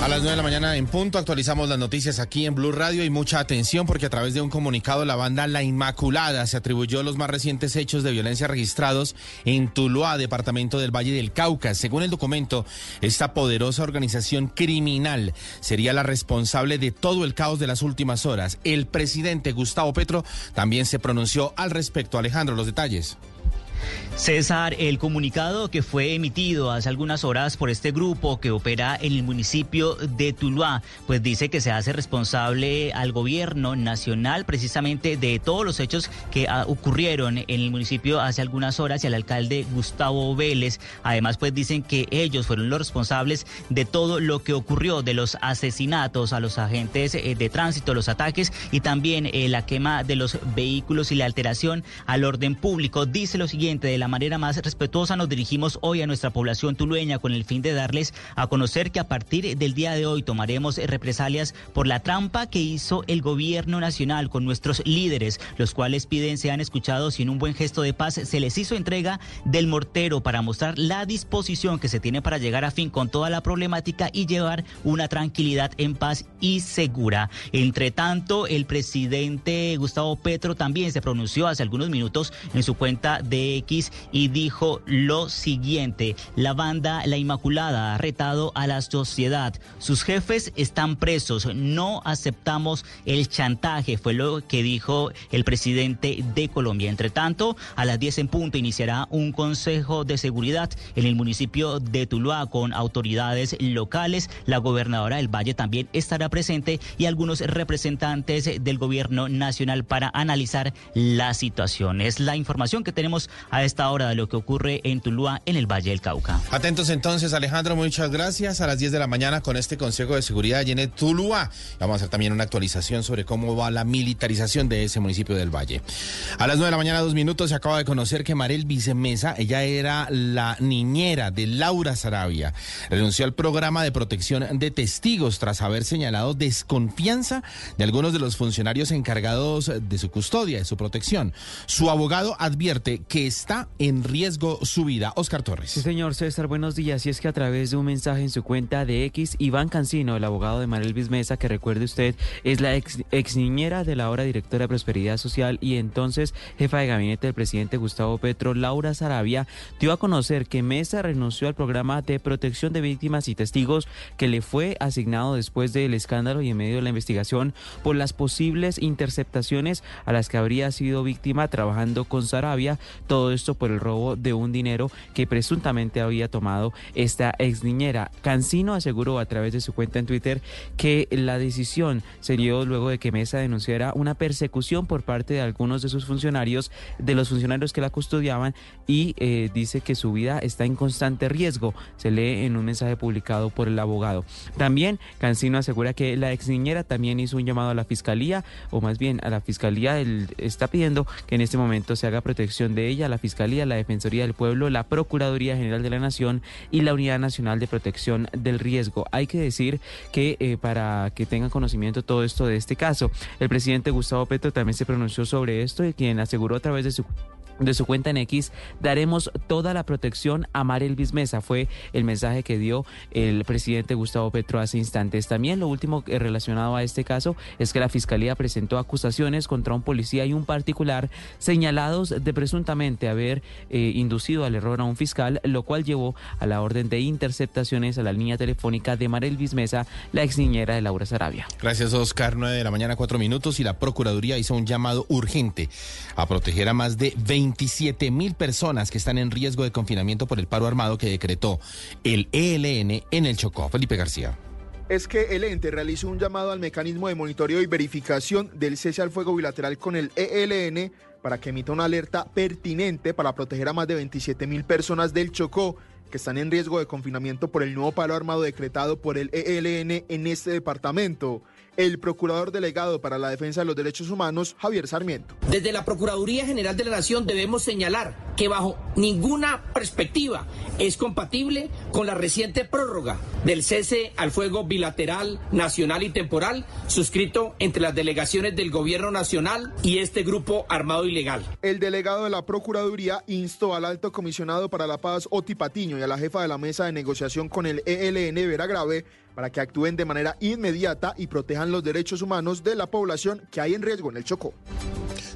A las 9 de la mañana en punto actualizamos las noticias aquí en Blue Radio y mucha atención porque a través de un comunicado la banda La Inmaculada se atribuyó los más recientes hechos de violencia registrados en Tuluá, departamento del Valle del Cauca. Según el documento, esta poderosa organización criminal sería la responsable de todo el caos de las últimas horas. El presidente Gustavo Petro también se pronunció al respecto. Alejandro, los detalles. César, el comunicado que fue emitido hace algunas horas por este grupo que opera en el municipio de Tuluá, pues dice que se hace responsable al gobierno nacional precisamente de todos los hechos que ah, ocurrieron en el municipio hace algunas horas y al alcalde Gustavo Vélez. Además, pues dicen que ellos fueron los responsables de todo lo que ocurrió, de los asesinatos a los agentes eh, de tránsito, los ataques y también eh, la quema de los vehículos y la alteración al orden público. Dice lo siguiente de la manera más respetuosa nos dirigimos hoy a nuestra población tulueña con el fin de darles a conocer que a partir del día de hoy tomaremos represalias por la trampa que hizo el gobierno nacional con nuestros líderes, los cuales piden sean escuchados y en un buen gesto de paz se les hizo entrega del mortero para mostrar la disposición que se tiene para llegar a fin con toda la problemática y llevar una tranquilidad en paz y segura. Entre tanto, el presidente Gustavo Petro también se pronunció hace algunos minutos en su cuenta de X y dijo lo siguiente, la banda La Inmaculada ha retado a la sociedad, sus jefes están presos, no aceptamos el chantaje, fue lo que dijo el presidente de Colombia. Entre tanto, a las 10 en punto iniciará un consejo de seguridad en el municipio de Tuluá con autoridades locales, la gobernadora del Valle también estará presente y algunos representantes del gobierno nacional para analizar la situación. Es la información que tenemos a esta hora de lo que ocurre en Tuluá, en el Valle del Cauca. Atentos entonces, Alejandro, muchas gracias. A las 10 de la mañana con este Consejo de Seguridad allí en Tuluá. Vamos a hacer también una actualización sobre cómo va la militarización de ese municipio del Valle. A las 9 de la mañana, dos minutos, se acaba de conocer que Marel Vicemesa, ella era la niñera de Laura Sarabia, renunció al programa de protección de testigos tras haber señalado desconfianza de algunos de los funcionarios encargados de su custodia, de su protección. Su abogado advierte que está en riesgo su vida. Oscar Torres. Sí, señor César, buenos días. Y es que a través de un mensaje en su cuenta de X, Iván Cancino, el abogado de Marel Bismesa, que recuerde usted, es la ex, niñera de la ahora directora de Prosperidad Social y entonces jefa de gabinete del presidente Gustavo Petro, Laura Sarabia, dio a conocer que Mesa renunció al programa de protección de víctimas y testigos que le fue asignado después del escándalo y en medio de la investigación por las posibles interceptaciones a las que habría sido víctima trabajando con Sarabia. Todo todo esto por el robo de un dinero que presuntamente había tomado esta ex niñera. Cancino aseguró a través de su cuenta en Twitter que la decisión se dio luego de que Mesa denunciara una persecución por parte de algunos de sus funcionarios, de los funcionarios que la custodiaban y eh, dice que su vida está en constante riesgo. Se lee en un mensaje publicado por el abogado. También Cancino asegura que la ex niñera también hizo un llamado a la fiscalía, o más bien a la fiscalía, él está pidiendo que en este momento se haga protección de ella, la fiscalía, la Defensoría del Pueblo, la Procuraduría General de la Nación y la Unidad Nacional de Protección del Riesgo. Hay que decir que eh, para que tengan conocimiento todo esto de este caso, el presidente Gustavo Petro también se pronunció sobre esto y quien aseguró a través de su de su cuenta en X, daremos toda la protección a Marelvis Mesa. Fue el mensaje que dio el presidente Gustavo Petro hace instantes. También lo último relacionado a este caso es que la Fiscalía presentó acusaciones contra un policía y un particular señalados de presuntamente haber eh, inducido al error a un fiscal, lo cual llevó a la orden de interceptaciones a la línea telefónica de Marelvis Mesa, la ex niñera de Laura Sarabia. Gracias, Oscar. 9 de la mañana, 4 minutos, y la Procuraduría hizo un llamado urgente a proteger a más de 20 27 mil personas que están en riesgo de confinamiento por el paro armado que decretó el ELN en el Chocó. Felipe García es que el ente realizó un llamado al mecanismo de monitoreo y verificación del cese al fuego bilateral con el ELN para que emita una alerta pertinente para proteger a más de 27 mil personas del Chocó que están en riesgo de confinamiento por el nuevo paro armado decretado por el ELN en este departamento el procurador delegado para la defensa de los derechos humanos, Javier Sarmiento. Desde la Procuraduría General de la Nación debemos señalar que bajo ninguna perspectiva es compatible con la reciente prórroga del cese al fuego bilateral, nacional y temporal suscrito entre las delegaciones del Gobierno Nacional y este grupo armado ilegal. El delegado de la Procuraduría instó al alto comisionado para la paz, Oti Patiño, y a la jefa de la mesa de negociación con el ELN, Vera Grave, para que actúen de manera inmediata y protejan los derechos humanos de la población que hay en riesgo en el Chocó.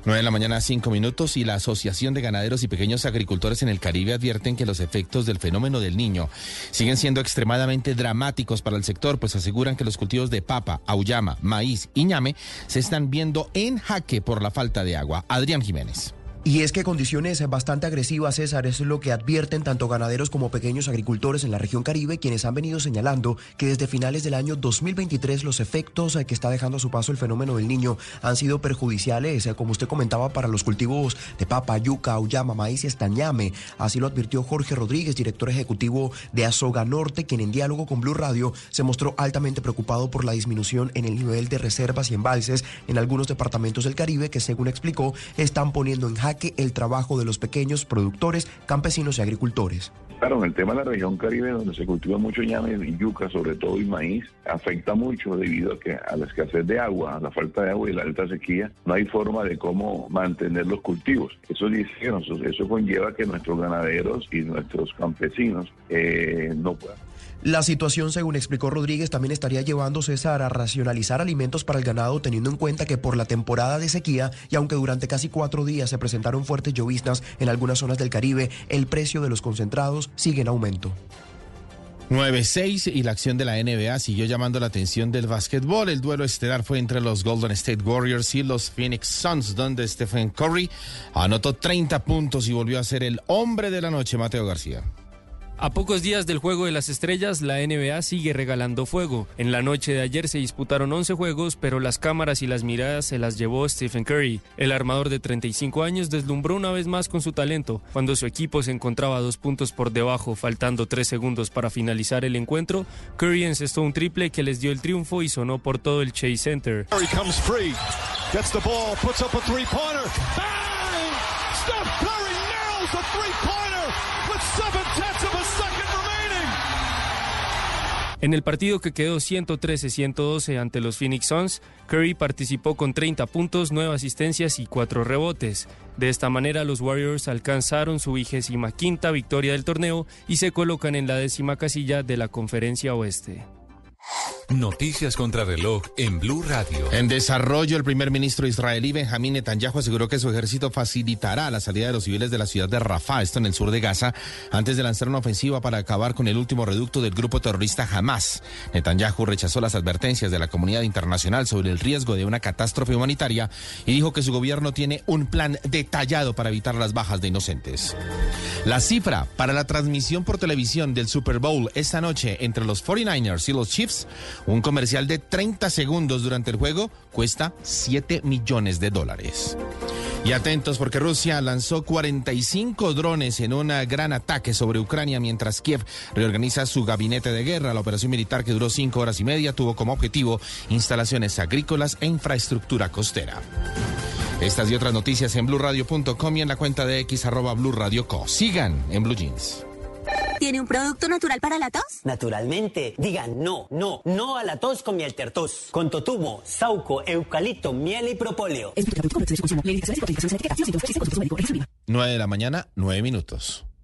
9 de la mañana, 5 minutos, y la Asociación de Ganaderos y Pequeños Agricultores en el Caribe advierten que los efectos del fenómeno del niño siguen siendo extremadamente dramáticos para el sector, pues aseguran que los cultivos de papa, auyama, maíz y ñame se están viendo en jaque por la falta de agua. Adrián Jiménez. Y es que condiciones bastante agresivas, César, es lo que advierten tanto ganaderos como pequeños agricultores en la región Caribe, quienes han venido señalando que desde finales del año 2023 los efectos que está dejando a su paso el fenómeno del niño han sido perjudiciales, como usted comentaba, para los cultivos de papa, yuca, auyama, maíz y estañame. Así lo advirtió Jorge Rodríguez, director ejecutivo de Azoga Norte, quien en diálogo con Blue Radio se mostró altamente preocupado por la disminución en el nivel de reservas y embalses en algunos departamentos del Caribe que, según explicó, están poniendo en el trabajo de los pequeños productores, campesinos y agricultores. Claro, en el tema de la región caribe, donde se cultiva mucho ñame y yuca, sobre todo, y maíz, afecta mucho debido a que a la escasez de agua, a la falta de agua y la alta sequía, no hay forma de cómo mantener los cultivos. Eso dice eso conlleva que nuestros ganaderos y nuestros campesinos eh, no puedan la situación, según explicó Rodríguez, también estaría llevando César a racionalizar alimentos para el ganado, teniendo en cuenta que por la temporada de sequía y aunque durante casi cuatro días se presentaron fuertes lloviznas en algunas zonas del Caribe, el precio de los concentrados sigue en aumento. 9-6 y la acción de la NBA siguió llamando la atención del básquetbol. El duelo estelar fue entre los Golden State Warriors y los Phoenix Suns, donde Stephen Curry anotó 30 puntos y volvió a ser el hombre de la noche, Mateo García. A pocos días del Juego de las Estrellas, la NBA sigue regalando fuego. En la noche de ayer se disputaron 11 juegos, pero las cámaras y las miradas se las llevó Stephen Curry. El armador de 35 años deslumbró una vez más con su talento. Cuando su equipo se encontraba dos puntos por debajo, faltando tres segundos para finalizar el encuentro, Curry encestó un triple que les dio el triunfo y sonó por todo el Chase Center. Curry comes free, gets the ball, puts up a three-pointer. Steph Curry nails a three-pointer en el partido que quedó 113-112 ante los Phoenix Suns, Curry participó con 30 puntos, 9 asistencias y 4 rebotes. De esta manera, los Warriors alcanzaron su vigésima quinta victoria del torneo y se colocan en la décima casilla de la Conferencia Oeste. Noticias contra reloj en Blue Radio. En desarrollo, el primer ministro israelí Benjamín Netanyahu aseguró que su ejército facilitará la salida de los civiles de la ciudad de Rafah, esto en el sur de Gaza, antes de lanzar una ofensiva para acabar con el último reducto del grupo terrorista Hamas. Netanyahu rechazó las advertencias de la comunidad internacional sobre el riesgo de una catástrofe humanitaria y dijo que su gobierno tiene un plan detallado para evitar las bajas de inocentes. La cifra para la transmisión por televisión del Super Bowl esta noche entre los 49ers y los Chiefs un comercial de 30 segundos durante el juego cuesta 7 millones de dólares. Y atentos porque Rusia lanzó 45 drones en un gran ataque sobre Ucrania mientras Kiev reorganiza su gabinete de guerra. La operación militar que duró cinco horas y media tuvo como objetivo instalaciones agrícolas e infraestructura costera. Estas y otras noticias en blurradio.com y en la cuenta de X arroba Co. Sigan en Blue Jeans. ¿Tiene un producto natural para la tos? Naturalmente. Digan no, no, no a la tos con miel tertos. Con totumo, sauco, eucalipto, miel y propóleo. 9 de la mañana, 9 minutos.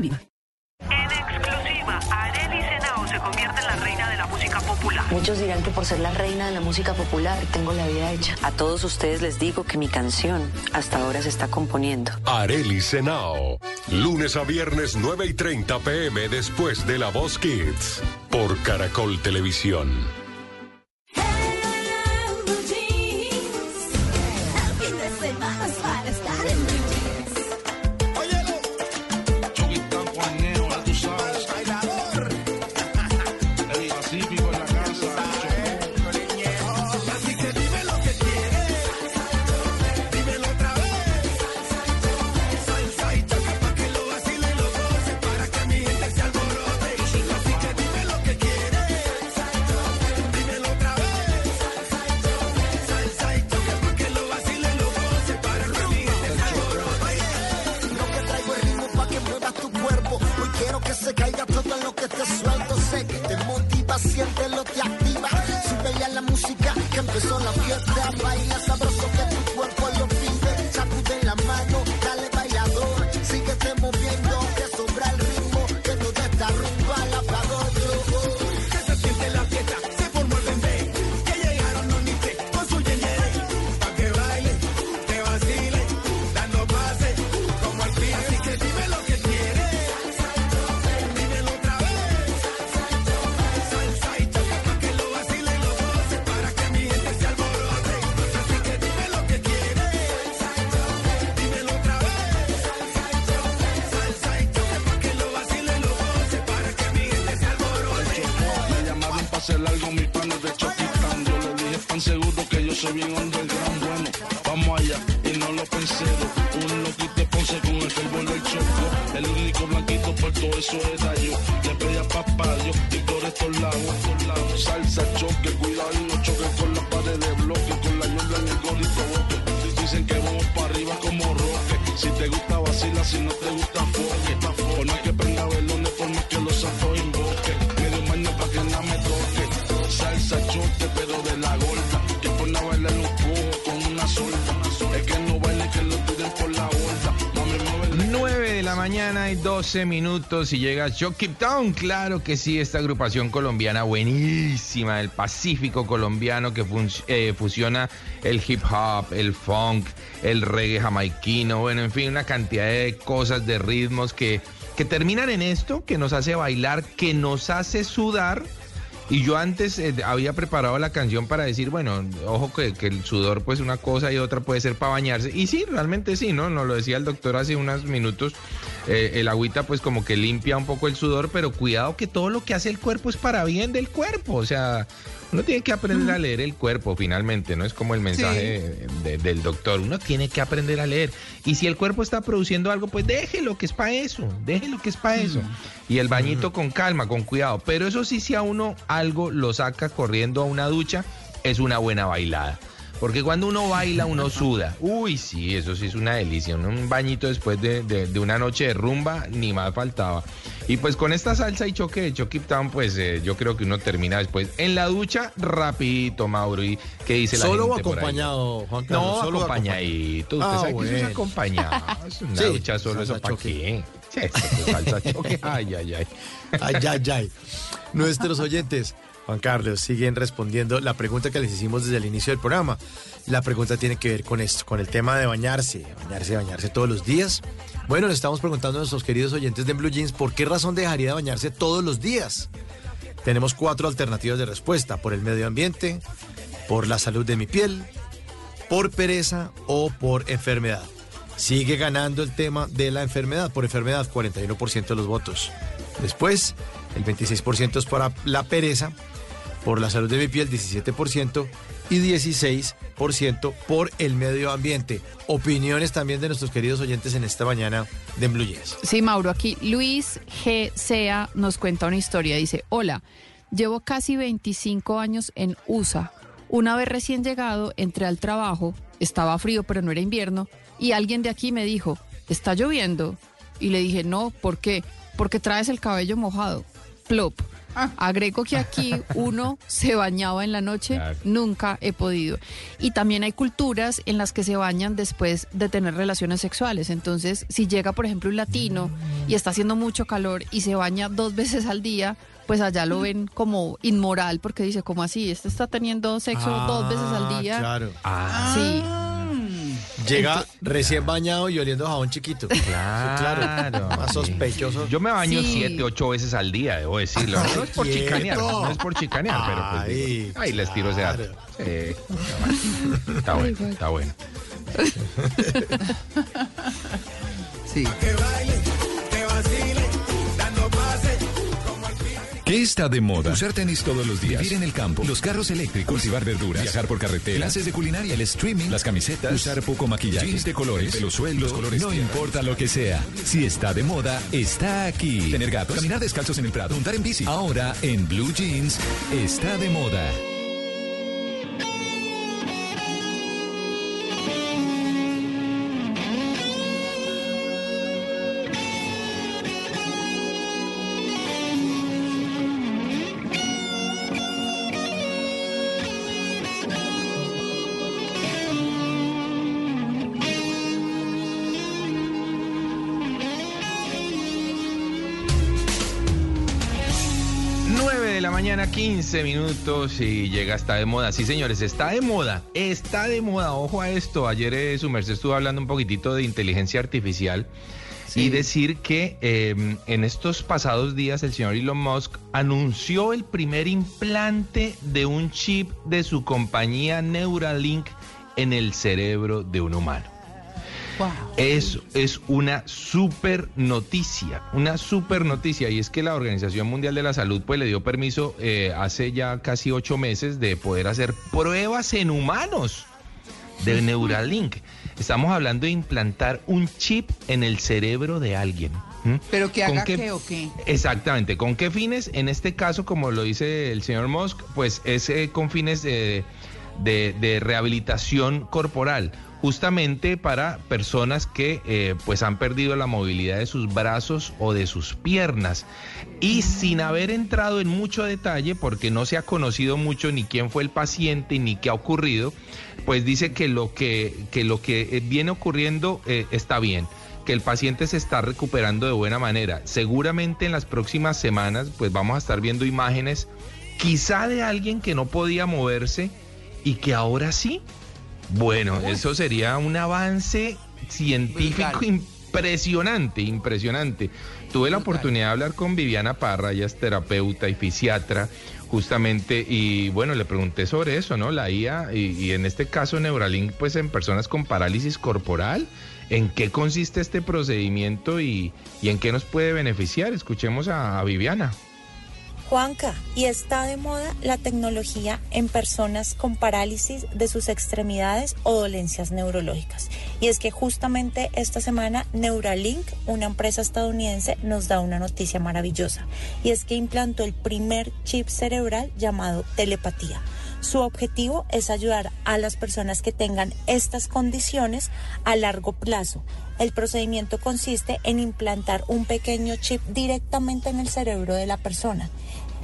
Viva. En exclusiva, Arely Senao se convierte en la reina de la música popular. Muchos dirán que por ser la reina de la música popular tengo la vida hecha. A todos ustedes les digo que mi canción hasta ahora se está componiendo. Areli Senao. Lunes a viernes 9 y 30 pm después de La Voz Kids. Por Caracol Televisión. 12 minutos y llega Chucky Town. Claro que sí, esta agrupación colombiana buenísima, el Pacífico colombiano que eh, fusiona el hip hop, el funk, el reggae jamaiquino, bueno, en fin, una cantidad de cosas, de ritmos que, que terminan en esto, que nos hace bailar, que nos hace sudar. Y yo antes eh, había preparado la canción para decir, bueno, ojo que, que el sudor pues una cosa y otra puede ser para bañarse. Y sí, realmente sí, ¿no? Nos lo decía el doctor hace unos minutos. Eh, el agüita pues como que limpia un poco el sudor, pero cuidado que todo lo que hace el cuerpo es para bien del cuerpo, o sea, uno tiene que aprender a leer el cuerpo finalmente, no es como el mensaje de- del doctor, uno tiene que aprender a leer. Y si el cuerpo está produciendo algo, pues déjelo que es para eso, déjelo que es para eso. Y el bañito con calma, con cuidado. Pero eso sí, si a uno algo lo saca corriendo a una ducha, es una buena bailada. Porque cuando uno baila, uno suda. Uy, sí, eso sí es una delicia. Un- bañito después de, de- de una noche de rumba, ni más faltaba. Y pues con esta salsa y choque de Chucky Town, pues eh, yo creo que uno termina después en la ducha rapidito, Mauro. ¿Y qué dice la ¿Solo o gente por ahí? acompañado, Juan Carlos? No, ¿Solo acompañadito. Usted Ah, sabe que eso es acompañado. Una Sí, ducha solo, ¿eso para choque. qué? Sí, eso salsa choque. Ay, ay, ay. Ay, ay, ay. Nuestros oyentes, Juan Carlos, siguen respondiendo la pregunta que les hicimos desde el inicio del programa. La pregunta tiene que ver con esto, con el tema de bañarse, bañarse, bañarse todos los días. Bueno, le estamos preguntando a nuestros queridos oyentes de Blue Jeans por qué razón dejaría de bañarse todos los días. Tenemos cuatro alternativas de respuesta, por el medio ambiente, por la salud de mi piel, por pereza o por enfermedad. Sigue ganando el tema de la enfermedad, por enfermedad, 41% de los votos. Después, el 26% es para la pereza, por la salud de mi piel, 17%, y 16% por el medio ambiente. Opiniones también de nuestros queridos oyentes en esta mañana de Blue. Sí, Mauro, aquí Luis G. Sea nos cuenta una historia. Dice, hola, llevo casi 25 años en USA. Una vez recién llegado, entré al trabajo, estaba frío, pero no era invierno, y alguien de aquí me dijo, ¿está lloviendo? Y le dije, no, ¿por qué? Porque traes el cabello mojado. Plop. Agrego que aquí uno se bañaba en la noche, nunca he podido. Y también hay culturas en las que se bañan después de tener relaciones sexuales. Entonces, si llega, por ejemplo, un latino y está haciendo mucho calor y se baña dos veces al día, pues allá lo ven como inmoral porque dice, como así? Este está teniendo sexo dos veces al día. Claro. Sí. Llega recién bañado y oliendo jabón chiquito. Claro. claro. Más sospechoso. Yo me baño Sí. siete, ocho veces al día, debo decirlo. No es por chicanear, no es por chicanear, pero pues ahí les tiro ese dato. Sí, está bueno, está bueno. Sí. ¿Qué está de moda? Usar tenis todos los días. Vivir en el campo. Los carros eléctricos. Cultivar verduras. Viajar por carretera. Clases de culinaria. El streaming. Las camisetas. Usar poco maquillaje. Jeans de colores. Suelto. Los colores no importa lo que sea. Si está de moda, está aquí. Tener gatos. Caminar descalzos en el prado. Montar en bici. Ahora, en Blue Jeans, está de moda. 13 minutos y llega está de moda. Sí, señores, está de moda. Está de moda. Ojo a esto. Ayer eh, su merced estuvo hablando un poquitito de inteligencia artificial y decir que em, en estos pasados días el señor Elon Musk anunció el primer implante de un chip de su compañía Neuralink en el cerebro de un humano. Eso es una super noticia, una super noticia. Y es que la Organización Mundial de la Salud pues le dio permiso eh, hace ya casi ocho meses de poder hacer pruebas en humanos de Neuralink. Estamos hablando de implantar un chip en el cerebro de alguien. Pero que ¿Con haga qué- qué o qué. Exactamente. ¿Con qué fines? En este caso, como lo dice el señor Musk, pues es eh, con fines de, de- de rehabilitación corporal, justamente para personas que eh, pues han perdido la movilidad de sus brazos o de sus piernas. Y sin haber entrado en mucho detalle, porque no se ha conocido mucho ni quién fue el paciente ni qué ha ocurrido, pues dice que lo que, que, lo que eh, viene ocurriendo eh, está bien que el paciente se está recuperando de buena manera. Seguramente en las próximas semanas pues vamos a estar viendo imágenes quizá de alguien que no podía moverse y que ahora sí. Bueno, eso sería un avance científico impresionante, impresionante. Tuve la oportunidad de hablar con Viviana Parra, ella es terapeuta y fisiatra, justamente, y bueno, le pregunté sobre eso, ¿no? La IA, y, y en este caso Neuralink, pues en personas con parálisis corporal, ¿En qué consiste este procedimiento y, y en qué nos puede beneficiar? Escuchemos a, a Viviana. Juanca, y está de moda la tecnología en personas con parálisis de sus extremidades o dolencias neurológicas. Y es que justamente esta semana Neuralink, una empresa estadounidense, nos da una noticia maravillosa. Y es que implantó el primer chip cerebral llamado telepatía. Su objetivo es ayudar a las personas que tengan estas condiciones a largo plazo. El procedimiento consiste en implantar un pequeño chip directamente en el cerebro de la persona,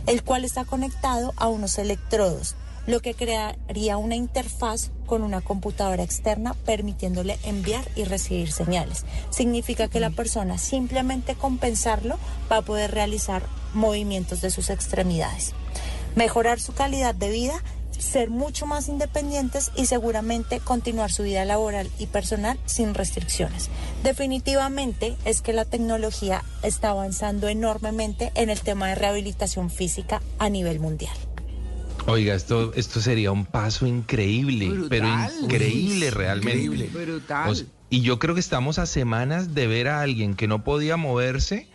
el cual está conectado a unos electrodos, lo que crearía una interfaz con una computadora externa permitiéndole enviar y recibir señales. Significa que la persona simplemente con pensarlo va a poder realizar movimientos de sus extremidades, mejorar su calidad de vida ser mucho más independientes y seguramente continuar su vida laboral y personal sin restricciones. Definitivamente es que la tecnología está avanzando enormemente en el tema de rehabilitación física a nivel mundial. Oiga, esto, esto sería un paso increíble, pero increíble realmente. Brutal. O sea, y yo creo que estamos a semanas de ver a alguien que no podía moverse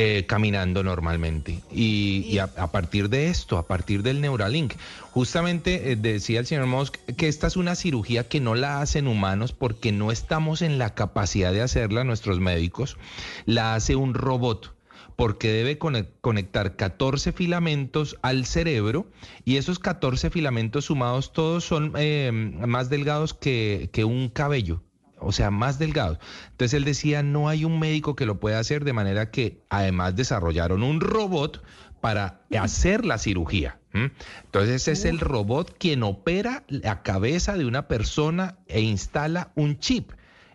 eh, caminando normalmente. Y, a, partir de esto, a partir del Neuralink, justamente eh, decía el señor Musk que esta es una cirugía que no la hacen humanos porque no estamos en la capacidad de hacerla nuestros médicos, la hace un robot porque debe cone- conectar 14 filamentos al cerebro y esos 14 filamentos sumados todos son eh, más delgados que un cabello. O sea, más delgados. Entonces él decía, no hay un médico que lo pueda hacer, de manera que además desarrollaron un robot para hacer la cirugía. Entonces es el robot quien opera la cabeza de una persona e instala un chip.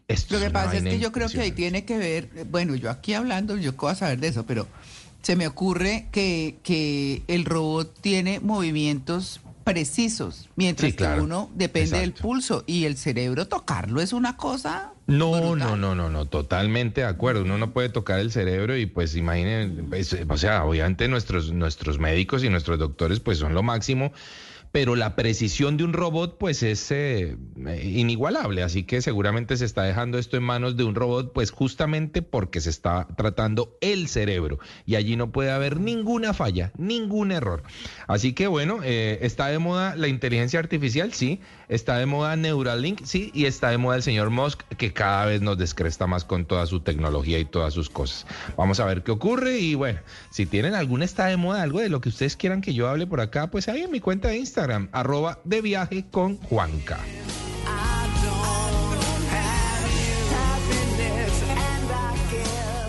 Esto Lo que pasa es que yo creo que ahí tiene que ver, bueno, yo aquí hablando, yo a saber de eso, pero se me ocurre que, que el robot tiene movimientos precisos, mientras Sí, claro. que uno depende del pulso y el cerebro tocarlo es una cosa No, no, no, no, no, totalmente de acuerdo. Uno no puede tocar el cerebro y pues imaginen, pues, o sea, obviamente nuestros, nuestros médicos y nuestros doctores pues son lo máximo, pero la precisión de un robot pues es eh, inigualable, así que seguramente se está dejando esto en manos de un robot pues justamente porque se está tratando el cerebro. Y allí no puede haber ninguna falla, ningún error. Así que bueno, eh, está de moda la inteligencia artificial, sí, está de moda Neuralink, sí, y está de moda el señor Musk que cada vez nos descresta más con toda su tecnología y todas sus cosas. Vamos a ver qué ocurre y bueno, si tienen alguna está de moda, algo de lo que ustedes quieran que yo hable por acá, pues ahí en mi cuenta de Instagram, arroba de viaje con.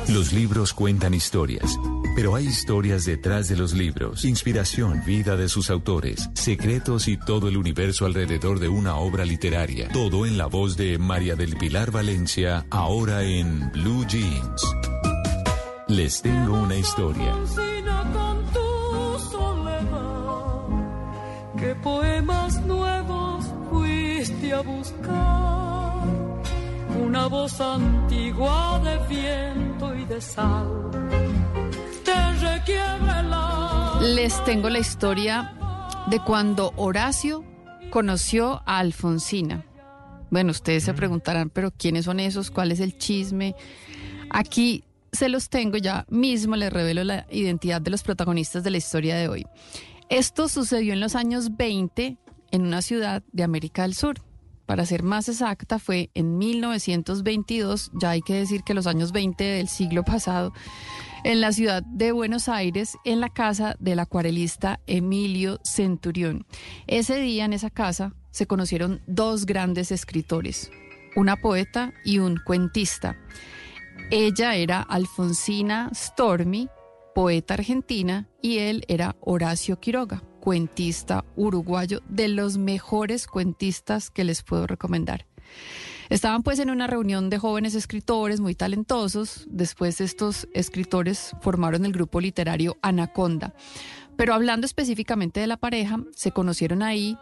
Los libros cuentan historias, pero hay historias detrás de los libros. Inspiración, vida de sus autores, secretos y todo el universo alrededor de una obra literaria. Todo en la voz de María del Pilar Valencia, ahora en Blue Jeans. Les tengo una historia. ¿Qué poemas nuevos fuiste a buscar? Una voz antigua de viento y de sal. Les tengo la historia de cuando Horacio conoció a Alfonsina. Bueno, ustedes se preguntarán, pero ¿quiénes son esos? ¿Cuál es el chisme? Aquí se los tengo, ya mismo les revelo la identidad de los protagonistas de la historia de hoy. Esto sucedió en los años 20 en una ciudad de América del Sur. Para ser más exacta, fue en 1922, ya hay que decir que los años 20 del siglo pasado, en la ciudad de Buenos Aires, en la casa del acuarelista Emilio Centurión. Ese día en esa casa se conocieron dos grandes escritores, una poeta y un cuentista. Ella era Alfonsina Stormi, poeta argentina, y él era Horacio Quiroga, cuentista uruguayo, de los mejores cuentistas que les puedo recomendar. Estaban pues en una reunión de jóvenes escritores muy talentosos. Después estos escritores formaron el grupo literario Anaconda. Pero hablando específicamente de la pareja, se conocieron ahí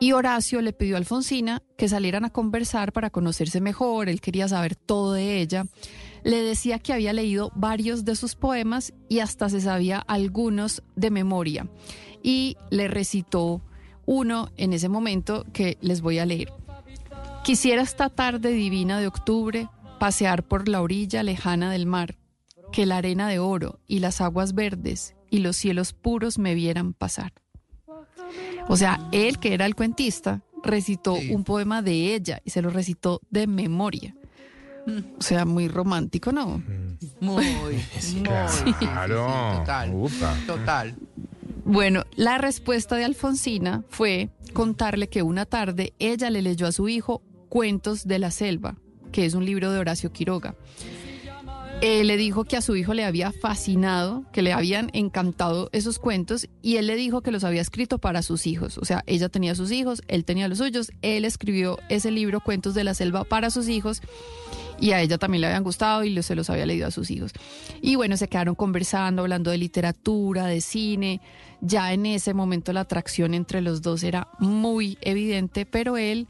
y Horacio le pidió a Alfonsina que salieran a conversar para conocerse mejor. Él quería saber todo de ella. Le decía que había leído varios de sus poemas y hasta se sabía algunos de memoria. Y le recitó uno en ese momento que les voy a leer. Quisiera esta tarde divina de octubre pasear por la orilla lejana del mar, que la arena de oro y las aguas verdes y los cielos puros me vieran pasar. O sea, él que era el cuentista recitó un poema de ella y se lo recitó de memoria. O sea, muy romántico, ¿no? Muy, Sí, muy. claro. Total. Upa. Total. Bueno, la respuesta de Alfonsina fue contarle que una tarde ella le leyó a su hijo Cuentos de la Selva, que es un libro de Horacio Quiroga. Eh, le dijo que a su hijo le había fascinado, que le habían encantado esos cuentos y él le dijo que los había escrito para sus hijos. O sea, ella tenía sus hijos, él tenía los suyos, él escribió ese libro Cuentos de la Selva para sus hijos y a ella también le habían gustado y se los había leído a sus hijos. Y bueno, se quedaron conversando, hablando de literatura, de cine. Ya en ese momento la atracción entre los dos era muy evidente, pero él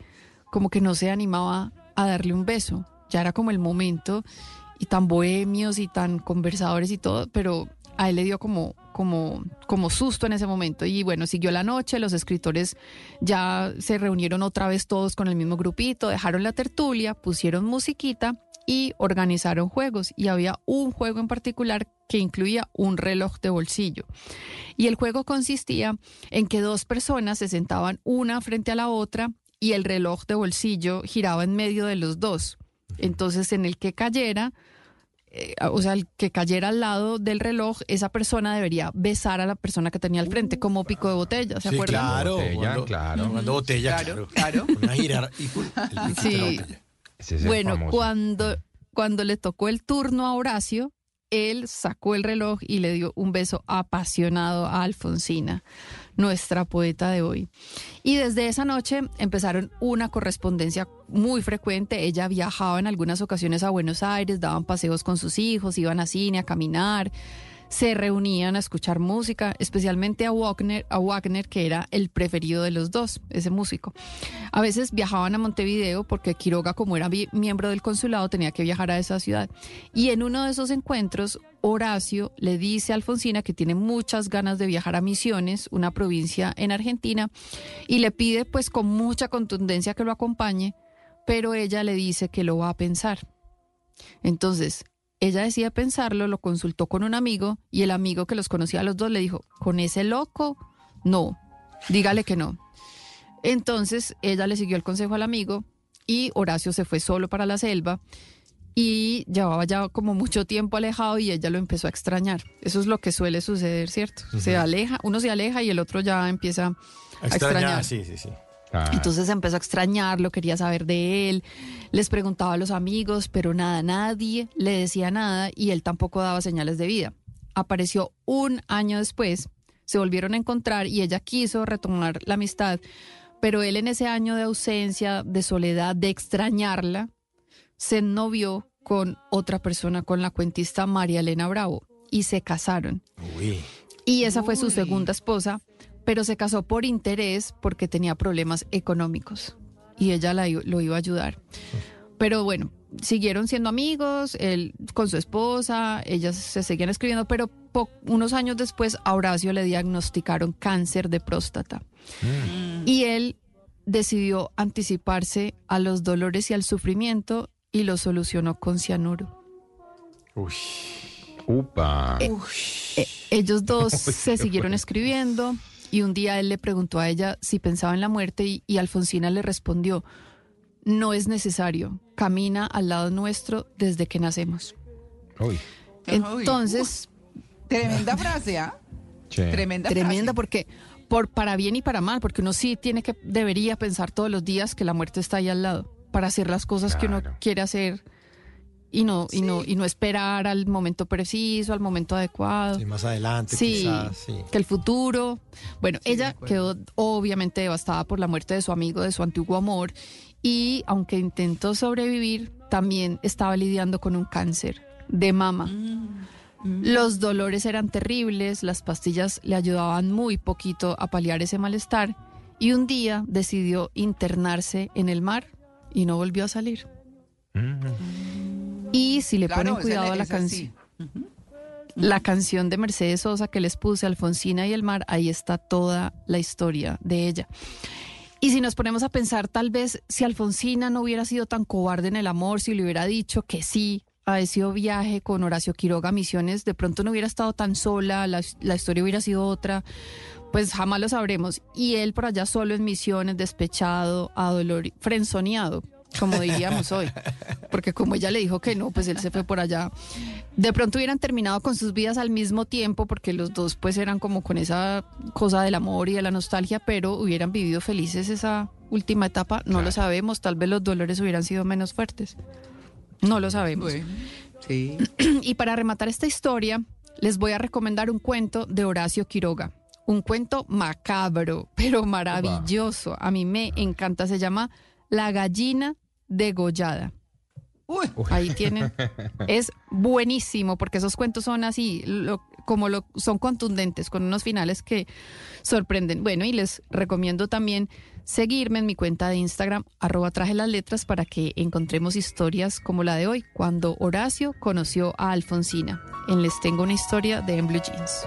como que no se animaba a darle un beso. Ya era como el momento y tan bohemios y tan conversadores y todo, pero a él le dio como, como, como susto en ese momento. Y bueno, siguió la noche, los escritores ya se reunieron otra vez todos con el mismo grupito, dejaron la tertulia, pusieron musiquita y organizaron juegos. Y había un juego en particular que incluía un reloj de bolsillo. Y el juego consistía en que dos personas se sentaban una frente a la otra y el reloj de bolsillo giraba en medio de los dos. Entonces, en el que cayera, eh, o sea, el que cayera al lado del reloj, esa persona debería besar a la persona que tenía al frente, como pico de botella, ¿se Sí, acuerdan? claro. Botella, cuando- claro. Cuando botella, Claro, claro. Una girar y el Sí. botella. Ese es el Bueno, famoso. cuando, cuando le tocó el turno a Horacio, él sacó el reloj y le dio un beso apasionado a Alfonsina, nuestra poeta de hoy. Y desde esa noche empezaron una correspondencia muy frecuente. Ella viajaba en algunas ocasiones a Buenos Aires, daban paseos con sus hijos, iban a cine, a caminar. Se reunían a escuchar música, especialmente a Wagner, a Wagner, que era el preferido de los dos, ese músico. A veces viajaban a Montevideo porque Quiroga, como era miembro del consulado, tenía que viajar a esa ciudad. Y en uno de esos encuentros, Horacio le dice a Alfonsina que tiene muchas ganas de viajar a Misiones, una provincia en Argentina, y le pide pues con mucha contundencia que lo acompañe, pero ella le dice que lo va a pensar. Entonces, ella decide pensarlo, lo consultó con un amigo y el amigo que los conocía a los dos le dijo, con ese loco, no, dígale que no. Entonces ella le siguió el consejo al amigo y Horacio se fue solo para la selva y llevaba ya como mucho tiempo alejado y ella lo empezó a extrañar. Eso es lo que suele suceder, ¿cierto? Se aleja, uno se aleja y el otro ya empieza a A extrañar, extrañar. sí, sí, sí. Entonces empezó a extrañarlo, quería saber de él, les preguntaba a los amigos, pero nada, nadie le decía nada y él tampoco daba señales de vida. Apareció un año después, se volvieron a encontrar y ella quiso retomar la amistad, pero él en ese año de ausencia, de soledad, de extrañarla, se novió con otra persona, con la cuentista María Elena Bravo, y se casaron. Uy. Y esa fue su segunda esposa, pero se casó por interés porque tenía problemas económicos y ella la lo iba a ayudar. Pero bueno, siguieron siendo amigos, él con su esposa, ellas se seguían escribiendo, pero unos años después a Horacio le diagnosticaron cáncer de próstata. Y él decidió anticiparse a los dolores y al sufrimiento y lo solucionó con cianuro. Uy. Upa. Eh, eh, ellos dos Uy, se siguieron escribiendo y un día él le preguntó a ella si pensaba en la muerte y, y Alfonsina le respondió, no es necesario, camina al lado nuestro desde que nacemos. Uy. Entonces, Tremenda frase, ¿ah? Sí. Tremenda, tremenda frase. porque por para bien y para mal, porque uno sí tiene que debería pensar todos los días que la muerte está ahí al lado para hacer las cosas que uno quiere hacer y no y no y no esperar al momento preciso, al momento adecuado. Sí, más adelante, Sí, quizás, sí. que el futuro. Bueno, ella quedó obviamente devastada por la muerte de su amigo, de su antiguo amor, y aunque intentó sobrevivir, también estaba lidiando con un cáncer de mama. Los dolores eran terribles, las pastillas le ayudaban muy poquito a paliar ese malestar, y un día decidió internarse en el mar y no volvió a salir. Y si le Claro, ponen cuidado a la canción. La canción de Mercedes Sosa que les puse, Alfonsina y el mar, ahí está toda la historia de ella. Y si nos ponemos a pensar, tal vez si Alfonsina no hubiera sido tan cobarde en el amor, si le hubiera dicho que sí a ese viaje con Horacio Quiroga a Misiones, de pronto no hubiera estado tan sola, la, la historia hubiera sido otra, pues jamás lo sabremos. Y él por allá solo en Misiones, despechado, frenzoneado, como diríamos hoy. Porque como ella le dijo que no, pues él se fue por allá. De pronto hubieran terminado con sus vidas al mismo tiempo, porque los dos pues eran como con esa cosa del amor y de la nostalgia, pero hubieran vivido felices esa última etapa, no lo sabemos, tal vez los dolores hubieran sido menos fuertes. No lo sabemos. sí. y para rematar esta historia, les voy a recomendar un cuento de Horacio Quiroga. Un cuento macabro, pero maravilloso. A mí me encanta. Se llama La gallina degollada. Ahí tienen. Es buenísimo porque esos cuentos son así, lo- como lo, son contundentes, con unos finales que sorprenden. Bueno, y les recomiendo también seguirme en mi cuenta de Instagram, arroba traje las letras, para que encontremos historias como la de hoy, cuando Horacio conoció a Alfonsina. En Les Tengo una historia de En Blue Jeans.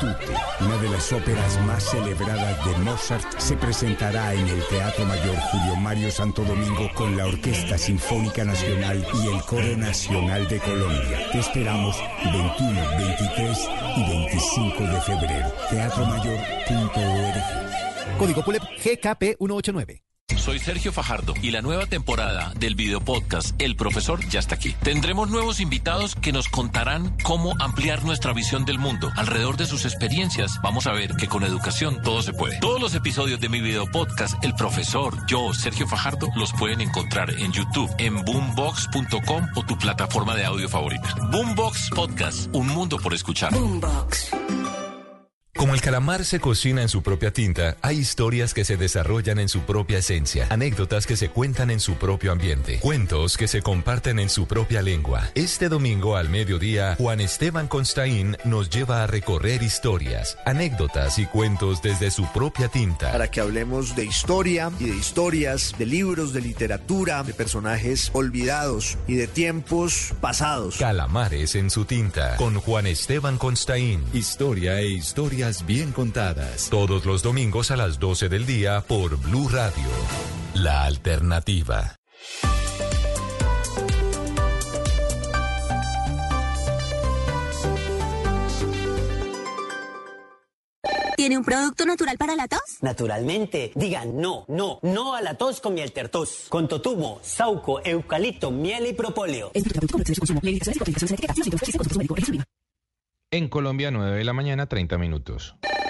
Tutte, una de las óperas más celebradas de Mozart, se presentará en el Teatro Mayor Julio Mario Santo Domingo con la Orquesta Sinfónica Nacional y el Coro Nacional de Colombia. Te esperamos 21, 23 y 25 de febrero. Teatromayor.org. Código PULEP GKP 189. Soy Sergio Fajardo y la nueva temporada del video podcast El Profesor ya está aquí. Tendremos nuevos invitados que nos contarán cómo ampliar nuestra visión del mundo. Alrededor de sus experiencias, vamos a ver que con educación todo se puede. Todos los episodios de mi video podcast El Profesor, yo, Sergio Fajardo, los pueden encontrar en YouTube, en boombox.com o tu plataforma de audio favorita. Boombox Podcast, un mundo por escuchar. Como el calamar se cocina en su propia tinta, hay historias que se desarrollan en su propia esencia, anécdotas que se cuentan en su propio ambiente, cuentos que se comparten en su propia lengua. Este domingo al mediodía, Juan Esteban Constaín nos lleva a recorrer historias, anécdotas y cuentos desde su propia tinta. para que hablemos de historia y de historias, de libros, de literatura, de personajes olvidados y de tiempos pasados. Calamares en su tinta, con Juan Esteban Constaín. Historia e historias bien contadas. Todos los domingos a las 12 del día por Blue Radio. La alternativa. ¿Tiene un producto natural para la tos? Naturalmente, digan no, no, no a la tos con miel tertos. Con totumo, sauco, eucalipto, miel y propóleo. En Colombia, 9 de la mañana, 30 minutos.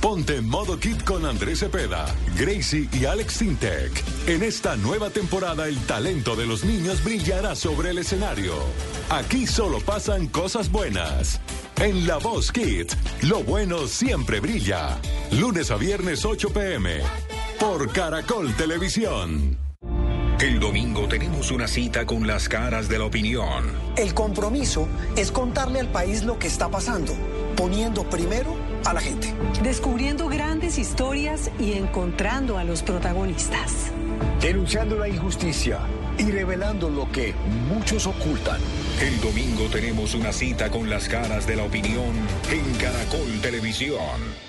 Ponte en modo kit con Andrés Cepeda, Gracie y Alex Sintek. En esta nueva temporada el talento de los niños brillará sobre el escenario. Aquí solo pasan cosas buenas. En La Voz Kids, lo bueno siempre brilla. Lunes a viernes 8 pm. Por Caracol Televisión. El domingo tenemos una cita con las caras de la opinión. El compromiso es contarle al país lo que está pasando, poniendo primero a la gente. Descubriendo grandes historias y encontrando a los protagonistas. Denunciando la injusticia y revelando lo que muchos ocultan. El domingo tenemos una cita con las caras de la opinión en Caracol Televisión.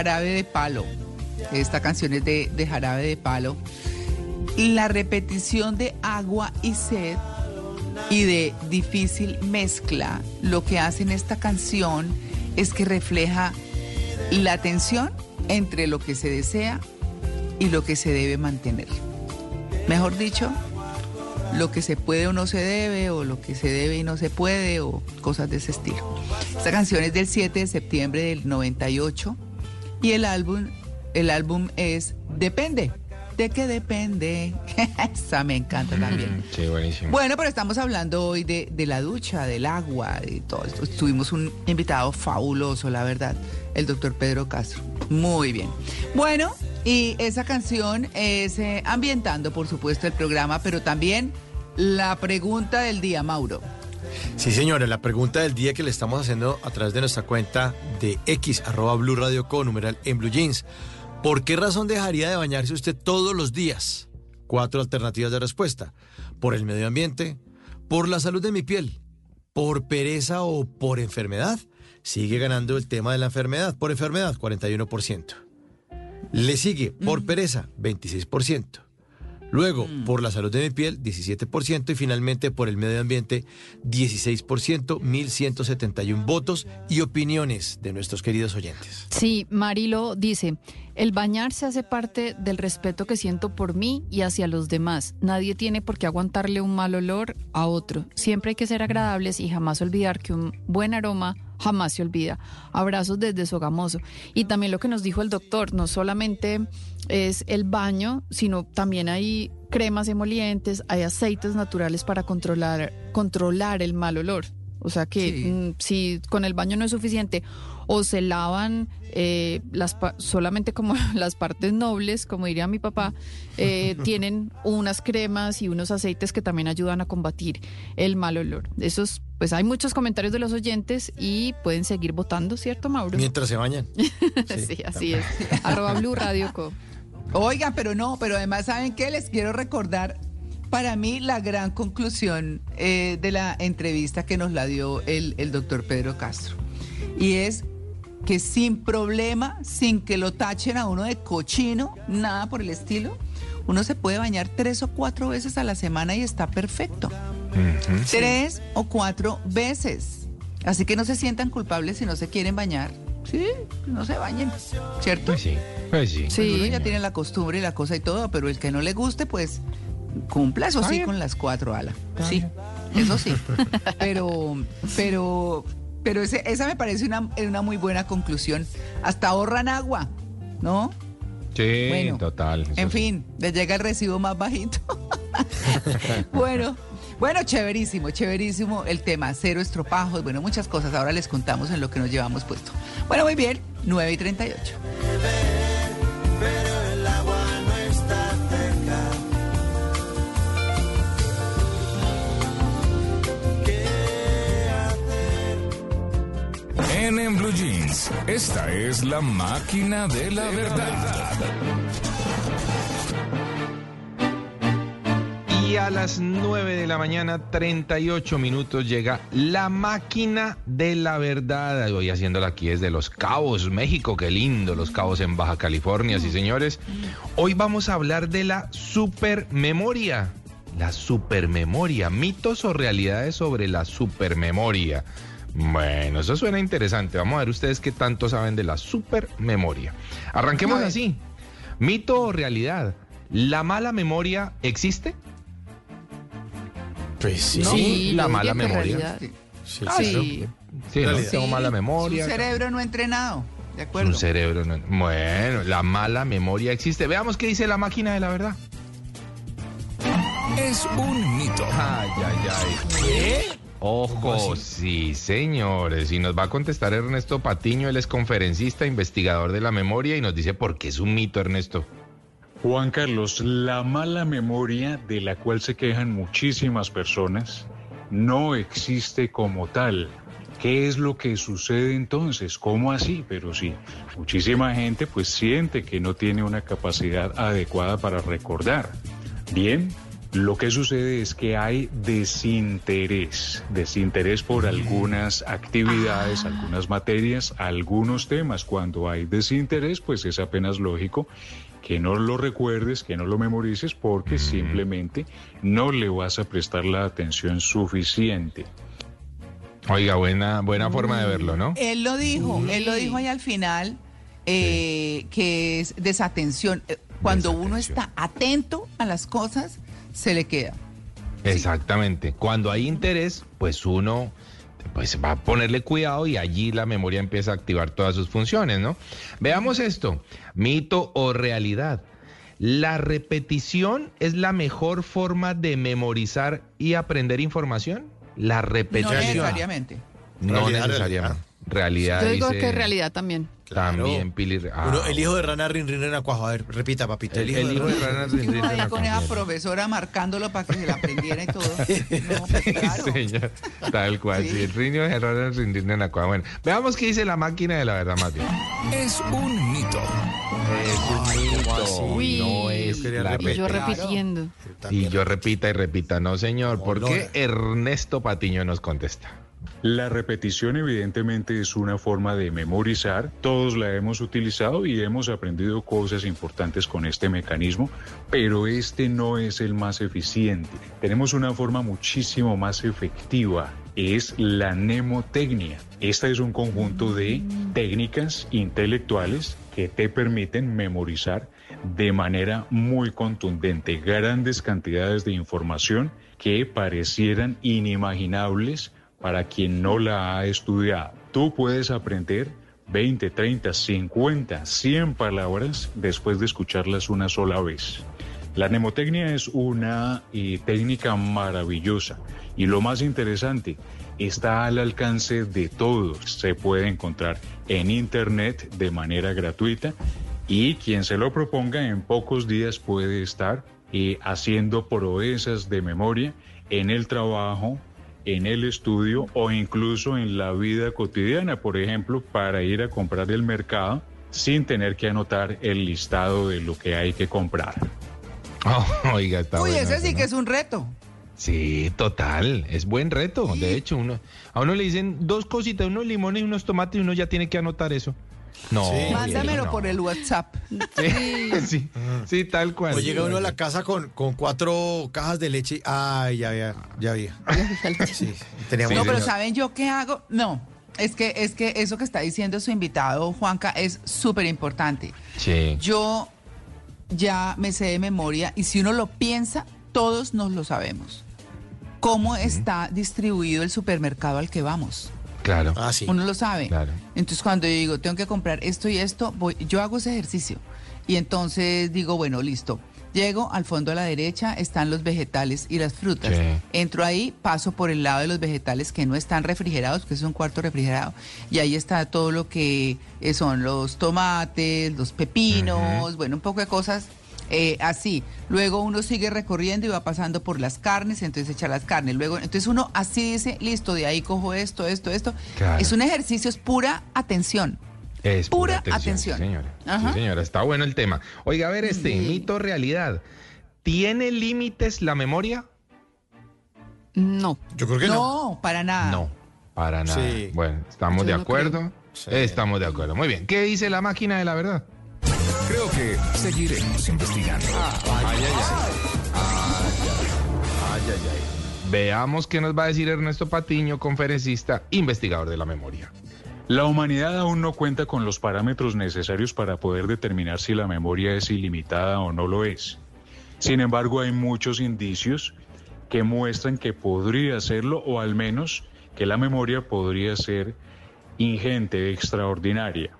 Jarabe de palo. Esta canción es de, jarabe de palo. La repetición de agua y sed y de difícil mezcla, lo que hace en esta canción es que refleja la tensión entre lo que se desea y lo que se debe mantener. Mejor dicho, lo que se puede o no se debe, o lo que se debe y no se puede, o cosas de ese estilo. Esta canción es del 7 de septiembre del 98 y el álbum, el álbum es Depende. ¿De qué depende? Esa me encanta también. Sí, buenísimo. Bueno, pero estamos hablando hoy de, de la ducha, del agua, de todo esto. Tuvimos un invitado fabuloso, la verdad, el doctor Pedro Castro. Muy bien. Bueno, y esa canción es eh, ambientando, por supuesto, el programa, pero también la pregunta del día, Mauro. Sí, señora, la pregunta del día que le estamos haciendo a través de nuestra cuenta de X, arroba Blue Radio Co, numeral en Blue Jeans. ¿Por qué razón dejaría de bañarse usted todos los días? Cuatro alternativas de respuesta. Por el medio ambiente, por la salud de mi piel, por pereza o por enfermedad. Sigue ganando el tema de la enfermedad. Por enfermedad, 41%. Le sigue por pereza, 26%. Luego, por la salud de mi piel, 17%. Y finalmente, por el medio ambiente, 16%, 1.171 votos y opiniones de nuestros queridos oyentes. Sí, Marilo dice, el bañarse hace parte del respeto que siento por mí y hacia los demás. Nadie tiene por qué aguantarle un mal olor a otro. Siempre hay que ser agradables y jamás olvidar que un buen aroma jamás se olvida. Abrazos desde Sogamoso. Y también lo que nos dijo el doctor, no solamente es el baño, sino también hay cremas emolientes, hay aceites naturales para controlar, controlar el mal olor. O sea que mm, si con el baño no es suficiente, o se lavan eh, las pa- solamente como las partes nobles, como diría mi papá, eh, tienen unas cremas y unos aceites que también ayudan a combatir el mal olor. Esos, pues hay muchos comentarios de los oyentes y pueden seguir votando, ¿cierto, Mauro? Mientras se bañan. sí, así es. Arroba Blue Radio Co. Oiga, pero no, pero además, ¿saben qué? Les quiero recordar, para mí, la gran conclusión eh, de la entrevista que nos la dio el, el doctor Pedro Castro. Y es que sin problema, sin que lo tachen a uno de cochino, nada por el estilo, uno se puede bañar tres o cuatro veces a la semana y está perfecto. Tres o cuatro veces. Así que no se sientan culpables si no se quieren bañar. Sí, no se bañen, ¿cierto? Pues sí, pues sí. Pues uno ya tiene la costumbre y la cosa y todo, pero el que no le guste, pues cumpla, eso sí, con las cuatro alas. Sí, eso sí. Pero, pero, pero ese- esa me parece una, una muy buena conclusión. Hasta ahorran agua, ¿no? Sí, Bueno, total. En sí. fin, les llega el recibo más bajito. bueno, bueno, chéverísimo, chéverísimo el tema, cero estropajos, bueno, muchas cosas. Ahora les contamos en lo que nos llevamos puesto. Bueno, muy bien, 9 y 38. En, Blue Jeans, esta es la máquina de la verdad. Y a las 9 de la mañana, 38 minutos, llega la máquina de la verdad. Voy haciéndola aquí desde Los Cabos, México. Qué lindo, Los Cabos en Baja California, sí señores. Hoy vamos a hablar de la supermemoria. La supermemoria, mitos o realidades sobre la supermemoria. Bueno, eso suena interesante. Vamos a ver ustedes qué tanto saben de la supermemoria. Arranquemos así. Mito o realidad. ¿La mala memoria existe? Pues sí. No, Sí, la mala memoria. realidad. Sí, Ah, sí. Sí, tengo mala Sí, memoria. Un cerebro no entrenado, de acuerdo. Un cerebro. no- Bueno, la mala memoria existe. Veamos qué dice la máquina de la verdad. Es un mito. Ay, ay, ay. Ojo, sí, señores. Y nos va a contestar Ernesto Patiño, él es conferencista, investigador de la memoria y nos dice por qué es un mito, Ernesto. Juan Carlos, la mala memoria de la cual se quejan muchísimas personas no existe como tal. ¿Qué es lo que sucede entonces? ¿Cómo así? Pero sí, muchísima gente pues siente que no tiene una capacidad adecuada para recordar. Bien, lo que sucede es que hay desinterés, desinterés por algunas actividades, algunas materias, algunos temas. Cuando hay desinterés, pues es apenas lógico que no lo recuerdes, que no lo memorices, porque simplemente no le vas a prestar la atención suficiente. Oiga, buena, buena forma de verlo, ¿no? Él lo dijo, él lo dijo ahí al final, eh, que es desatención. Eh, Cuando uno está atento a las cosas, se le queda. Exactamente. Cuando hay interés, pues uno pues va a ponerle cuidado y allí la memoria empieza a activar todas sus funciones, ¿no? Veamos esto, mito o realidad. ¿La repetición es la mejor forma de memorizar y aprender información? La No repetición. necesariamente. No Realidad, necesariamente. Realidad. Yo digo dice- que es realidad también. También, Pili. ah, Uno, el hijo de rana rin rin en acuajo. A ver, repita, papito. El, El- el hijo de rana rin, rin, ahí rin, con esa profesora marcándolo para que se la aprendiera y todo. No, pues claro. Señor, tal cual. Sí. el riño de en la cueva. Bueno, veamos qué dice la máquina de la verdad más bien. Es un mito. Es un mito. Uy, no es quería la Y yo repitiendo. Y yo repita y repita, no señor. ¿Por qué Ernesto Patiño nos contesta? La repetición evidentemente es una forma de memorizar, todos la hemos utilizado y hemos aprendido cosas importantes con este mecanismo, pero este no es el más eficiente. Tenemos una forma muchísimo más efectiva, es la mnemotecnia. Esta es un conjunto de técnicas intelectuales que te permiten memorizar de manera muy contundente grandes cantidades de información que parecieran inimaginables para quien no la ha estudiado. Tú puedes aprender 20, 30, 50, 100 palabras después de escucharlas una sola vez. La mnemotecnia es una técnica maravillosa y lo más interesante, está al alcance de todos. Se puede encontrar en internet de manera gratuita y quien se lo proponga en pocos días puede estar eh, haciendo proezas de memoria en el trabajo, en el estudio o incluso en la vida cotidiana, por ejemplo, para ir a comprar el mercado sin tener que anotar el listado de lo que hay que comprar. Oh, oiga, está Uy, ese eso, sí ¿no? que es un reto. Sí, total, es buen reto. De hecho, uno a uno le dicen dos cositas, unos limones y unos tomates y uno ya tiene que anotar eso. No. Sí. Mándamelo no. por el WhatsApp. Sí, sí, sí, tal cual. O llega uno a la casa con, con cuatro cajas de leche. Ay, ya había, ya había. Sí, teníamos. no, pero ¿saben yo qué hago? No, es que, es que eso que está diciendo su invitado, Juanca, es súper importante. Sí. Yo ya me sé de memoria y si uno lo piensa, todos nos lo sabemos. ¿Cómo está distribuido el supermercado al que vamos? Claro. Ah, sí. Uno lo sabe. Claro. Entonces cuando yo digo, tengo que comprar esto y esto, voy, yo hago ese ejercicio. Y entonces digo, bueno, listo. Llego al fondo a la derecha, están los vegetales y las frutas. Sí. Entro ahí, paso por el lado de los vegetales que no están refrigerados, que es un cuarto refrigerado. Y ahí está todo lo que eh, son los tomates, los pepinos, bueno, un poco de cosas eh, así. Luego uno sigue recorriendo y va pasando por las carnes, entonces echa las carnes. Luego, entonces uno así dice, listo, de ahí cojo esto, esto, esto. Claro. Es un ejercicio, es pura atención. Es Pura pura atención. atención. Sí, señora. Ajá. Sí, señora. Está bueno el tema. Oiga, a ver, este Sí. mito realidad. ¿Tiene límites la memoria? No. Yo creo que no. No, para nada. No, para nada. Sí. Bueno, estamos Yo de no acuerdo. Sí. Estamos de acuerdo. Muy bien. ¿Qué dice la máquina de la verdad? Creo que seguiremos investigando. Ay, ay, ay. Ay, ay, ay. Veamos qué nos va a decir Ernesto Patiño, conferencista, investigador de la memoria. La humanidad aún no cuenta con los parámetros necesarios para poder determinar si la memoria es ilimitada o no lo es. Sin embargo, hay muchos indicios que muestran que podría serlo o al menos que la memoria podría ser ingente, extraordinaria.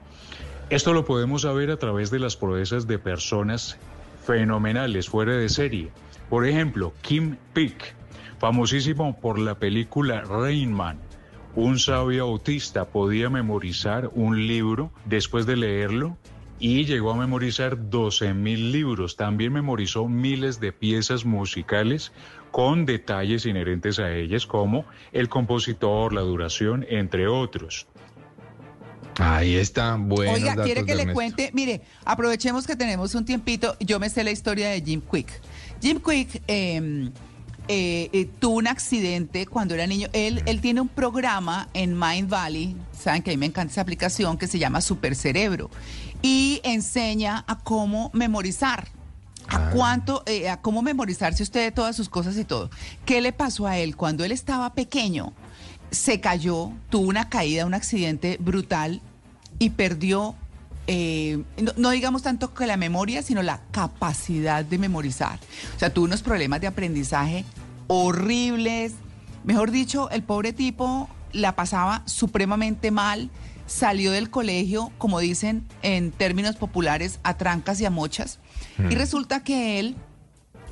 Esto lo podemos saber a través de las proezas de personas fenomenales, fuera de serie. Por ejemplo, Kim Peek, famosísimo por la película Rain Man. Un sabio autista podía memorizar un libro después de leerlo y llegó a memorizar 12.000 libros. También memorizó miles de piezas musicales con detalles inherentes a ellas como el compositor, la duración, entre otros. Ahí está. Buenos Oiga, quiere de que le cuente, mire, aprovechemos que tenemos un tiempito, yo me sé la historia de Jim Quick. Jim Quick eh, eh, eh, tuvo un accidente cuando era niño. Él, él tiene un programa en Mind Valley, saben que a mí me encanta esa aplicación, que se llama Super Cerebro, y enseña a cómo memorizar. A cuánto, eh, a cómo memorizarse usted todas sus cosas y todo. ¿Qué le pasó a él? Cuando él estaba pequeño, se cayó, tuvo una caída, un accidente brutal y perdió, eh, no, no digamos tanto que la memoria, sino la capacidad de memorizar. O sea, tuvo unos problemas de aprendizaje horribles. Mejor dicho, el pobre tipo la pasaba supremamente mal, salió del colegio, como dicen en términos populares, a trancas y a mochas. Y resulta que él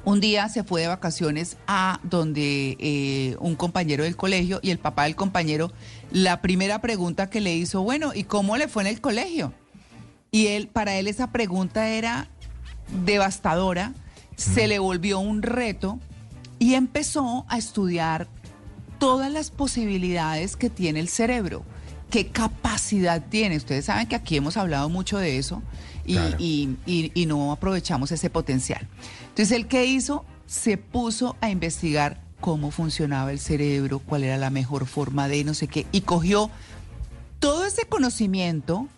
un día se fue de vacaciones a donde eh, un compañero del colegio y el papá del compañero, la primera pregunta que le hizo, bueno, ¿y cómo le fue en el colegio? Y él, para él esa pregunta era devastadora, se le volvió un reto y empezó a estudiar todas las posibilidades que tiene el cerebro, qué capacidad tiene. Ustedes saben que aquí hemos hablado mucho de eso y, Claro. y- y- y no aprovechamos ese potencial. Entonces, ¿el qué hizo? Se puso a investigar cómo funcionaba el cerebro, cuál era la mejor forma de no sé qué, y cogió todo ese conocimiento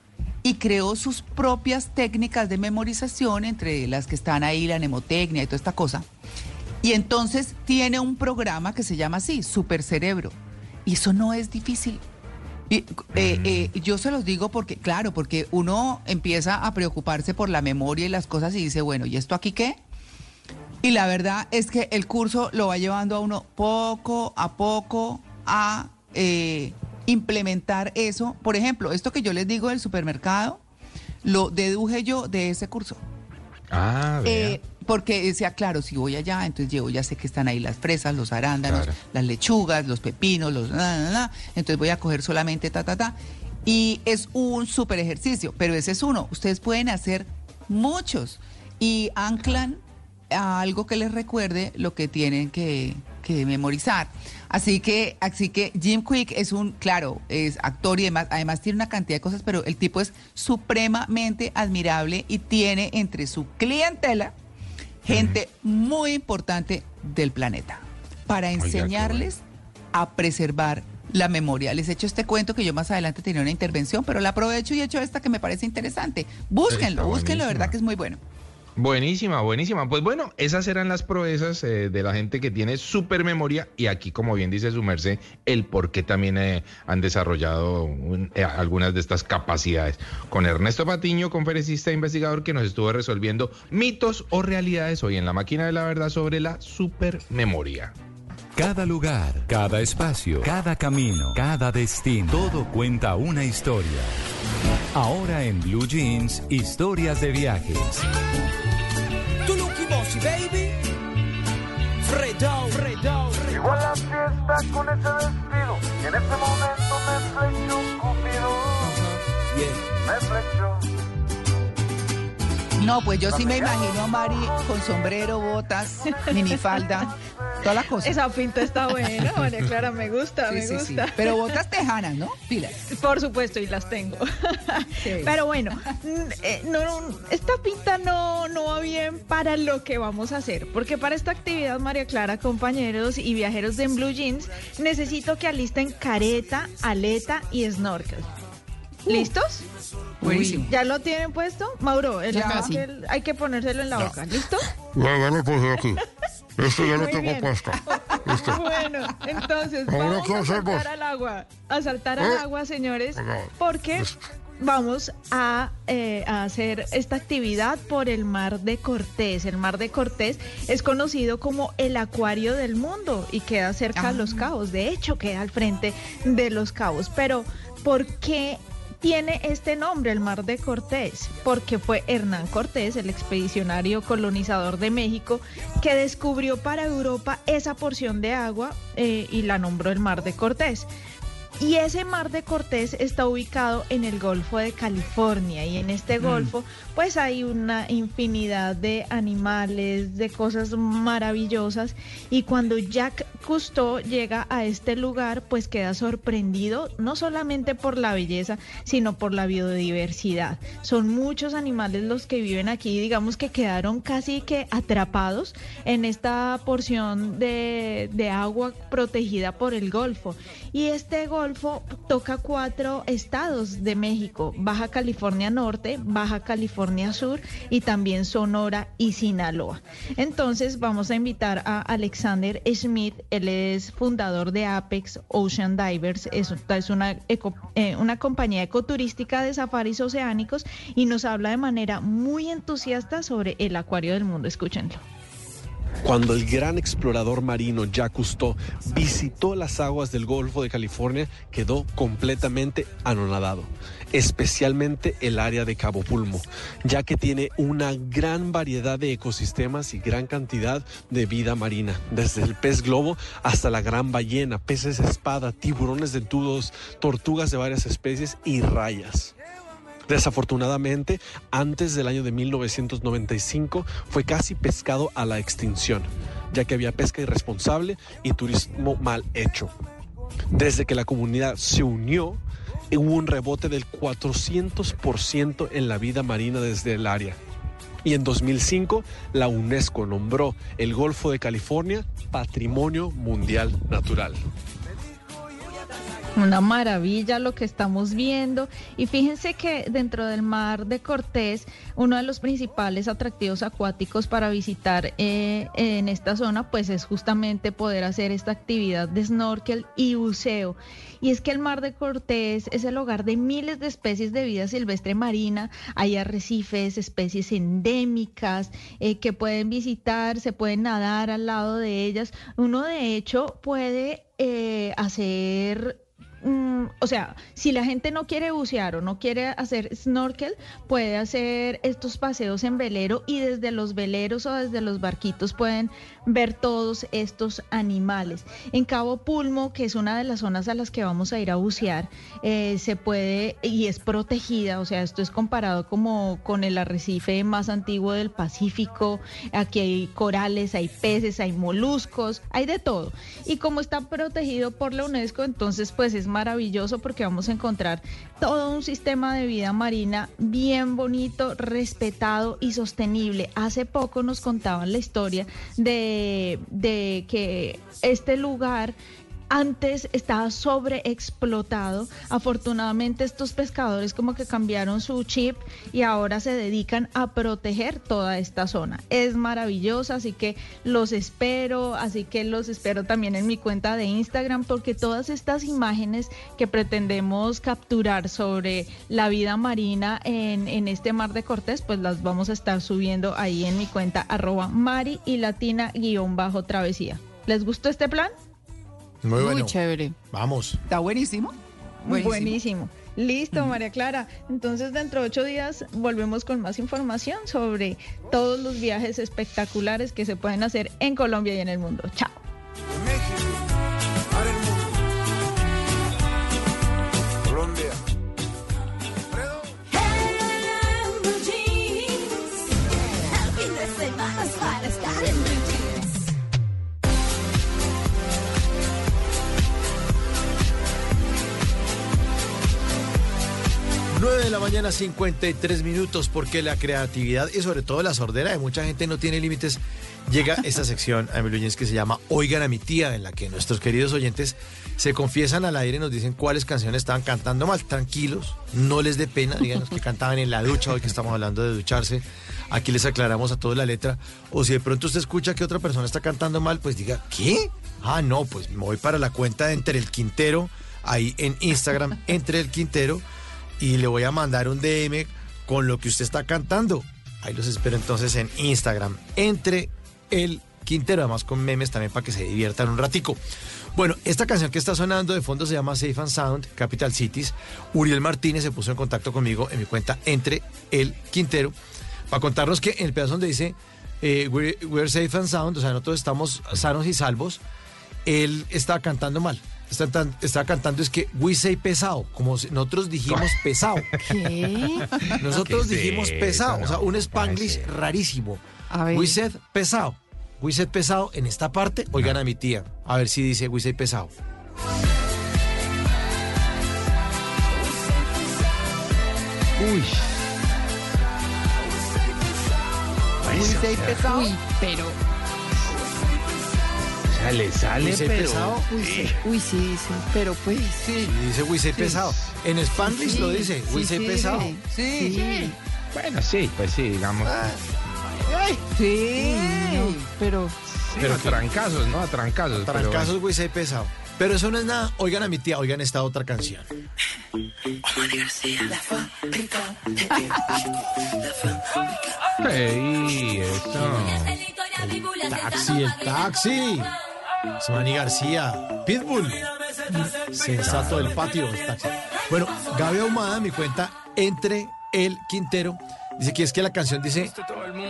y creó sus propias técnicas de memorización, entre las que están ahí, la mnemotecnia y toda esta cosa. Y entonces tiene un programa que se llama así, Super Cerebro. Y eso no es difícil. Y, eh, eh, yo se los digo porque, claro, porque uno empieza a preocuparse por la memoria y las cosas y dice, bueno, ¿y esto aquí qué? Y la verdad es que el curso lo va llevando a uno poco a poco a eh, implementar eso. Por ejemplo, esto que yo les digo del supermercado, lo deduje yo de ese curso. Ah. Eh, porque decía, claro, si voy allá, entonces llevo, ya sé que están ahí las fresas, los arándanos, Claro. las lechugas, los pepinos, los... na, na, na, entonces voy a coger solamente ta, ta, ta. Y es un súper ejercicio, pero ese es uno. Ustedes pueden hacer muchos y anclan a algo que les recuerde lo que tienen que, que memorizar. Así que, así que Jim Quick es un, claro, es actor y demás, además tiene una cantidad de cosas, pero el tipo es supremamente admirable y tiene entre su clientela gente muy importante del planeta para enseñarles a preservar la memoria. Les echo este cuento que yo más adelante tenía una intervención, pero la aprovecho y echo esta que me parece interesante. Búsquenlo, Está búsquenlo, verdad que es muy bueno. Buenísima, buenísima. Pues bueno, esas eran las proezas eh, de la gente que tiene super memoria y aquí, como bien dice su merced, el por qué también eh, han desarrollado eh, algunas de estas capacidades. Con Ernesto Patiño, conferencista e investigador que nos estuvo resolviendo mitos o realidades hoy en la máquina de la verdad sobre la supermemoria. Cada lugar, cada espacio, cada camino, cada destino, todo cuenta una historia. Ahora en Blue Jeans, historias de viajes. Tu Lucky Bossy, baby. Fredo, Fredo. Llegó a la fiesta con ese vestido y en ese momento me flechó Cupido. Me flechó. No, pues yo sí me imagino a Mari con sombrero, botas, minifalda, todas las cosas. Esa pinta está buena, María Clara, me gusta, Sí, me sí, sí. gusta. Pero botas tejanas, ¿no? Pilas. Por supuesto, y las tengo. Pero bueno, mm, eh, no, no, esta pinta no, no va bien para lo que vamos a hacer, porque para esta actividad, María Clara, compañeros y viajeros de En Blue Jeans, necesito que alisten careta, aleta y snorkel. ¿Listos? Buenísimo. ¿Ya lo tienen puesto? Mauro, el Ya. snorkel hay que ponérselo en la boca. ¿Listo? Ya, ya lo puse aquí. Esto ya lo Muy tengo bien. puesto. Listo. Bueno, entonces Ahora, vamos ¿qué a hacemos? saltar al agua. A saltar al ¿Eh? agua, señores, porque vamos a, eh, a hacer esta actividad por el Mar de Cortés. El Mar de Cortés es conocido como el acuario del mundo y queda cerca de los cabos. De hecho, queda al frente de los cabos. Pero, ¿por qué tiene este nombre, el Mar de Cortés, porque fue Hernán Cortés, el expedicionario colonizador de México, que descubrió para Europa esa porción de agua eh, y la nombró el Mar de Cortés. Y ese mar de Cortés está ubicado en el Golfo de California y en este golfo pues hay una infinidad de animales, de cosas maravillosas y cuando Jacques Cousteau llega a este lugar pues queda sorprendido no solamente por la belleza sino por la biodiversidad. Son muchos animales los que viven aquí, digamos que quedaron casi que atrapados en esta porción de, de agua protegida por el Golfo. Y este Golfo toca cuatro estados de México, Baja California Norte, Baja California Sur y también Sonora y Sinaloa. Entonces vamos a invitar a Alexander Schmidt, él es fundador de Apex Ocean Divers, es, una, eco- eh, una compañía ecoturística de safaris oceánicos y nos habla de manera muy entusiasta sobre el acuario del mundo. Escúchenlo. Cuando el gran explorador marino Jacques Cousteau visitó las aguas del Golfo de California, quedó completamente anonadado, especialmente el área de Cabo Pulmo, ya que tiene una gran variedad de ecosistemas y gran cantidad de vida marina, desde el pez globo hasta la gran ballena, peces espada, tiburones dentudos, tortugas de varias especies y rayas. Desafortunadamente, antes del año de 1995 fue casi pescado a la extinción, ya que había pesca irresponsable y turismo mal hecho. Desde que la comunidad se unió, hubo un rebote del 400% en la vida marina desde el área. Y en 2005, la UNESCO nombró el Golfo de California Patrimonio Mundial Natural. Una maravilla lo que estamos viendo. Y fíjense que dentro del mar de Cortés, uno de los principales atractivos acuáticos para visitar eh, en esta zona, pues es justamente poder hacer esta actividad de snorkel y buceo. Y es que el mar de Cortés es el hogar de miles de especies de vida silvestre marina. Hay arrecifes, especies endémicas eh, que pueden visitar, se pueden nadar al lado de ellas. Uno de hecho puede eh, hacer mm, o sea, si la gente no quiere bucear o no quiere hacer snorkel, puede hacer estos paseos en velero y desde los veleros o desde los barquitos pueden ver todos estos animales. En Cabo Pulmo, que es una de las zonas a las que vamos a ir a bucear, eh, se puede y es protegida, o sea, esto es comparado como con el arrecife más antiguo del Pacífico. Aquí hay corales, hay peces, hay moluscos, hay de todo. Y como está protegido por la UNESCO, entonces pues es maravilloso porque vamos a encontrar todo un sistema de vida marina bien bonito, respetado y sostenible. Hace poco nos contaban la historia de, de que este lugar antes estaba sobreexplotado. Afortunadamente estos pescadores como que cambiaron su chip y ahora se dedican a proteger toda esta zona. Es maravillosa, así que los espero, así que los espero también en mi cuenta de Instagram porque todas estas imágenes que pretendemos capturar sobre la vida marina en, en este mar de Cortés, pues las vamos a estar subiendo ahí en mi cuenta arroba mari y latina guion bajo travesía. ¿Les gustó este plan? Muy bueno. chévere. Vamos. Está buenísimo. Buenísimo. Listo, María Clara. Entonces, dentro de ocho días volvemos con más información sobre todos los viajes espectaculares que se pueden hacer en Colombia y en el mundo. Chao. Colombia. 9 de la mañana, 53 minutos, porque la creatividad y sobre todo la sordera de mucha gente no tiene límites. Llega esta sección a Luñez que se llama Oigan a mi tía, en la que nuestros queridos oyentes se confiesan al aire y nos dicen cuáles canciones estaban cantando mal. Tranquilos, no les dé pena, díganos que cantaban en la ducha, hoy que estamos hablando de ducharse. Aquí les aclaramos a todos la letra. O si de pronto usted escucha que otra persona está cantando mal, pues diga, ¿qué? Ah, no, pues me voy para la cuenta de Entre el Quintero, ahí en Instagram, Entre el Quintero y le voy a mandar un DM con lo que usted está cantando. Ahí los espero entonces en Instagram, entre el Quintero, además con memes también para que se diviertan un ratico. Bueno, esta canción que está sonando de fondo se llama Safe and Sound, Capital Cities. Uriel Martínez se puso en contacto conmigo en mi cuenta entre el Quintero para contarnos que en el pedazo donde dice eh, we're, safe and sound, o sea, nosotros estamos sanos y salvos, él está cantando mal. Está, tan- está cantando es que we say pesado, como si nosotros dijimos pesado. ¿Qué? Nosotros ¿Qué es dijimos pesado, o sea, un spanglish rarísimo. A ver. We said pesado. We said pesado en esta parte, oigan a mi tía, a ver si dice we say pesado. Uy. Safe pesado. Uy, pero. O sea, le sale, We say pero. pesado. Uy, sí, uy, sí, dice. Pero pues. Y dice we say pesado. En spanglish Sí, lo dice, sí, sí, pesado. sí. Sí. Sí. Bueno, sí, pues sí, digamos. Sí. No, pero. Sí, pero a que- trancazos, ¿no? A trancazos. pero Trancazos, we say pesado. Pero eso no es nada. Oigan a mi tía, oigan esta otra canción. bueno. Ey, eso. Taxi, el taxi. Manny García. Pitbull. Sensato del patio. Bueno, Gaby Ahumada, mi cuenta, entre el Quintero, dice que es que la canción dice,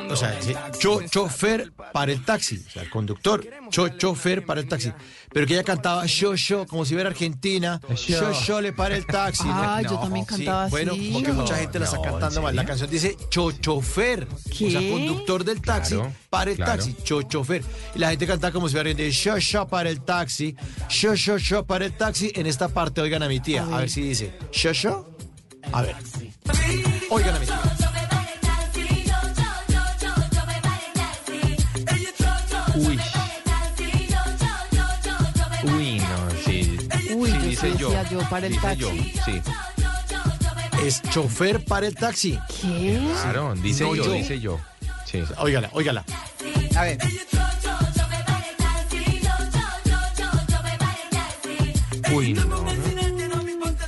o sea, dice, cho, chofer para el taxi, o sea, el conductor, cho, chofer para el taxi. Pero que ella cantaba yo, yo, como si fuera Argentina, yo, yo le para el taxi. Ah, yo también sí, cantaba Bueno, así. como que mucha gente la está No, ¿en cantando mal. La canción dice cho, chofer, o sea, conductor del taxi Claro, para el claro. taxi, cho, chofer. Y la gente canta como si fuera de yo, yo para el taxi, yo, yo, yo para el taxi. En esta parte, oigan a mi tía, a ver si dice yo, yo. A ver. Oigan a mi tía. Yo. para el dice taxi. yo, sí. Es chofer para el taxi. ¿Qué? Claro, dice No yo, yo. dice yo. Sí. Óigala, óigala. A ver. Uy, no.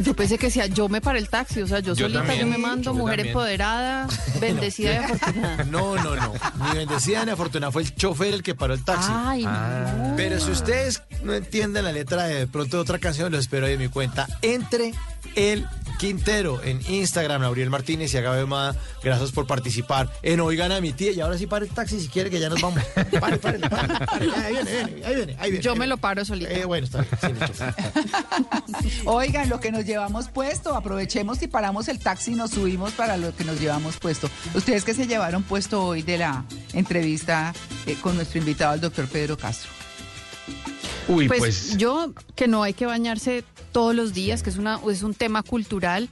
Yo pensé que decía, yo me paré el taxi, o sea, yo, Yo solita también, yo me mando, yo mujer también. empoderada, bendecida y afortunada. No, no, no. Ni bendecida ni afortunada. Fue el chofer el que paró el taxi. Ay, no. Pero si ustedes no entienden la letra de, de pronto de otra canción, los espero ahí en mi cuenta. Entre el Quintero en Instagram, Gabriel Martínez y Agabe Amada. Gracias por participar en Oigan a mi tía. Y ahora sí para el taxi si quiere que ya nos vamos. Pare, pare, pare, pare. Ahí viene, ahí viene, ahí viene. Ahí viene Yo ahí me viene. lo paro solita. Eh, bueno, está bien. chofer. Oigan, lo que nos llevamos puesto, aprovechemos y paramos el taxi y nos subimos para lo que nos llevamos puesto. Ustedes que se llevaron puesto hoy de la entrevista eh, con nuestro invitado, el doctor Pedro Castro. Uy, Pues, pues. yo que no hay que bañarse todos los días, que es una es un tema cultural,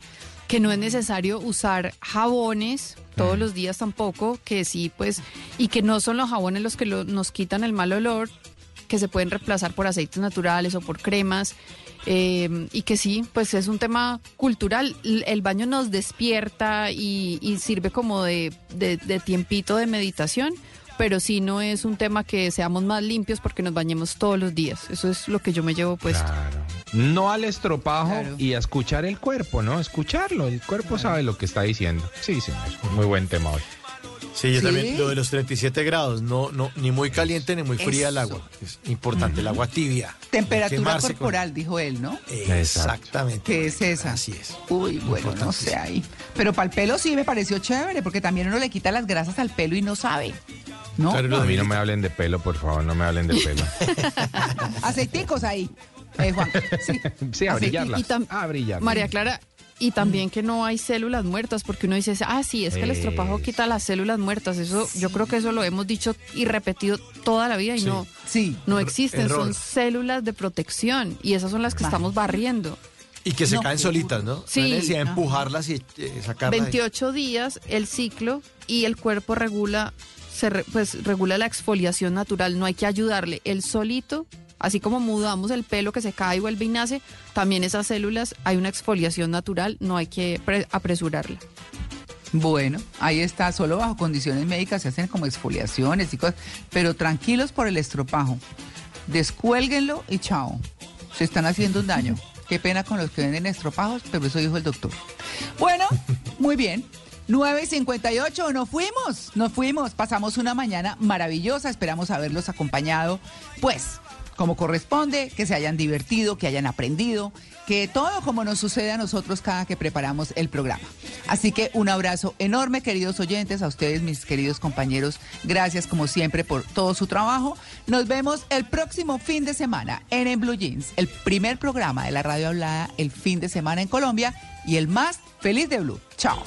que no es necesario usar jabones todos los días tampoco, que sí, pues, y que no son los jabones los que lo- nos quitan el mal olor, que se pueden reemplazar por aceites naturales o por cremas. Eh, y que sí, pues es un tema cultural. El baño nos despierta y, y sirve como de, de- de tiempito de meditación, pero sí no es un tema que seamos más limpios porque nos bañemos todos los días. Eso es lo que yo me llevo puesto. No al estropajo y a escuchar el cuerpo, ¿no? Escucharlo. El cuerpo sabe lo que está diciendo. Sí, señor. Muy buen tema hoy. Sí, yo ¿Sí? también, lo de los 37 grados, no, no, ni muy caliente ni muy fría el agua. Es importante, el agua tibia. Temperatura con- corporal, dijo él, ¿no? Exactamente. ¿Qué es esa? Así es. Uy, bueno, no sé ahí. Pero para el pelo sí me pareció chévere, porque también uno le quita las grasas al pelo y no sabe. ¿No? a mí no me hablen de pelo, por favor, no me hablen de pelo. Aceiticos ahí. Eh, Juan. Sí. Sí, a brillarlas. Y tam- A brillar. María Clara, y también que no hay células muertas, porque uno dice, ah, sí, es que el estropajo quita las células muertas. Eso, yo creo que eso lo hemos dicho y repetido toda la vida y Sí. no, sí. no existen, Error. son células de protección y esas son las que estamos barriendo. Y que se No, caen solitas, ¿no? Sí. No hay necesidad de Ajá. empujarlas y eh, sacarlas. 28 días el ciclo y el cuerpo regula, se re- pues regula la exfoliación natural, no hay que ayudarle, él solito, así como mudamos el pelo que se cae y vuelve y nace, también esas células hay una exfoliación natural, no hay que pre- apresurarla. Bueno, ahí está, solo bajo condiciones médicas se hacen como exfoliaciones y cosas, pero tranquilos por el estropajo. Descuélguenlo y chao. Se están haciendo un daño. Qué pena con los que venden estropajos, pero eso dijo el doctor. Bueno, muy bien. 9 y 58, nos fuimos, nos fuimos, pasamos una mañana maravillosa, esperamos haberlos acompañado, pues, como corresponde, que se hayan divertido, que hayan aprendido, que todo como nos sucede a nosotros cada que preparamos el programa. Así que un abrazo enorme, queridos oyentes, a ustedes, mis queridos compañeros, gracias como siempre por todo su trabajo. Nos vemos el próximo fin de semana en En Blue Jeans, el primer programa de la radio hablada el fin de semana en Colombia y el más feliz de Blue. Chao.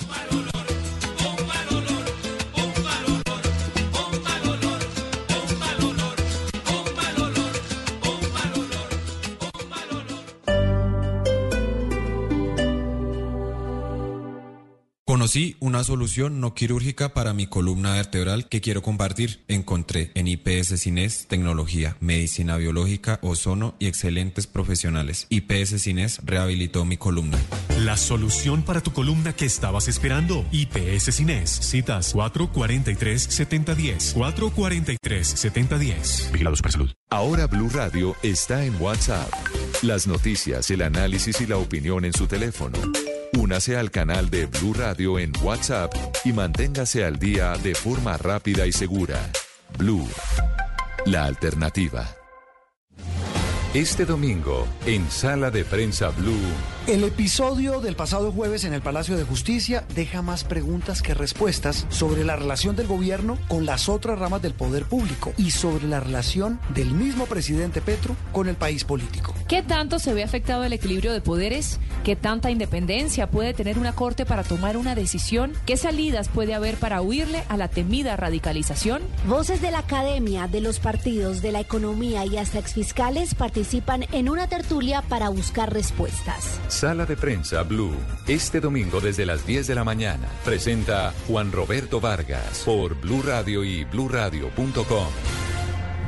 Conocí una solución no quirúrgica para mi columna vertebral que quiero compartir. Encontré en IPS Cines tecnología, medicina biológica, ozono y excelentes profesionales. IPS Cines rehabilitó mi columna. La solución para tu columna que estabas esperando. IPS Cines. Citas 443-7010. 443-7010. Vigilado Supersalud. Ahora Blue Radio está en WhatsApp. Las noticias, el análisis y la opinión en su teléfono. Únase al canal de Blue Radio en WhatsApp y manténgase al día de forma rápida y segura. Blue, la alternativa. Este domingo, en Sala de Prensa Blue. El episodio del pasado jueves en el Palacio de Justicia deja más preguntas que respuestas sobre la relación del gobierno con las otras ramas del poder público y sobre la relación del mismo presidente Petro con el país político. ¿Qué tanto se ve afectado el equilibrio de poderes? ¿Qué tanta independencia puede tener una corte para tomar una decisión? ¿Qué salidas puede haber para huirle a la temida radicalización? Voces de la academia, de los partidos, de la economía y hasta exfiscales participan en una tertulia para buscar respuestas. Sala de Prensa Blue. Este domingo desde las 10 de la mañana. Presenta Juan Roberto Vargas por Blue Radio y bluradio.com.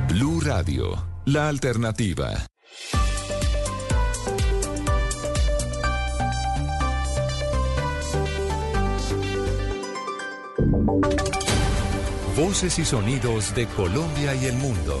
Blue Radio, la alternativa. Voces y sonidos de Colombia y el mundo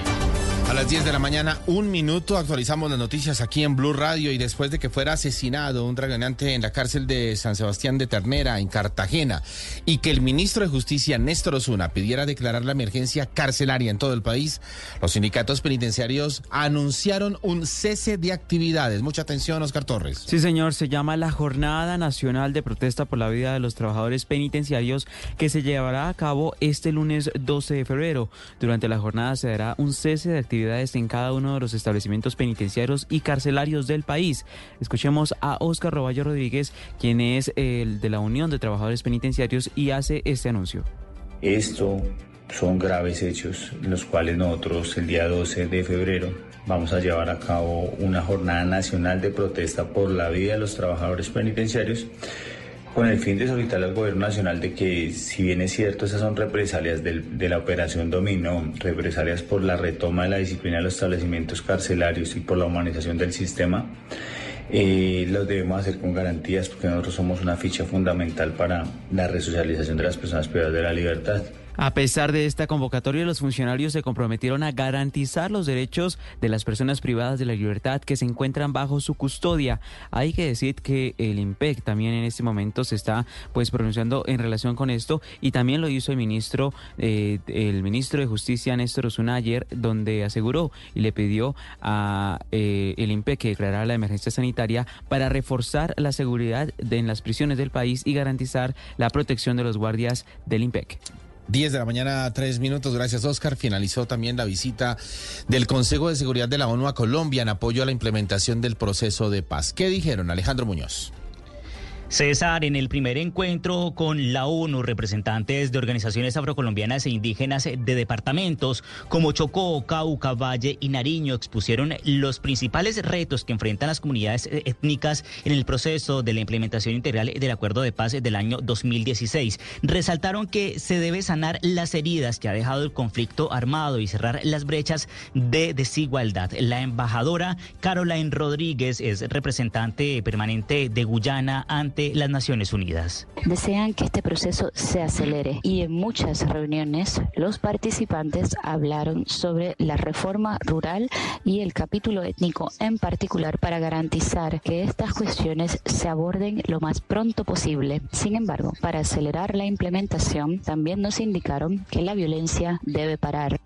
A las 10 de la mañana, un minuto, actualizamos las noticias aquí en Blue Radio y después de que fuera asesinado un dragonante en la cárcel de San Sebastián de Ternera, en Cartagena, y que el ministro de Justicia, Néstor Osuna, pidiera declarar la emergencia carcelaria en todo el país, los sindicatos penitenciarios anunciaron un cese de actividades. Mucha atención, Oscar Torres. Sí, señor, se llama la Jornada Nacional de Protesta por la Vida de los Trabajadores Penitenciarios que se llevará a cabo este lunes 12 de febrero. Durante la jornada se dará un cese de actividades en cada uno de los establecimientos penitenciarios y carcelarios del país. Escuchemos a Oscar Roballo Rodríguez, quien es el de la Unión de Trabajadores Penitenciarios y hace este anuncio. Esto son graves hechos en los cuales nosotros el día 12 de febrero vamos a llevar a cabo una jornada nacional de protesta por la vida de los trabajadores penitenciarios con el fin de solicitar al gobierno nacional de que, si bien es cierto, esas son represalias de la operación Dominó, represalias por la retoma de la disciplina de los establecimientos carcelarios y por la humanización del sistema, eh, los debemos hacer con garantías porque nosotros somos una ficha fundamental para la resocialización de las personas privadas de la libertad. A pesar de esta convocatoria, los funcionarios se comprometieron a garantizar los derechos de las personas privadas de la libertad que se encuentran bajo su custodia. Hay que decir que el IMPEC también en este momento se está pues pronunciando en relación con esto y también lo hizo el ministro eh, el ministro de Justicia Néstor Osuna ayer donde aseguró y le pidió a eh, el IMPEC que declarara la emergencia sanitaria para reforzar la seguridad de, en las prisiones del país y garantizar la protección de los guardias del IMPEC. 10 de la mañana, 3 minutos. Gracias, Oscar. Finalizó también la visita del Consejo de Seguridad de la ONU a Colombia en apoyo a la implementación del proceso de paz. ¿Qué dijeron, Alejandro Muñoz? César, en el primer encuentro con la ONU, representantes de organizaciones afrocolombianas e indígenas de departamentos como Chocó, Cauca, Valle y Nariño expusieron los principales retos que enfrentan las comunidades étnicas en el proceso de la implementación integral del Acuerdo de Paz del año 2016. Resaltaron que se debe sanar las heridas que ha dejado el conflicto armado y cerrar las brechas de desigualdad. La embajadora Caroline Rodríguez es representante permanente de Guyana las Naciones Unidas. Desean que este proceso se acelere y en muchas reuniones los participantes hablaron sobre la reforma rural y el capítulo étnico en particular para garantizar que estas cuestiones se aborden lo más pronto posible. Sin embargo, para acelerar la implementación, también nos indicaron que la violencia debe parar.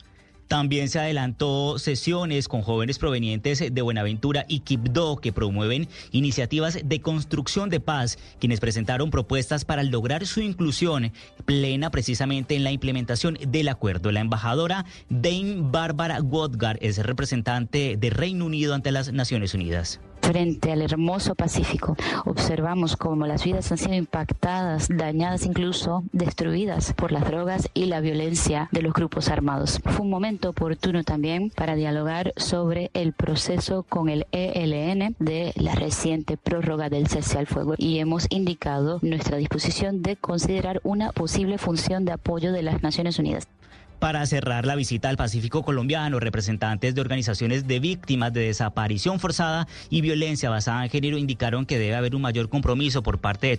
También se adelantó sesiones con jóvenes provenientes de Buenaventura y Quibdó que promueven iniciativas de construcción de paz, quienes presentaron propuestas para lograr su inclusión plena precisamente en la implementación del acuerdo. La embajadora Dame Bárbara Wodgar es representante de Reino Unido ante las Naciones Unidas. Frente al hermoso Pacífico, observamos cómo las vidas han sido impactadas, dañadas, incluso destruidas por las drogas y la violencia de los grupos armados. Fue un momento oportuno también para dialogar sobre el proceso con el ELN de la reciente prórroga del cese al fuego y hemos indicado nuestra disposición de considerar una posible función de apoyo de las Naciones Unidas. Para cerrar la visita al Pacífico colombiano, representantes de organizaciones de víctimas de desaparición forzada y violencia basada en género indicaron que debe haber un mayor compromiso por parte de